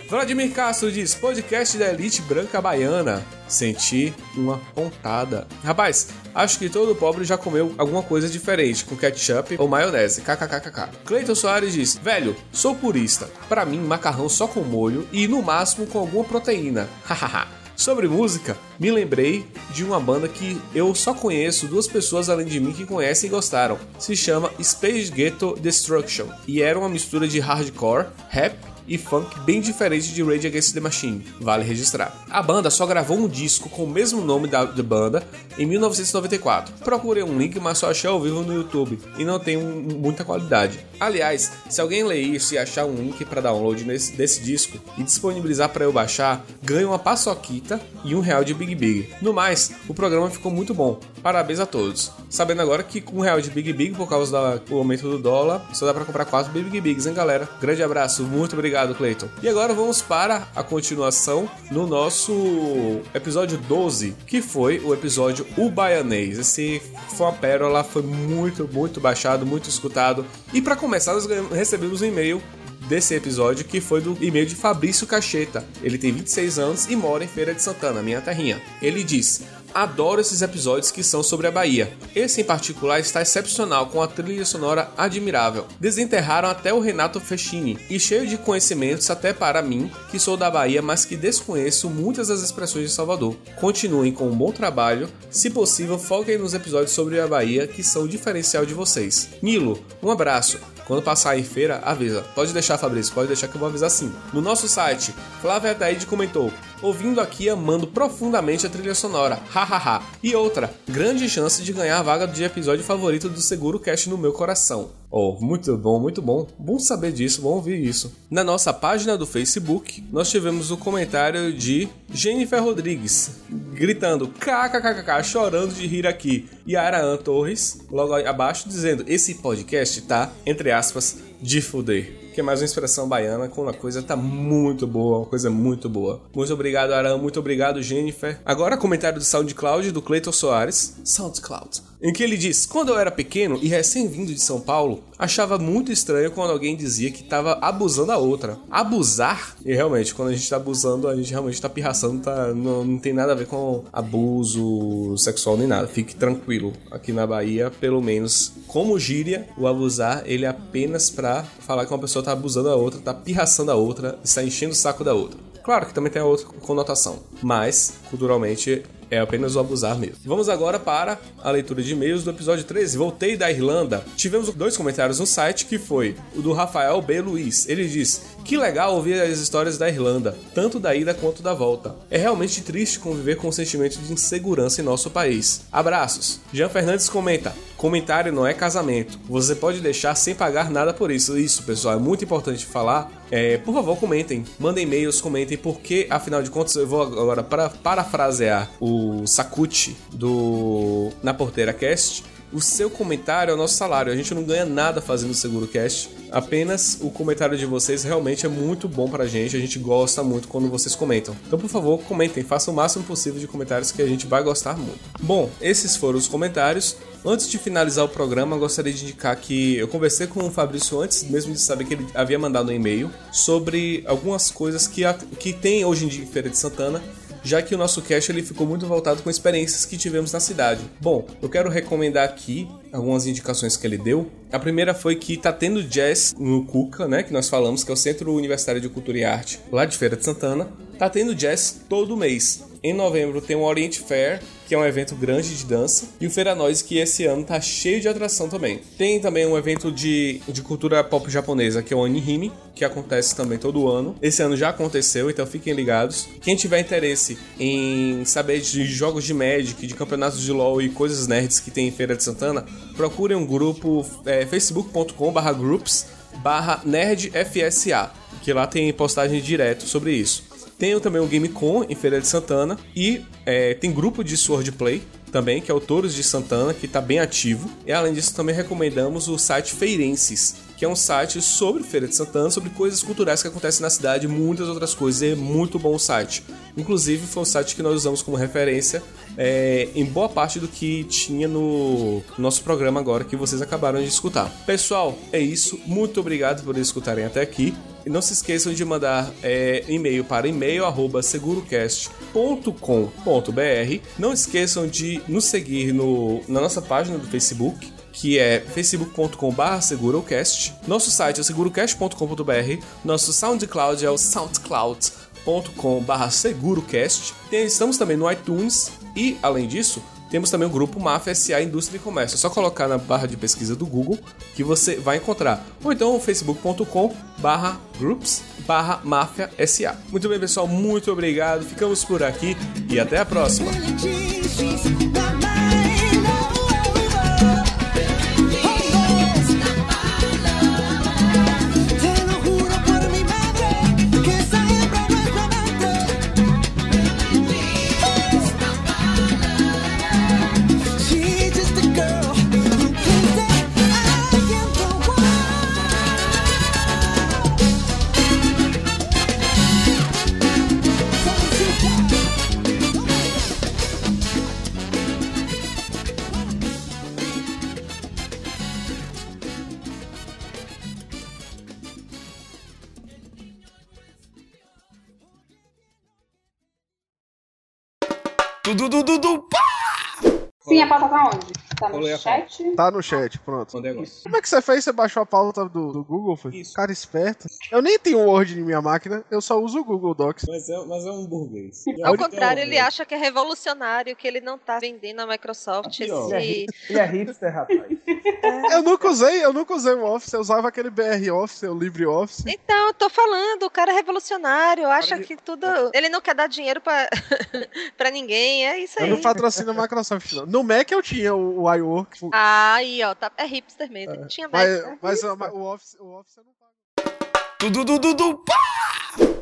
Vladimir Castro diz: podcast da Elite Branca Baiana. Senti uma pontada. Rapaz, acho que todo pobre já comeu alguma coisa diferente, com ketchup ou maionese. KKKKK. Cleiton Soares diz: Velho, sou purista. Pra mim, macarrão só com molho e no máximo com alguma proteína. Hahaha. Sobre música, me lembrei de uma banda que eu só conheço duas pessoas além de mim que conhecem e gostaram. Se chama Space Ghetto Destruction e era uma mistura de hardcore, rap e funk bem diferente de Rage Against the Machine, vale registrar. A banda só gravou um disco com o mesmo nome da, da banda em 1994. Procurei um link, mas só achei ao vivo no YouTube e não tem um- muita qualidade. Aliás, se alguém ler isso e achar um link para download nesse, desse disco e disponibilizar para eu baixar, ganha uma paçoquita e um real de Big Big. No mais, o programa ficou muito bom. Parabéns a todos. Sabendo agora que com um real de Big Big, por causa do aumento do dólar, só dá para comprar quatro Big Bigs, hein, galera? Grande abraço, muito obrigado, Clayton. E agora vamos para a continuação no nosso episódio 12, que foi o episódio O Baianês. Esse foi uma pérola, foi muito, muito baixado, muito escutado. E para começar, nós recebemos um e-mail desse episódio, que foi do e-mail de Fabrício Cacheta. Ele tem 26 anos e mora em Feira de Santana, minha terrinha. Ele diz: Adoro esses episódios que são sobre a Bahia. Esse em particular está excepcional, com a trilha sonora admirável. Desenterraram até o Renato Fechini e cheio de conhecimentos até para mim, que sou da Bahia, mas que desconheço muitas das expressões de Salvador. Continuem com um bom trabalho. Se possível, foquem nos episódios sobre a Bahia, que são o diferencial de vocês. Nilo, um abraço. Quando passar em feira, avisa. Pode deixar, Fabrício, pode deixar que eu vou avisar sim. No nosso site, Flávia Ataíde comentou: ouvindo aqui amando profundamente a trilha sonora. Hahaha. e outra, grande chance de ganhar a vaga de episódio favorito do Seguro Cast no meu coração. Oh, muito bom, muito bom. Bom saber disso, bom ouvir isso. Na nossa página do Facebook, nós tivemos o comentário de Jennifer Rodrigues, gritando kkkk, chorando de rir aqui. E a Araan Torres, logo abaixo, dizendo: Esse podcast tá, entre aspas, de fuder. Que é mais uma expressão baiana quando a coisa tá muito boa, uma coisa muito boa. Muito obrigado, Aran, muito obrigado, Jennifer. Agora, comentário do SoundCloud do Cleiton Soares. SoundCloud. Em que ele diz: Quando eu era pequeno e recém-vindo de São Paulo, achava muito estranho quando alguém dizia que tava abusando a outra. Abusar? E realmente, quando a gente tá abusando, a gente realmente tá pirraçando, tá, não, não tem nada a ver com abuso sexual nem nada. Fique tranquilo. Aqui na Bahia, pelo menos, como gíria, o abusar, ele é apenas pra falar que uma pessoa tá abusando a outra, tá pirraçando a outra, está enchendo o saco da outra. Claro que também tem outra conotação, mas culturalmente é apenas o abusar mesmo. Vamos agora para a leitura de e-mails do episódio 13. Voltei da Irlanda. Tivemos dois comentários no site que foi o do Rafael B. Luiz. Ele diz: "Que legal ouvir as histórias da Irlanda, tanto da ida quanto da volta. É realmente triste conviver com o sentimento de insegurança em nosso país. Abraços." Jean Fernandes comenta: "Comentário não é casamento. Você pode deixar sem pagar nada por isso." Isso, pessoal, é muito importante falar. É, por favor, comentem, mandem e-mails, comentem, porque afinal de contas eu vou agora para parafrasear o Sakuchi do Na Porteira Cast. O seu comentário é o nosso salário. A gente não ganha nada fazendo o Seguro Cast. Apenas o comentário de vocês realmente é muito bom pra gente. A gente gosta muito quando vocês comentam. Então, por favor, comentem. Façam o máximo possível de comentários que a gente vai gostar muito. Bom, esses foram os comentários. Antes de finalizar o programa, gostaria de indicar que eu conversei com o Fabrício antes mesmo de saber que ele havia mandado um e-mail sobre algumas coisas que, a- que tem hoje em dia em Feira de Santana já que o nosso cast ele ficou muito voltado com experiências que tivemos na cidade. Bom, eu quero recomendar aqui algumas indicações que ele deu. A primeira foi que tá tendo jazz no Cuca, né, que nós falamos que é o Centro Universitário de Cultura e Arte, lá de Feira de Santana. Tá tendo jazz todo mês. Em novembro tem o Orient Fair, que é um evento grande de dança, e o Feira Noise, que esse ano tá cheio de atração também. Tem também um evento de, de cultura pop japonesa, que é o Anihime, que acontece também todo ano. Esse ano já aconteceu, então fiquem ligados. Quem tiver interesse em saber de jogos de Magic, de campeonatos de LoL e coisas nerds que tem em Feira de Santana, procurem um grupo é, facebook.com/groups nerdfsa, que lá tem postagem direto sobre isso. Tem também o GameCon em Feira de Santana e é, tem grupo de Swordplay também, que é o Touros de Santana, que está bem ativo. E além disso, também recomendamos o site Feirenses, que é um site sobre Feira de Santana, sobre coisas culturais que acontecem na cidade muitas outras coisas. É muito bom o site. Inclusive, foi um site que nós usamos como referência é, em boa parte do que tinha no nosso programa agora, que vocês acabaram de escutar. Pessoal, é isso. Muito obrigado por escutarem até aqui. E não se esqueçam de mandar é, e-mail para e-mail@segurocast.com.br. Não esqueçam de nos seguir no, na nossa página do Facebook, que é facebook.com.br segurocast. Nosso site é segurocast.com.br. Nosso SoundCloud é o soundcloud.com.br segurocast. Estamos também no iTunes e, além disso, temos também o grupo Mafia SA Indústria e Comércio. É só colocar na barra de pesquisa do Google que você vai encontrar. Ou então facebook.com barra groups barra Máfia SA. Muito bem, pessoal. Muito obrigado. Ficamos por aqui e até a próxima.
Dudu, dudu, dudu, pá!
Sim, a pauta tá onde? Tá no chat?
Tá no chat, pronto. Como é que você fez? Você baixou a pauta do, do Google? Foi?
Isso.
Cara esperto. Eu nem tenho Word em minha máquina, eu só uso o Google Docs.
Mas é, mas é um burguês.
Ao contrário, ele acha que é revolucionário, que ele não tá vendendo a Microsoft
Aqui,
esse.
Ele é hipster, rapaz.
Eu nunca usei, eu nunca usei o Office, eu usava aquele BR Office, o LibreOffice.
Então, eu tô falando, o cara é revolucionário, acha que tudo. Ele não quer dar dinheiro pra, pra ninguém, é isso
Eu
aí.
não patrocino a Microsoft, não. No Mac eu tinha o, o iWork,
Ah, aí, ó, tá, é hipster mesmo. Ele tinha
mas,
Mac.
mas o, o Office, o Office eu não pago.
Dudu, dudu, dudu, pá!